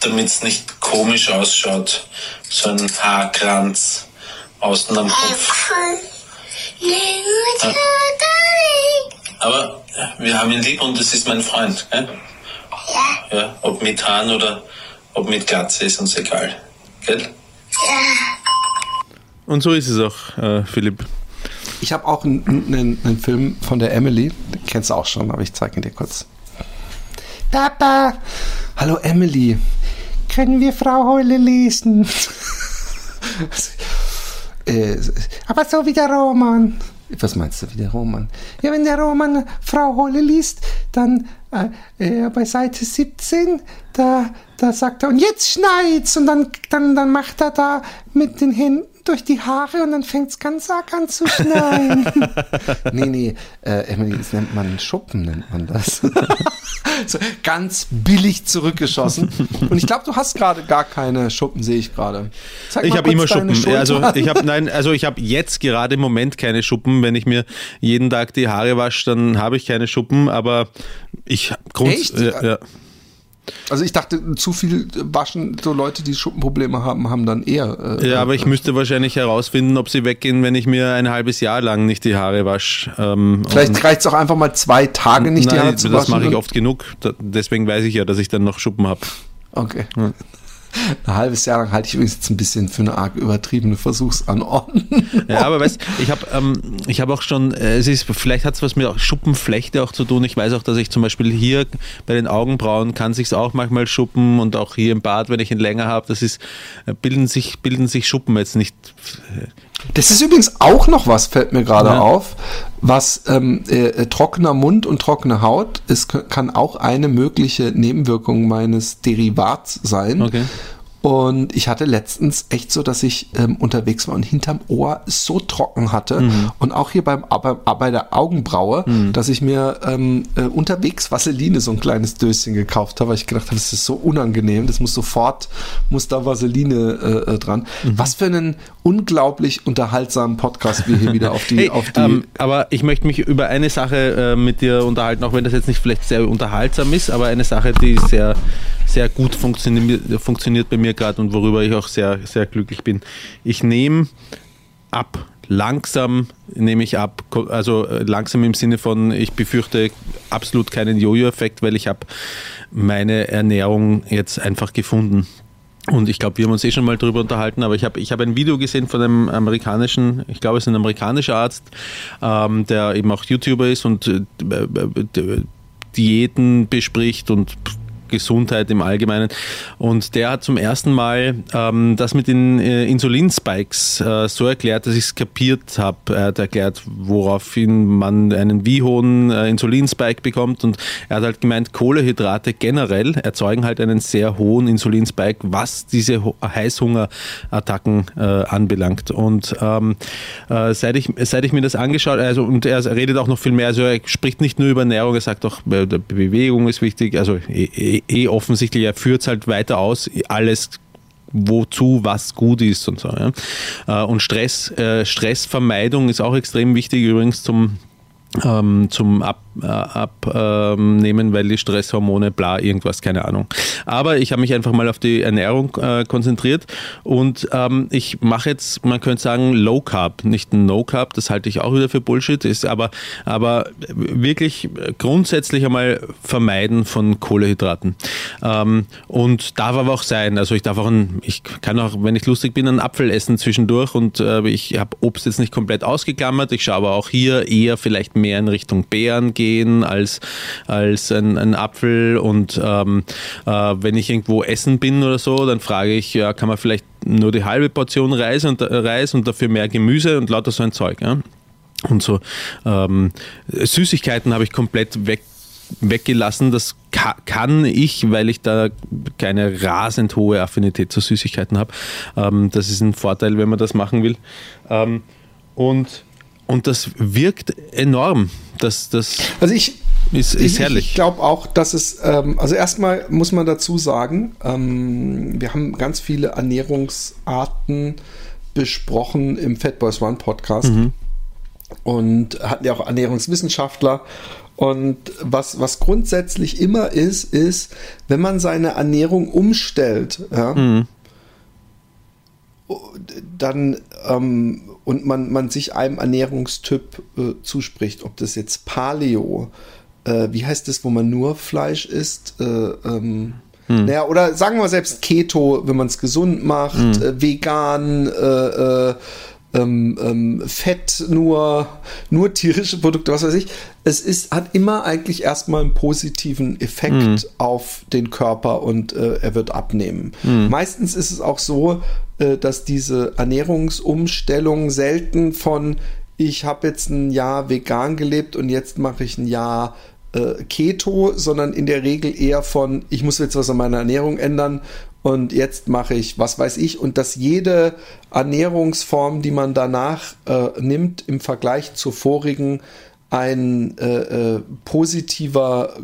damit es nicht komisch ausschaut. So ein Haarkranz außen am Kopf. Gut, Aber wir haben ihn lieb und es ist mein Freund. Gell? Ja, Ja, ob mit Haaren oder ob mit Glatze ist uns egal. Gell? ja. Und so ist es auch, äh, Philipp. Ich habe auch einen, einen, einen Film von der Emily, den kennst du auch schon, aber ich zeige ihn dir kurz. Papa! Hallo Emily, können wir Frau Heule lesen? (laughs) äh, aber so wie der Roman. Was meinst du, wie der Roman? Ja, wenn der Roman Frau Heule liest, dann äh, äh, bei Seite 17, da, da sagt er, und jetzt schneit's, und dann, dann, dann macht er da mit den Händen durch die Haare und dann fängt's ganz arg an zu schneien. (laughs) nee, nee, äh, Emily, das nennt man Schuppen, nennt man das. (laughs) so, ganz billig zurückgeschossen. Und ich glaube, du hast gerade gar keine Schuppen, sehe ich gerade. Ich habe immer Schuppen. Also ich habe nein, also ich habe jetzt gerade im Moment keine Schuppen. Wenn ich mir jeden Tag die Haare wasche, dann habe ich keine Schuppen. Aber ich grund, Echt? Ja. Also ich dachte, zu viel waschen, so Leute, die Schuppenprobleme haben, haben dann eher. Äh, ja, aber ich müsste wahrscheinlich herausfinden, ob sie weggehen, wenn ich mir ein halbes Jahr lang nicht die Haare wasche. Ähm, Vielleicht reicht es auch einfach mal zwei Tage nicht die Nein, Haare zu das waschen. mache ich oft genug. Deswegen weiß ich ja, dass ich dann noch Schuppen habe. Okay. Ein halbes Jahr lang halte ich übrigens jetzt ein bisschen für eine arg übertriebene Versuchsanordnung. Ja, aber weißt, ich habe ähm, ich habe auch schon, äh, es ist, vielleicht hat es was mit auch Schuppenflechte auch zu tun. Ich weiß auch, dass ich zum Beispiel hier bei den Augenbrauen kann sich's auch manchmal schuppen und auch hier im Bad, wenn ich ihn länger habe, das ist äh, bilden sich bilden sich Schuppen jetzt nicht. Das ist übrigens auch noch was, fällt mir gerade Ja. auf, was ähm, äh, äh, trockener Mund und trockene Haut ist, kann auch eine mögliche Nebenwirkung meines Derivats sein. Okay. Und ich hatte letztens echt so, dass ich ähm, unterwegs war und hinterm Ohr so trocken hatte Mhm. und auch hier beim aber, bei der Augenbraue, dass ich mir ähm, äh, unterwegs Vaseline so ein kleines Döschen gekauft habe, weil ich gedacht habe, das ist so unangenehm, das muss sofort, muss da Vaseline äh, äh, dran. Mhm. Was für einen unglaublich unterhaltsamen Podcast wir hier wieder auf die, (laughs) Hey, auf die ähm, aber ich möchte mich über eine Sache äh, mit dir unterhalten, auch wenn das jetzt nicht vielleicht sehr unterhaltsam ist, aber eine Sache, die sehr, sehr gut funktioniert, funktioniert bei mir gerade und worüber ich auch sehr, sehr glücklich bin. Ich nehme ab. Langsam nehme ich ab, also äh, langsam im Sinne von, ich befürchte absolut keinen Jojo-Effekt, weil ich habe meine Ernährung jetzt einfach gefunden. Und ich glaube, wir haben uns eh schon mal drüber unterhalten, aber ich habe ich hab ein Video gesehen von einem amerikanischen, ich glaube, es ist ein amerikanischer Arzt, ähm, der eben auch YouTuber ist und äh, äh, Diäten bespricht und Gesundheit im Allgemeinen. Und der hat zum ersten Mal ähm, das mit den äh, Insulinspikes äh, so erklärt, dass ich es kapiert habe. Er hat erklärt, woraufhin man einen wie hohen äh, Insulinspike bekommt. Und er hat halt gemeint, Kohlehydrate generell erzeugen halt einen sehr hohen Insulinspike, was diese Heißhungerattacken äh, anbelangt. Und ähm, äh, seit, ich, seit ich mir das angeschaut also und er redet auch noch viel mehr, also er spricht nicht nur über Ernährung, er sagt auch, äh, Bewegung ist wichtig, also eh, eh, offensichtlich, er führt es halt weiter aus, alles wozu was gut ist und so. Ja. Äh, Und Stress, äh, Stressvermeidung ist auch extrem wichtig übrigens zum ähm, zum Ab, äh, Abnehmen, weil die Stresshormone, bla, irgendwas, keine Ahnung. Aber ich habe mich einfach mal auf die Ernährung äh, konzentriert und ähm, ich mache jetzt, man könnte sagen, Low Carb, nicht No Carb, das halte ich auch wieder für Bullshit, ist aber, aber wirklich grundsätzlich einmal vermeiden von Kohlehydraten. Ähm, und darf aber auch sein, also ich darf auch, ein, ich kann auch, wenn ich lustig bin, einen Apfel essen zwischendurch und äh, ich habe Obst jetzt nicht komplett ausgeklammert, ich schaue aber auch hier eher vielleicht mehr in Richtung Beeren gehen als, als ein, ein Apfel und ähm, äh, wenn ich irgendwo essen bin oder so, dann frage ich, ja, kann man vielleicht nur die halbe Portion Reis und, äh, Reis und dafür mehr Gemüse und lauter so ein Zeug. Ja? Und so ähm, Süßigkeiten habe ich komplett weg weggelassen. Das ka kann ich, weil ich da keine rasend hohe Affinität zu Süßigkeiten habe. Ähm, das ist ein Vorteil, wenn man das machen will. Ähm, und, und das wirkt enorm. Das, das Also ich, ist, ist ich, herrlich. Ich glaube auch, dass es, ähm, also erstmal muss man dazu sagen, ähm, wir haben ganz viele Ernährungsarten besprochen im Fat Boys One Podcast. Mhm. und hatten ja auch Ernährungswissenschaftler. Und was, was grundsätzlich immer ist, ist, wenn man seine Ernährung umstellt, ja, dann ähm, und man, man sich einem Ernährungstyp äh, zuspricht, ob das jetzt Paleo, äh, wie heißt das, wo man nur Fleisch isst, äh, ähm, naja, oder sagen wir selbst Keto, wenn man es gesund macht, äh, vegan, äh, äh, ähm, ähm, Fett, nur, nur tierische Produkte, was weiß ich. Es ist, hat immer eigentlich erstmal einen positiven Effekt auf den Körper und äh, er wird abnehmen. Meistens ist es auch so, dass diese Ernährungsumstellung selten von ich habe jetzt ein Jahr vegan gelebt und jetzt mache ich ein Jahr äh, Keto, sondern in der Regel eher von, ich muss jetzt was an meiner Ernährung ändern und jetzt mache ich, was weiß ich, und dass jede Ernährungsform, die man danach äh, nimmt, im Vergleich zur vorigen ein äh, äh, positiver,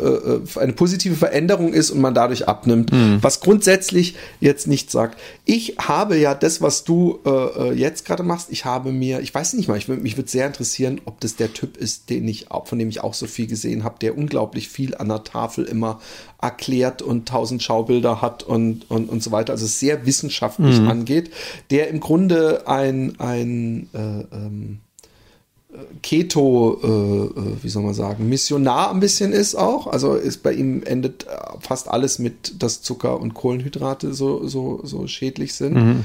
äh, äh, eine positive Veränderung ist und man dadurch abnimmt, was grundsätzlich jetzt nicht sagt. Ich habe ja das, was du äh, äh, jetzt gerade machst, ich habe mir, ich weiß nicht mal, ich, würd- mich würde sehr interessieren, ob das der Typ ist, den ich, auch- von dem ich auch so viel gesehen habe, der unglaublich viel an der Tafel immer erklärt und tausend Schaubilder hat und, und, und so weiter, also sehr wissenschaftlich angeht, der im Grunde ein, ein äh, ähm, Keto, äh, äh, wie soll man sagen, Missionar ein bisschen ist auch. Also ist bei ihm endet äh, fast alles mit, dass Zucker und Kohlenhydrate so, so, so schädlich sind.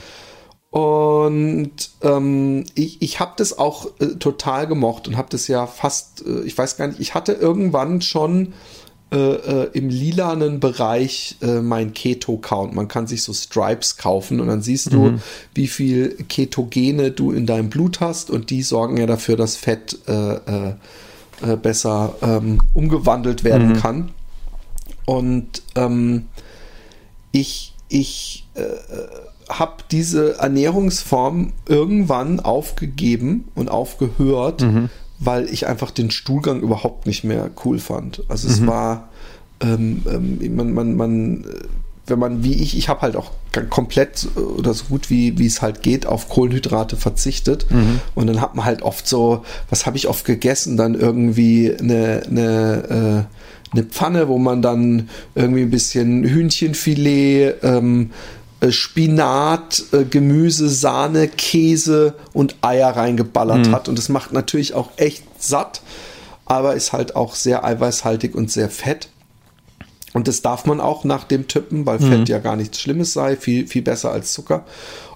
Und ähm, ich, ich habe das auch äh, total gemocht und habe das ja fast, äh, ich weiß gar nicht, ich hatte irgendwann schon äh, äh, im lilanen Bereich äh, mein Keto-Count. Man kann sich so Stripes kaufen und dann siehst du, wie viel Ketogene du in deinem Blut hast und die sorgen ja dafür, dass Fett äh, äh, äh, besser ähm, umgewandelt werden kann. Und ähm, ich, ich habe diese Ernährungsform irgendwann aufgegeben und aufgehört, weil ich einfach den Stuhlgang überhaupt nicht mehr cool fand. Also es war, ähm, ähm, man, man, man, äh, wenn man wie ich, ich habe halt auch komplett oder so gut wie wie es halt geht auf Kohlenhydrate verzichtet. Und dann hat man halt oft so, was habe ich oft gegessen, dann irgendwie eine, eine äh, eine Pfanne, wo man dann irgendwie ein bisschen Hühnchenfilet, ähm, äh, Spinat, äh, Gemüse, Sahne, Käse und Eier reingeballert hat. Und das macht natürlich auch echt satt, aber ist halt auch sehr eiweißhaltig und sehr fett. Und das darf man auch nach dem Tippen, weil Fett ja gar nichts Schlimmes sei, viel, viel besser als Zucker.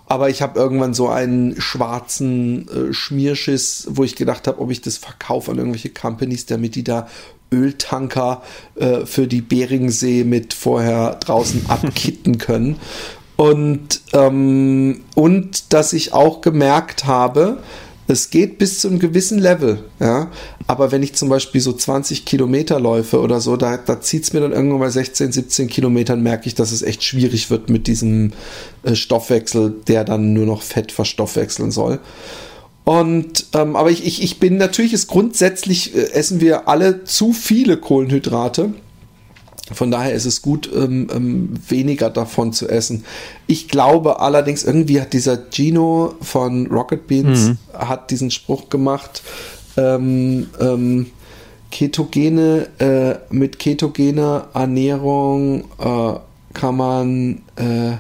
Aber ich habe irgendwann so einen schwarzen äh, Schmierschiss, wo ich gedacht habe, ob ich das verkaufe an irgendwelche Companies, damit die da Öltanker äh, für die Beringsee mit vorher draußen abkitten können. (laughs) Und, ähm, und dass ich auch gemerkt habe, es geht bis zu einem gewissen Level, ja. Aber wenn ich zum Beispiel so 20 Kilometer läufe oder so, da, da zieht es mir dann irgendwann bei 16, 17 Kilometern, merke ich, dass es echt schwierig wird mit diesem äh, Stoffwechsel, der dann nur noch Fett verstoffwechseln soll. Und ähm, aber ich, ich, ich bin natürlich ist grundsätzlich äh, essen wir alle zu viele Kohlenhydrate. Von daher ist es gut, ähm, ähm, weniger davon zu essen. Ich glaube allerdings, irgendwie hat dieser Gino von Rocket Beans hat diesen Spruch gemacht, ähm, ähm, ketogene, äh, mit ketogener Ernährung äh, kann man äh,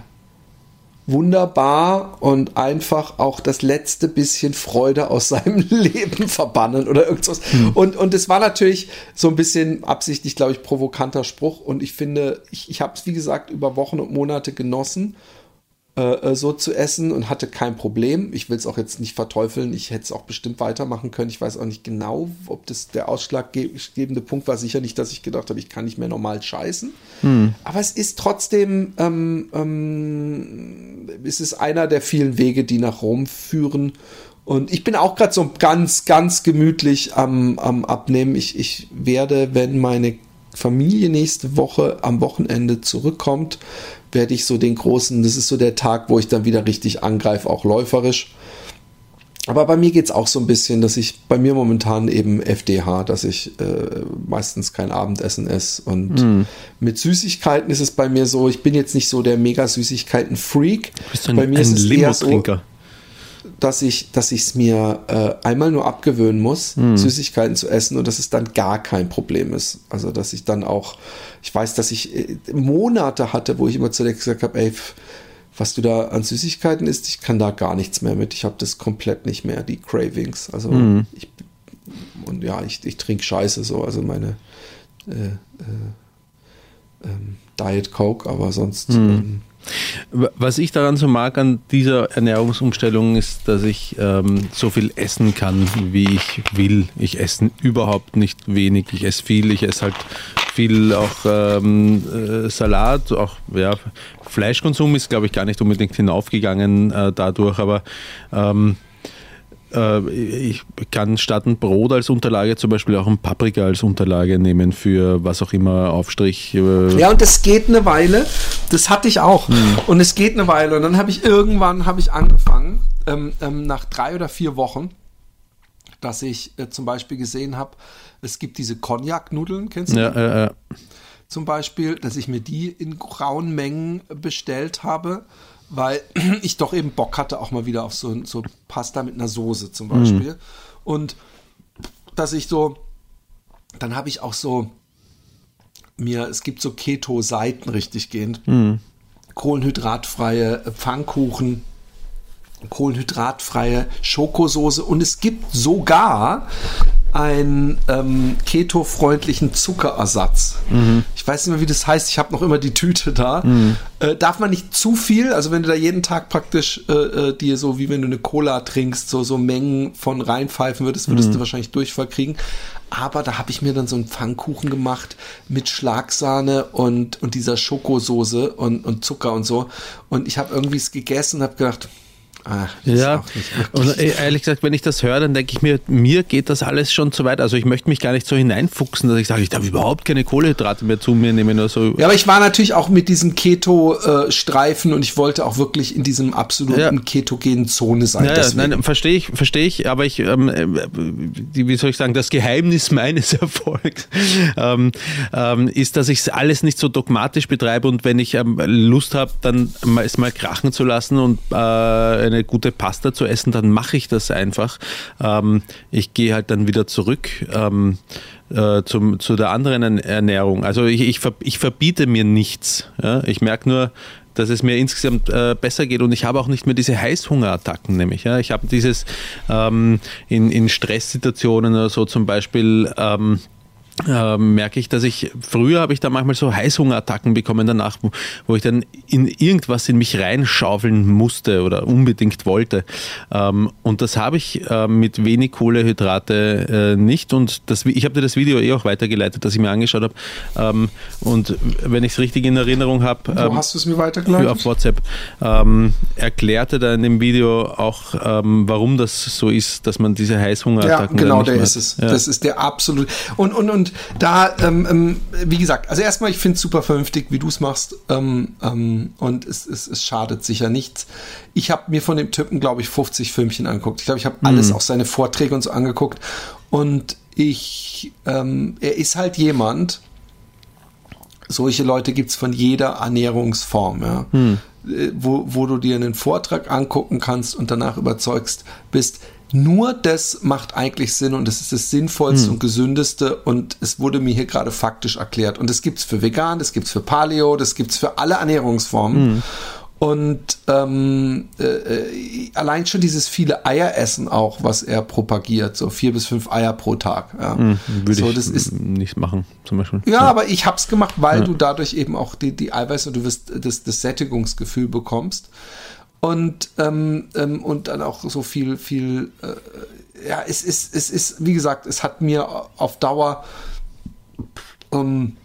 wunderbar und einfach auch das letzte bisschen Freude aus (laughs) seinem Leben verbannen oder irgendwas. Und, und es war natürlich so ein bisschen absichtlich, glaube ich, provokanter Spruch. Und ich finde, ich, ich habe es, wie gesagt, über Wochen und Monate genossen, äh, so zu essen und hatte kein Problem. Ich will es auch jetzt nicht verteufeln. Ich hätte es auch bestimmt weitermachen können. Ich weiß auch nicht genau, ob das der ausschlaggebende Punkt war. Sicher nicht, dass ich gedacht habe, ich kann nicht mehr normal scheißen. Aber es ist trotzdem, ähm, ähm, es ist einer der vielen Wege, die nach Rom führen. Und ich bin auch gerade so ganz, ganz gemütlich am, am Abnehmen. Ich, ich werde, wenn meine Familie nächste Woche am Wochenende zurückkommt, werde ich so den großen, das ist so der Tag, wo ich dann wieder richtig angreife, auch läuferisch. Aber bei mir geht's auch so ein bisschen, dass ich bei mir momentan eben FDH, dass ich äh, meistens kein Abendessen esse. Und mit Süßigkeiten ist es bei mir so, ich bin jetzt nicht so der mega Süßigkeiten-Freak. Bist du ein, bei mir ein ist es eher so? Dass ich dass ich es mir äh, einmal nur abgewöhnen muss, Süßigkeiten zu essen und dass es dann gar kein Problem ist. Also dass ich dann auch, ich weiß, dass ich äh, Monate hatte, wo ich immer zu dir gesagt habe, ey, was du da an Süßigkeiten isst, ich kann da gar nichts mehr mit. Ich habe das komplett nicht mehr, die Cravings. Also ich und ja, ich, ich trinke Scheiße so, also meine äh, äh, ähm, Diet Coke, aber sonst ähm, Was ich daran so mag an dieser Ernährungsumstellung ist, dass ich ähm, so viel essen kann, wie ich will. Ich esse überhaupt nicht wenig, ich esse viel, ich esse halt viel auch ähm, äh, Salat, auch ja, Fleischkonsum ist, glaube ich, gar nicht unbedingt hinaufgegangen äh, dadurch, aber ähm, äh, ich kann statt ein Brot als Unterlage zum Beispiel auch ein Paprika als Unterlage nehmen für was auch immer, Aufstrich. Äh, Ja, und das geht eine Weile. Das hatte ich auch. Und es geht eine Weile. Und dann habe ich irgendwann habe ich angefangen, ähm, ähm, nach drei oder vier Wochen, dass ich äh, zum Beispiel gesehen habe, es gibt diese Cognac-Nudeln, kennst du? ja, die? äh, äh, zum Beispiel, dass ich mir die in grauen Mengen bestellt habe, weil (clears throat) ich doch eben Bock hatte, auch mal wieder auf so, so Pasta mit einer Soße zum Beispiel. Und dass ich so, dann habe ich auch so mir, es gibt so Keto-Seiten richtig gehend, kohlenhydratfreie äh, Pfannkuchen, kohlenhydratfreie Schokosoße und es gibt sogar einen ähm, keto-freundlichen Zuckerersatz. Ich weiß nicht mehr, wie das heißt. Ich habe noch immer die Tüte da. Äh, darf man nicht zu viel, also wenn du da jeden Tag praktisch äh, äh, dir so, wie wenn du eine Cola trinkst, so, so Mengen von reinpfeifen würdest, würdest du wahrscheinlich Durchfall kriegen. Aber da habe ich mir dann so einen Pfannkuchen gemacht mit Schlagsahne und, und dieser Schokosoße und, und Zucker und so. Und ich habe irgendwie es gegessen und habe gedacht, ist Ja, und äh, ehrlich gesagt, wenn ich das höre, dann denke ich mir, mir geht das alles schon zu weit. Also ich möchte mich gar nicht so hineinfuchsen, dass ich sage, ich darf überhaupt keine Kohlenhydrate mehr zu mir nehmen oder so. Ja, aber ich war natürlich auch mit diesem Keto-Streifen und ich wollte auch wirklich in diesem absoluten Ja. ketogenen Zone sein. Ja, deswegen. nein, verstehe ich, verstehe ich, aber ich, ähm, äh, wie soll ich sagen, das Geheimnis (laughs) meines Erfolgs ähm, ähm, ist, dass ich es alles nicht so dogmatisch betreibe und wenn ich ähm, Lust habe, dann es mal krachen zu lassen und äh, eine gute Pasta zu essen, dann mache ich das einfach. Ähm, ich gehe halt dann wieder zurück. Ähm, äh, zum, zu der anderen Ern- Ernährung. Also ich, ich, ich verbiete mir nichts. Ja? Ich merke nur, dass es mir insgesamt äh, besser geht und ich habe auch nicht mehr diese Heißhungerattacken nämlich. Ja? Ich habe dieses ähm, in, in Stresssituationen oder so zum Beispiel ähm, ähm, merke ich, dass ich früher habe ich da manchmal so Heißhungerattacken bekommen danach, wo, wo ich dann in irgendwas in mich reinschaufeln musste oder unbedingt wollte. Ähm, und das habe ich ähm, mit wenig Kohlehydrate äh, nicht. Und das, ich habe dir das Video eh auch weitergeleitet, das ich mir angeschaut habe. Ähm, und wenn ich es richtig in Erinnerung habe, ähm, hast du es mir weitergeleitet? auf WhatsApp, ähm, erklärte da in dem Video auch, ähm, warum das so ist, dass man diese Ja, Heißhungerattacken genau, dann nicht der mehr ist hat. es. Ja. Das ist der absolut. Und, und, und da, ähm, ähm, wie gesagt, also erstmal, ich finde es super vernünftig, wie du es machst. Ähm, ähm, und es, es, es schadet sicher nichts. Ich habe mir von dem Typen, glaube ich, 50 Filmchen angeguckt. Ich glaube, ich habe alles, auch seine Vorträge und so angeguckt. Und ich, ähm, er ist halt jemand, solche Leute gibt's von jeder Ernährungsform, ja. Äh, Wo, wo du dir einen Vortrag angucken kannst und danach überzeugst bist, nur das macht eigentlich Sinn und das ist das Sinnvollste und Gesündeste und es wurde mir hier gerade faktisch erklärt. Und das gibt's für vegan, das gibt's für Paleo, das gibt's für alle Ernährungsformen. Und ähm, äh, allein schon dieses viele Eier essen auch, was er propagiert, so vier bis fünf Eier pro Tag. Ja. Würde so, ich das ist nicht machen, zum Beispiel. ja, aber ich hab's gemacht, weil du dadurch eben auch die, die Eiweiß und du wirst das, das Sättigungsgefühl bekommst. Und, ähm, ähm, und dann auch so viel, viel, äh, ja, es ist, es ist, wie gesagt, es hat mir auf Dauer ähm,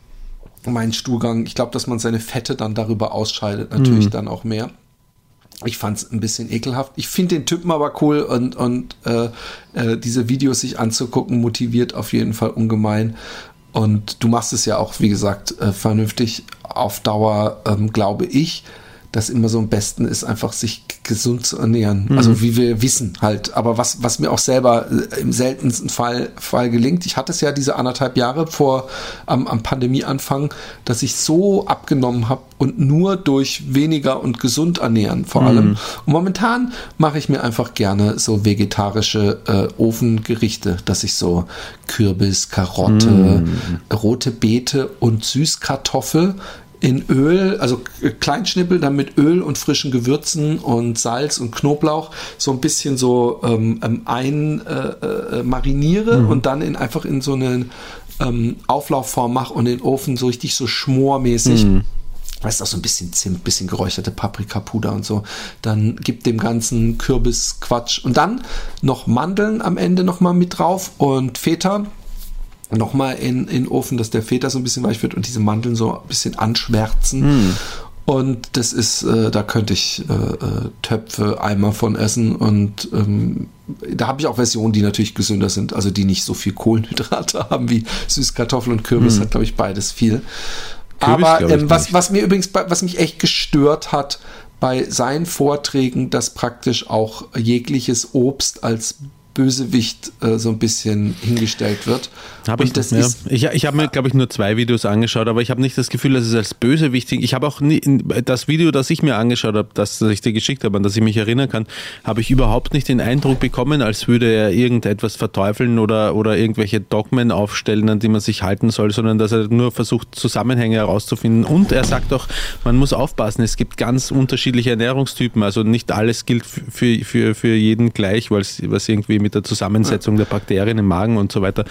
meinen Stuhlgang, ich glaube, dass man seine Fette dann darüber ausscheidet, natürlich dann auch mehr. Ich fand's ein bisschen ekelhaft. Ich finde den Typen aber cool und, und äh, äh, diese Videos sich anzugucken, motiviert auf jeden Fall ungemein. Und du machst es ja auch, wie gesagt, äh, vernünftig auf Dauer, ähm, glaube ich, dass immer so am besten ist, einfach sich gesund zu ernähren. Also wie wir wissen halt. Aber was, was mir auch selber äh, im seltensten Fall, Fall gelingt, ich hatte es ja diese anderthalb Jahre vor am, am Pandemieanfang, dass ich so abgenommen habe und nur durch weniger und gesund ernähren vor allem. Und momentan mache ich mir einfach gerne so vegetarische äh, Ofengerichte, dass ich so Kürbis, Karotte, rote Beete und Süßkartoffel in Öl, also Kleinschnippel, dann mit Öl und frischen Gewürzen und Salz und Knoblauch so ein bisschen so ähm, ähm, ein äh, äh, mariniere und dann in, einfach in so eine ähm, Auflaufform mache und in den Ofen so richtig so schmormäßig. Weißt du, auch so ein bisschen Zimt, bisschen geräucherte Paprikapuder und so. Dann gibt dem ganzen Kürbis Quatsch. Und dann noch Mandeln am Ende nochmal mit drauf und Feta nochmal in, in den Ofen, dass der Feta so ein bisschen weich wird und diese Mandeln so ein bisschen anschwärzen. Und das ist, äh, da könnte ich äh, äh, Töpfe, Eimer von essen und ähm, da habe ich auch Versionen, die natürlich gesünder sind, also die nicht so viel Kohlenhydrate (laughs) haben wie Süßkartoffel und Kürbis, hat glaube ich beides viel. Kürbis Aber ähm, was, was mir übrigens, was mich echt gestört hat bei seinen Vorträgen, dass praktisch auch jegliches Obst als Bösewicht äh, so ein bisschen hingestellt wird. Habe ich das ja. ist Ich, ich habe mir, glaube ich, nur zwei Videos angeschaut, aber ich habe nicht das Gefühl, dass es als Bösewicht. Ich habe auch nie, das Video, das ich mir angeschaut habe, das, das ich dir geschickt habe, an das ich mich erinnern kann, habe ich überhaupt nicht den Eindruck bekommen, als würde er irgendetwas verteufeln oder, oder irgendwelche Dogmen aufstellen, an die man sich halten soll, sondern dass er nur versucht, Zusammenhänge herauszufinden. Und er sagt auch, man muss aufpassen, es gibt ganz unterschiedliche Ernährungstypen. Also nicht alles gilt für, für, für jeden gleich, weil es was irgendwie mit der Zusammensetzung der Bakterien im Magen und so weiter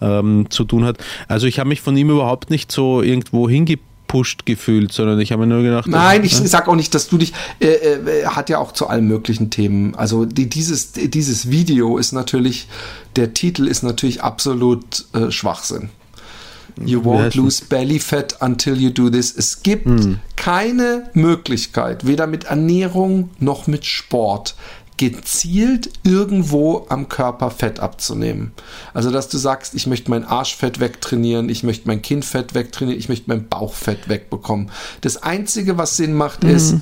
ähm, zu tun hat. Also ich habe mich von ihm überhaupt nicht so irgendwo hingepusht gefühlt, sondern ich habe mir nur gedacht, Nein, ich äh, sag auch nicht, dass du dich, äh, äh, hat ja auch zu allen möglichen Themen. Also die, dieses, dieses Video ist natürlich, der Titel ist natürlich absolut äh, Schwachsinn. You won't lose belly fat until you do this. Es gibt keine Möglichkeit, weder mit Ernährung noch mit Sport, gezielt irgendwo am Körper Fett abzunehmen. Also, dass du sagst, ich möchte mein Arschfett wegtrainieren, ich möchte mein Kinnfett wegtrainieren, ich möchte mein Bauchfett wegbekommen. Das Einzige, was Sinn macht, ist,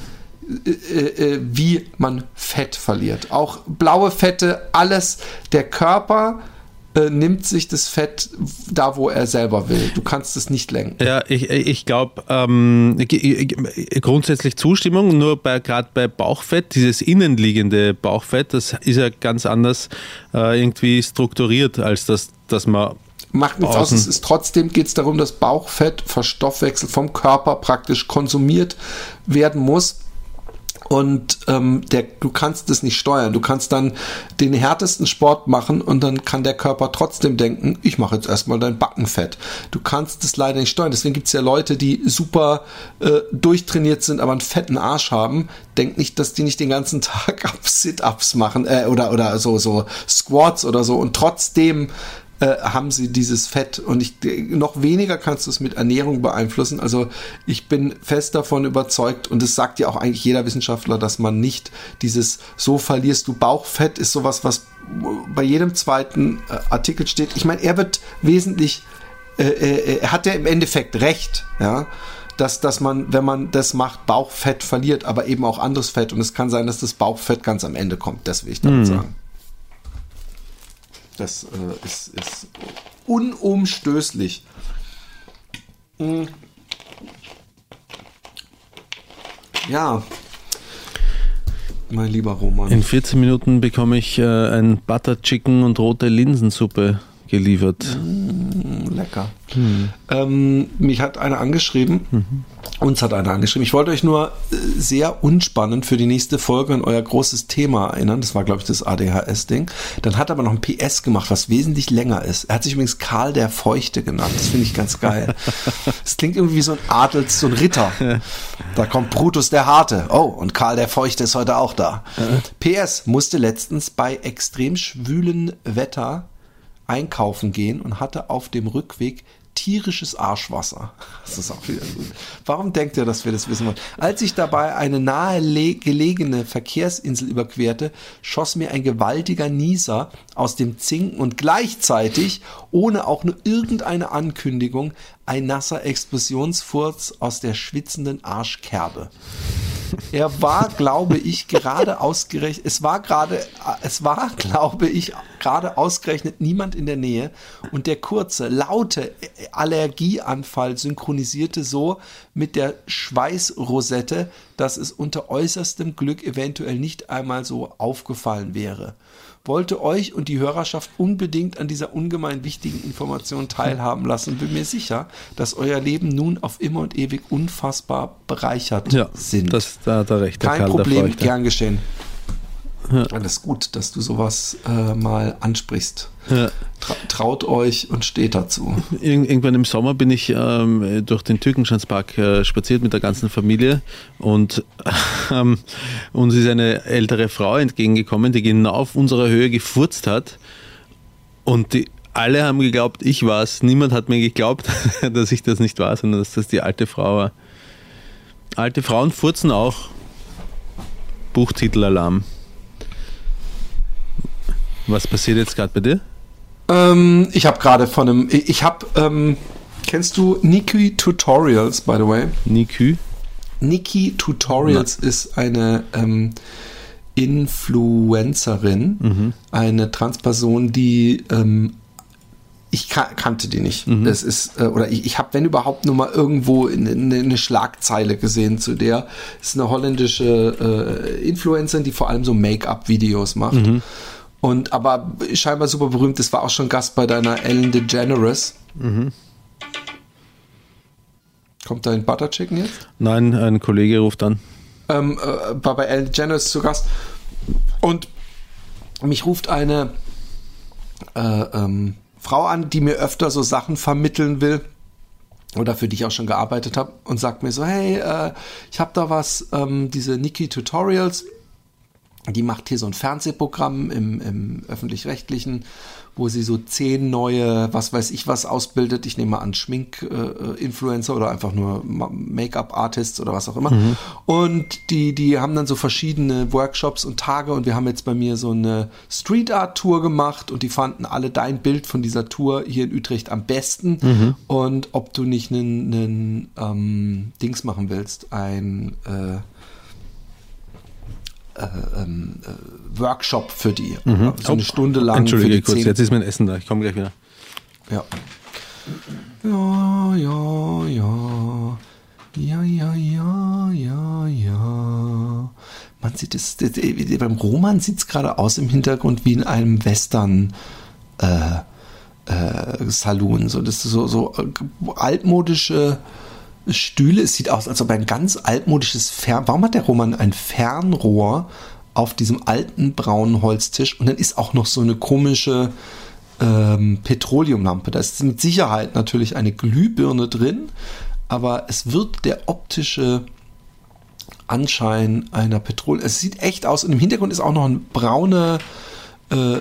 äh, äh, wie man Fett verliert. Auch blaue Fette, alles. Der Körper äh, nimmt sich das Fett da, wo er selber will. Du kannst es nicht lenken. Ja, ich, ich glaube, ähm, grundsätzlich Zustimmung, nur bei gerade bei Bauchfett, dieses innenliegende Bauchfett, das ist ja ganz anders äh, irgendwie strukturiert, als das, dass man Macht nichts aus, es ist trotzdem geht es darum, dass Bauchfett verstoffwechselt vom Körper praktisch konsumiert werden muss. Und ähm, der, du kannst es nicht steuern. Du kannst dann den härtesten Sport machen und dann kann der Körper trotzdem denken, ich mache jetzt erstmal dein Backenfett. Du kannst es leider nicht steuern. Deswegen gibt es ja Leute, die super äh, durchtrainiert sind, aber einen fetten Arsch haben. Denk nicht, dass die nicht den ganzen (laughs) Tag Sit-Ups machen äh, oder, oder so, so Squats oder so und trotzdem äh, haben sie dieses Fett und ich noch weniger kannst du es mit Ernährung beeinflussen. Also ich bin fest davon überzeugt und es sagt ja auch eigentlich jeder Wissenschaftler, dass man nicht dieses so verlierst du Bauchfett ist sowas, was bei jedem zweiten äh, Artikel steht. Ich meine, er wird wesentlich äh, äh, er hat ja im Endeffekt recht, ja, dass, dass man, wenn man das macht, Bauchfett verliert, aber eben auch anderes Fett. Und es kann sein, dass das Bauchfett ganz am Ende kommt. Das will ich damit sagen. Das äh, ist, ist unumstößlich. Mm. Ja. Mein lieber Roman. in 14 Minuten bekomme ich äh, ein Butter Chicken und rote Linsensuppe geliefert. Lecker. Ähm, mich hat einer angeschrieben, uns hat einer angeschrieben. Ich wollte euch nur äh, sehr unspannend für die nächste Folge an euer großes Thema erinnern. Das war, glaube ich, das ADHS-Ding. Dann hat er aber noch ein PS gemacht, was wesentlich länger ist. Er hat sich übrigens Karl der Feuchte genannt. Das finde ich ganz geil. (laughs) Das klingt irgendwie wie so ein Adels, so ein Ritter. Da kommt Brutus der Harte. Oh, und Karl der Feuchte ist heute auch da. PS musste letztens bei extrem schwülen Wetter einkaufen gehen und hatte auf dem Rückweg tierisches Arschwasser. (laughs) Das ist auch wieder gut. Warum denkt ihr, dass wir das wissen wollen? Als ich dabei eine nahe le- gelegene Verkehrsinsel überquerte, schoss mir ein gewaltiger Nieser aus dem Zinken und gleichzeitig, ohne auch nur irgendeine Ankündigung, ein nasser Explosionsfurz aus der schwitzenden Arschkerbe. Er war, glaube ich, gerade ausgerechnet, es war gerade, es war, glaube ich, gerade ausgerechnet niemand in der Nähe. Und der kurze, laute Allergieanfall synchronisierte so mit der Schweißrosette, dass es unter äußerstem Glück eventuell nicht einmal so aufgefallen wäre wollte euch und die Hörerschaft unbedingt an dieser ungemein wichtigen Information teilhaben lassen und bin mir sicher, dass euer Leben nun auf immer und ewig unfassbar bereichert Ja, sind. das, da hat er recht. Kein Problem, gern geschehen. Alles gut, dass du sowas äh, mal ansprichst. Ja. Tra traut euch und steht dazu. Irgend, irgendwann im Sommer bin ich ähm, durch den Türkenschanzpark äh, spaziert mit der ganzen Familie und (laughs) ähm, uns ist eine ältere Frau entgegengekommen, die genau auf unserer Höhe gefurzt hat und die alle haben geglaubt, ich war's. Niemand hat mir geglaubt, (laughs) dass ich das nicht war, sondern dass das die alte Frau war. Alte Frauen furzen auch. Buchtitelalarm. Was passiert jetzt gerade bei dir? Ähm, ich habe gerade von einem, ich, ich habe, ähm, kennst du Niki Tutorials, by the way? Nikü? Niki Tutorials ist eine ähm, Influencerin, eine Transperson, die ähm, ich ka kannte die nicht. Das ist, äh, oder ich, ich habe, wenn überhaupt, nur mal irgendwo in, in, eine Schlagzeile gesehen zu der. Das ist eine holländische äh, Influencerin, die vor allem so Make-up-Videos macht. Und aber scheinbar super berühmt. Das war auch schon Gast bei deiner Ellen DeGeneres. Kommt da ein Butter Chicken jetzt? Nein, ein Kollege ruft an. ähm, äh, war bei Ellen DeGeneres zu Gast und mich ruft eine äh, ähm, Frau an, die mir öfter so Sachen vermitteln will oder für die ich auch schon gearbeitet habe und sagt mir so, hey, äh, ich habe da was, ähm, diese Niki Tutorials, die macht hier so ein Fernsehprogramm im, im öffentlich-rechtlichen, wo sie so zehn neue, was weiß ich was ausbildet. Ich nehme mal an Schmink-Influencer oder einfach nur Ma- Make-up-Artists oder was auch immer. Und die, die haben dann so verschiedene Workshops und Tage und wir haben jetzt bei mir so eine Street-Art-Tour gemacht und die fanden alle dein Bild von dieser Tour hier in Utrecht am besten. Und ob du nicht einen, einen ähm, Dings machen willst, ein äh, äh, Workshop für die. So eine Stunde lang. Mhm. Entschuldige kurz, zehn- jetzt ist mein Essen da. Ich komme gleich wieder. Ja. Ja, ja, ja. Ja, ja, ja, ja, ja. Man sieht es, das- das- beim Roman sieht es gerade aus im Hintergrund wie in einem Western äh, äh, Saloon. So, das ist so, so äh, altmodische Stühle. Es sieht aus, als ob ein ganz altmodisches Fern. Warum hat der Roman ein Fernrohr auf diesem alten braunen Holztisch? Und dann ist auch noch so eine komische ähm, Petroleumlampe. Da ist mit Sicherheit natürlich eine Glühbirne drin, aber es wird der optische Anschein einer Petrol. Es sieht echt aus. Und im Hintergrund ist auch noch ein brauner äh, äh,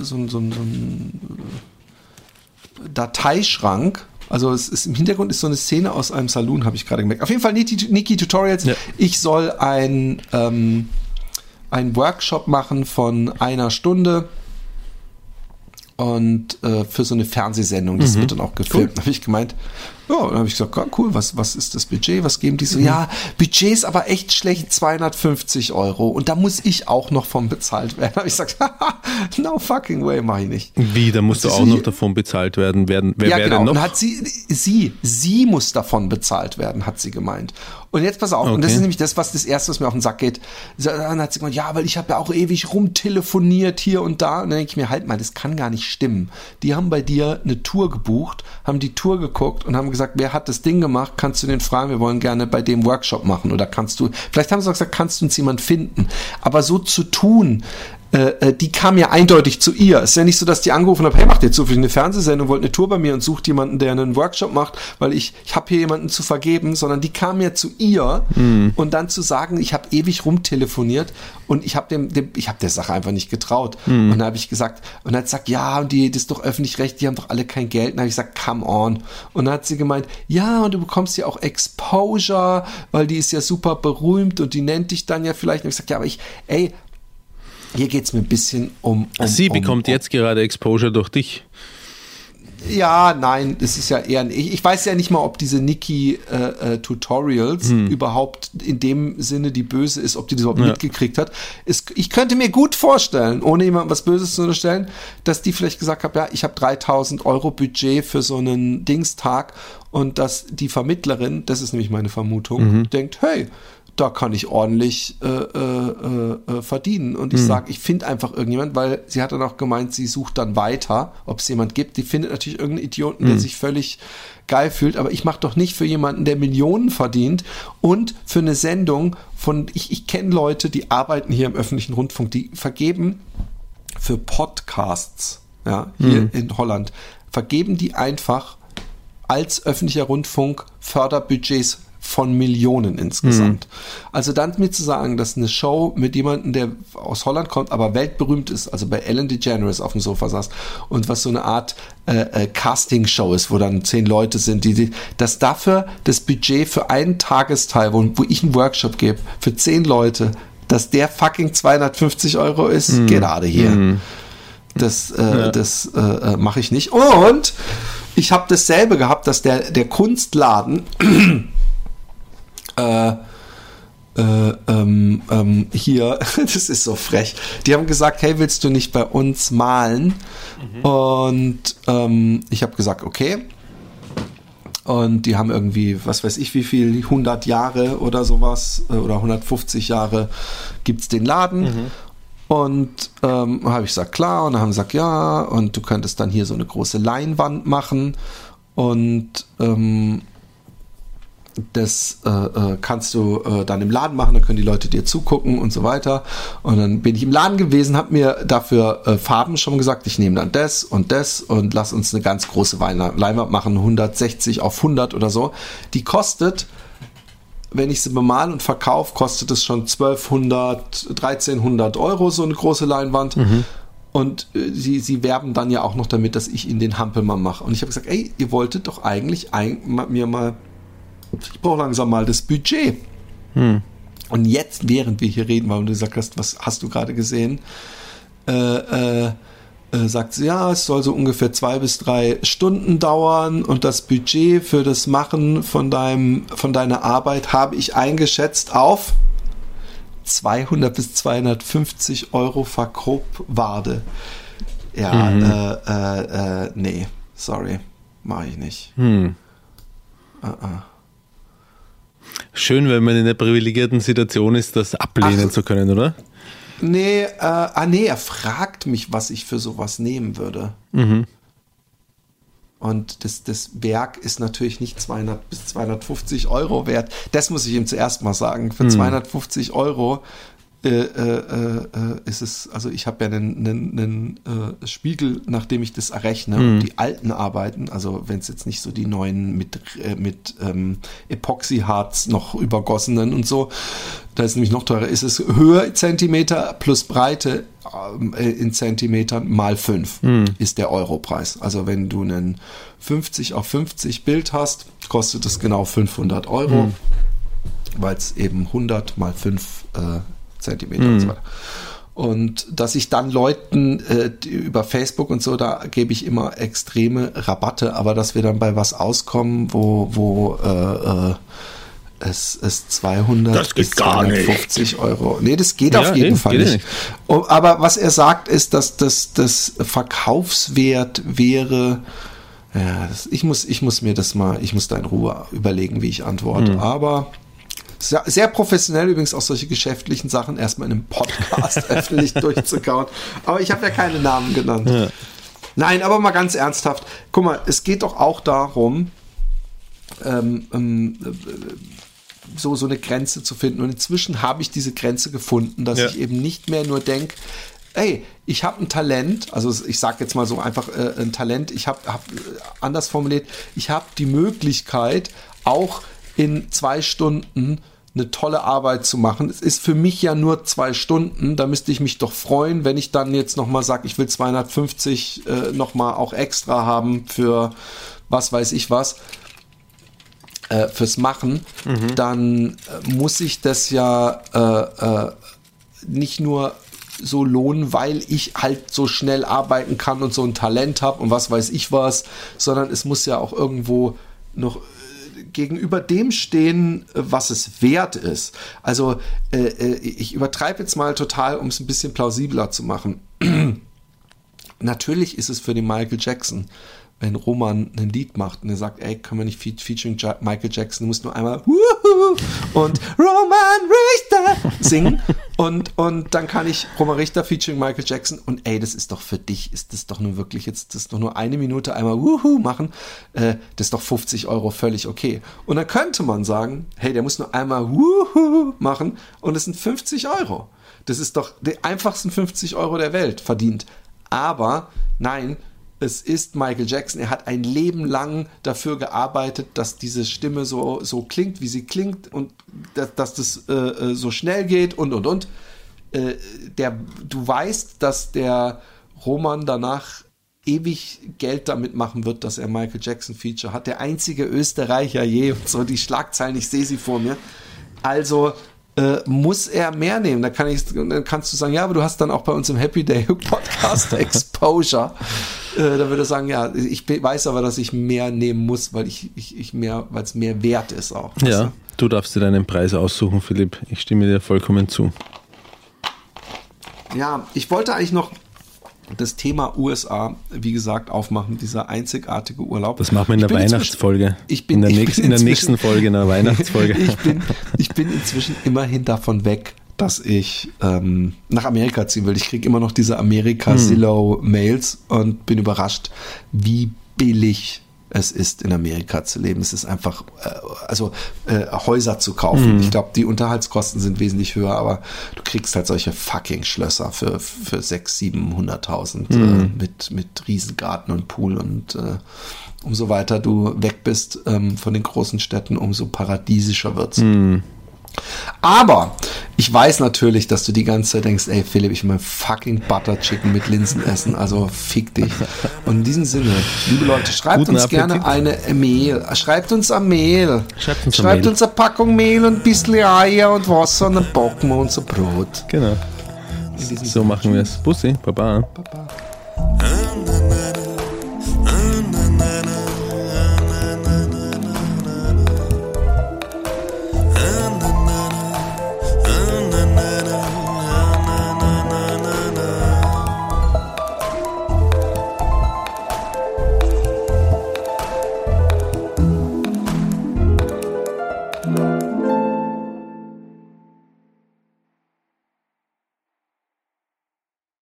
so, ein- so, ein- so ein Dateischrank. Also es ist im Hintergrund ist so eine Szene aus einem Saloon, habe ich gerade gemerkt. Auf jeden Fall Niki, Niki Tutorials. Ja. Ich soll ein ähm, einen Workshop machen von einer Stunde und äh, für so eine Fernsehsendung, das wird dann auch gefilmt. Da habe ich gemeint, ja, und dann habe ich gesagt, ja, cool, was, was ist das Budget? Was geben die so? Ja, Budget ist aber echt schlecht, 250 Euro. Und da muss ich auch noch von bezahlt werden. (laughs) Da habe ich gesagt, (laughs) no fucking way, mach ich nicht. Wie, da musst du Das auch ist noch davon bezahlt werden. werden wer ja, genau. denn noch? Und hat sie, sie, sie muss davon bezahlt werden, hat sie gemeint. Und jetzt pass auf, und das Okay. ist nämlich das, was das erste, was mir auf den Sack geht. Dann hat sie gemeint, ja, weil ich habe ja auch ewig rumtelefoniert hier und da. Und dann denke ich mir, halt mal, das kann gar nicht stimmen. Die haben bei dir eine Tour gebucht, haben die Tour geguckt und haben gesagt, wer hat das Ding gemacht? Kannst du den fragen, wir wollen gerne bei dem Workshop machen. Oder kannst du, vielleicht haben sie auch gesagt, kannst du uns jemand finden. Aber so zu tun, äh, äh, die kam ja eindeutig zu ihr. Es ist ja nicht so, dass die angerufen hat, hey, macht ihr zufällig eine Fernsehsendung, wollt eine Tour bei mir und sucht jemanden, der einen Workshop macht, weil ich, ich habe hier jemanden zu vergeben, sondern die kam ja zu ihr und dann zu sagen, ich habe ewig rumtelefoniert und ich habe dem, dem, ich habe der Sache einfach nicht getraut. Und dann habe ich gesagt, und dann hat sie gesagt, ja, und die, das ist doch öffentlich recht, die haben doch alle kein Geld. Und dann habe ich gesagt, come on. Und dann hat sie gemeint, ja, und du bekommst ja auch Exposure, weil die ist ja super berühmt und die nennt dich dann ja vielleicht. Und ich gesagt, ja, aber ich, ey, hier geht's mir ein bisschen um. um Sie um, bekommt um, jetzt gerade Exposure durch dich. Ja, nein, das ist ja eher. Ich, ich weiß ja nicht mal, ob diese Niki-Tutorials Hm. überhaupt in dem Sinne die böse ist, ob die das überhaupt mitgekriegt hat. Es, ich könnte mir gut vorstellen, ohne jemandem was Böses zu unterstellen, dass die vielleicht gesagt hat, ja, ich habe 3000 Euro Budget für so einen Dingstag und dass die Vermittlerin, das ist nämlich meine Vermutung, Mhm. denkt, hey, da kann ich ordentlich äh, äh, äh, verdienen. Und Mhm. ich sage, ich finde einfach irgendjemand, weil sie hat dann auch gemeint, sie sucht dann weiter, ob es jemand gibt. Die findet natürlich irgendeinen Idioten, Mhm. der sich völlig geil fühlt, aber ich mache doch nicht für jemanden, der Millionen verdient und für eine Sendung von, ich, ich kenne Leute, die arbeiten hier im öffentlichen Rundfunk, die vergeben für Podcasts, ja, hier Mhm. in Holland, vergeben die einfach als öffentlicher Rundfunk Förderbudgets von Millionen insgesamt. Also dann mir zu sagen, dass eine Show mit jemandem, der aus Holland kommt, aber weltberühmt ist, also bei Ellen DeGeneres auf dem Sofa saß und was so eine Art äh, äh, Casting-Show ist, wo dann zehn Leute sind, die, die dass dafür das Budget für einen Tagesteil, wo, wo ich einen Workshop gebe, für zehn Leute, dass der fucking 250 Euro ist, gerade hier. Das, äh, das äh, äh, mache ich nicht. Und ich habe dasselbe gehabt, dass der, der Kunstladen äh, äh, ähm, ähm, hier, (laughs) das ist so frech, die haben gesagt, hey, willst du nicht bei uns malen? Und ähm, ich habe gesagt, okay. Und die haben irgendwie, was weiß ich, wie viel, 100 Jahre oder sowas, äh, oder 150 Jahre gibt's den Laden. Und ähm, habe ich gesagt, klar. Und dann haben sie gesagt, ja, und du könntest dann hier so eine große Leinwand machen. Und ähm, das äh, äh, kannst du äh, dann im Laden machen, dann können die Leute dir zugucken und so weiter. Und dann bin ich im Laden gewesen, habe mir dafür äh, Farben schon gesagt, ich nehme dann das und das und lass uns eine ganz große Leinwand machen, 160 auf 100 oder so. Die kostet, wenn ich sie bemal und verkaufe, kostet es schon 1200, 1300 Euro, so eine große Leinwand. Und äh, sie, sie werben dann ja auch noch damit, dass ich ihnen den Hampelmann mache. Und ich habe gesagt, ey, ihr wolltet doch eigentlich ein, mir mal, ich brauche langsam mal das Budget. Und jetzt, während wir hier reden, weil du gesagt hast, was hast du gerade gesehen, äh, äh, äh, sagt sie, ja, es soll so ungefähr zwei bis drei Stunden dauern und das Budget für das Machen von deinem, von deiner Arbeit habe ich eingeschätzt auf 200 bis 250 Euro Verkaufwade. Ja, äh, äh, äh, nee, sorry, mache ich nicht. Schön, wenn man in einer privilegierten Situation ist, das ablehnen Ach. zu können, oder? Nee, äh, ah nee, er fragt mich, was ich für sowas nehmen würde. Und das, das Werk ist natürlich nicht 200 bis 250 Euro wert. Das muss ich ihm zuerst mal sagen. Für 250 Euro äh, äh, äh, ist es, also ich habe ja einen, einen, einen äh, Spiegel, nachdem ich das errechne. Und die alten Arbeiten, also wenn es jetzt nicht so die neuen mit, äh, mit ähm, Epoxyharz noch übergossenen und so, da ist nämlich noch teurer, ist es Höhe Zentimeter plus Breite äh, in Zentimetern mal 5 ist der Europreis. Also wenn du einen 50 auf 50 Bild hast, kostet es genau 500 Euro, weil es eben 100 mal 5 äh, Zentimeter und so weiter. Und dass ich dann Leuten äh, über Facebook und so, da gebe ich immer extreme Rabatte, aber dass wir dann bei was auskommen, wo, wo äh, äh, es, es 200 Das geht bis gar nicht. 250 Euro. Nee, das geht Ja, auf jeden eben, Fall nicht. nicht. Oh, Aber was er sagt, ist, dass das, das Verkaufswert wäre, ja, das, ich, muss, ich muss mir das mal, ich muss da in Ruhe überlegen, wie ich antworte. Hm. Aber sehr, sehr professionell übrigens auch solche geschäftlichen Sachen erstmal in einem Podcast (laughs) öffentlich durchzukauen. Aber ich habe ja keine Namen genannt. Nein, aber mal ganz ernsthaft. Guck mal, es geht doch auch darum, ähm, ähm, äh, so, so eine Grenze zu finden. Und inzwischen habe ich diese Grenze gefunden, dass Ja. ich eben nicht mehr nur denke, ey, ich habe ein Talent, also ich sage jetzt mal so einfach äh, ein Talent, ich habe hab, äh, anders formuliert, ich habe die Möglichkeit, auch in zwei Stunden eine tolle Arbeit zu machen. Es ist für mich ja nur zwei Stunden, da müsste ich mich doch freuen, wenn ich dann jetzt nochmal sage, ich will 250 äh, nochmal auch extra haben für was weiß ich was äh, fürs Machen, dann äh, muss ich das ja äh, äh, nicht nur so lohnen, weil ich halt so schnell arbeiten kann und so ein Talent habe und was weiß ich was, sondern es muss ja auch irgendwo noch gegenüber dem stehen, äh, was es wert ist. Also äh, äh, ich übertreibe jetzt mal total, um es ein bisschen plausibler zu machen. (clears throat) Natürlich ist es für den Michael Jackson, wenn Roman ein Lied macht und er sagt, ey, können wir nicht fe featuring ja Michael Jackson, du musst nur einmal Wuhu und Roman Richter singen und, und dann kann ich Roman Richter featuring Michael Jackson und ey, das ist doch für dich, ist das doch nur wirklich jetzt, das ist doch nur eine Minute einmal Wuhu machen, äh, das ist doch 50 Euro völlig okay. Und dann könnte man sagen, hey, der muss nur einmal Wuhu machen und es sind 50 Euro. Das ist doch die einfachsten 50 Euro der Welt verdient. Aber nein, es ist Michael Jackson. Er hat ein Leben lang dafür gearbeitet, dass diese Stimme so, so klingt, wie sie klingt und dass, dass das äh, äh, so schnell geht und und und. Äh, der, du weißt, dass der Roman danach ewig Geld damit machen wird, dass er Michael Jackson Feature hat. Der einzige Österreicher je und so die Schlagzeilen, ich sehe sie vor mir. Also äh, muss er mehr nehmen. Da kann ich, dann kannst du sagen, ja, aber du hast dann auch bei uns im Happy Day (laughs) Podcast Exposure. Äh, da würde er sagen, ja, ich weiß aber, dass ich mehr nehmen muss, weil ich, ich, ich mehr, weil es mehr wert ist auch. Ja, du darfst dir deinen Preis aussuchen, Philipp. Ich stimme dir vollkommen zu. Ja, ich wollte eigentlich noch das Thema USA, wie gesagt, aufmachen, dieser einzigartige Urlaub. Das machen wir in der Weihnachtsfolge. Ich bin, in der, ich nächsten, bin in der nächsten Folge, in der (laughs) Weihnachtsfolge. ich, bin, ich bin inzwischen immerhin davon weg, dass ich ähm, nach Amerika ziehen will. Ich kriege immer noch diese. Amerika-Zillow-Mails und bin überrascht, wie billig es ist, in Amerika zu leben. Es ist einfach, äh, also äh, Häuser zu kaufen. Hm. Ich glaube, die Unterhaltskosten sind wesentlich höher, aber du kriegst halt solche fucking Schlösser für, für 600.000, 700.000 Hm. äh, mit, mit Riesengarten und Pool und äh, umso weiter du weg bist ähm, von den großen Städten, umso paradiesischer wird's. Hm. Aber ich weiß natürlich, dass du die ganze Zeit denkst, ey Philipp, ich will mein fucking Butter Chicken mit Linsen essen, also fick dich. Und in diesem Sinne, liebe Leute, schreibt Guten uns gerne Appetit. eine Mail. Schreibt uns eine Mail. Schreibt uns eine Schreibt Mail. uns eine Packung Mehl und ein bisschen Eier und Wasser und dann backen wir unser Brot. Genau. So machen wir es. Bussi, Baba. Baba.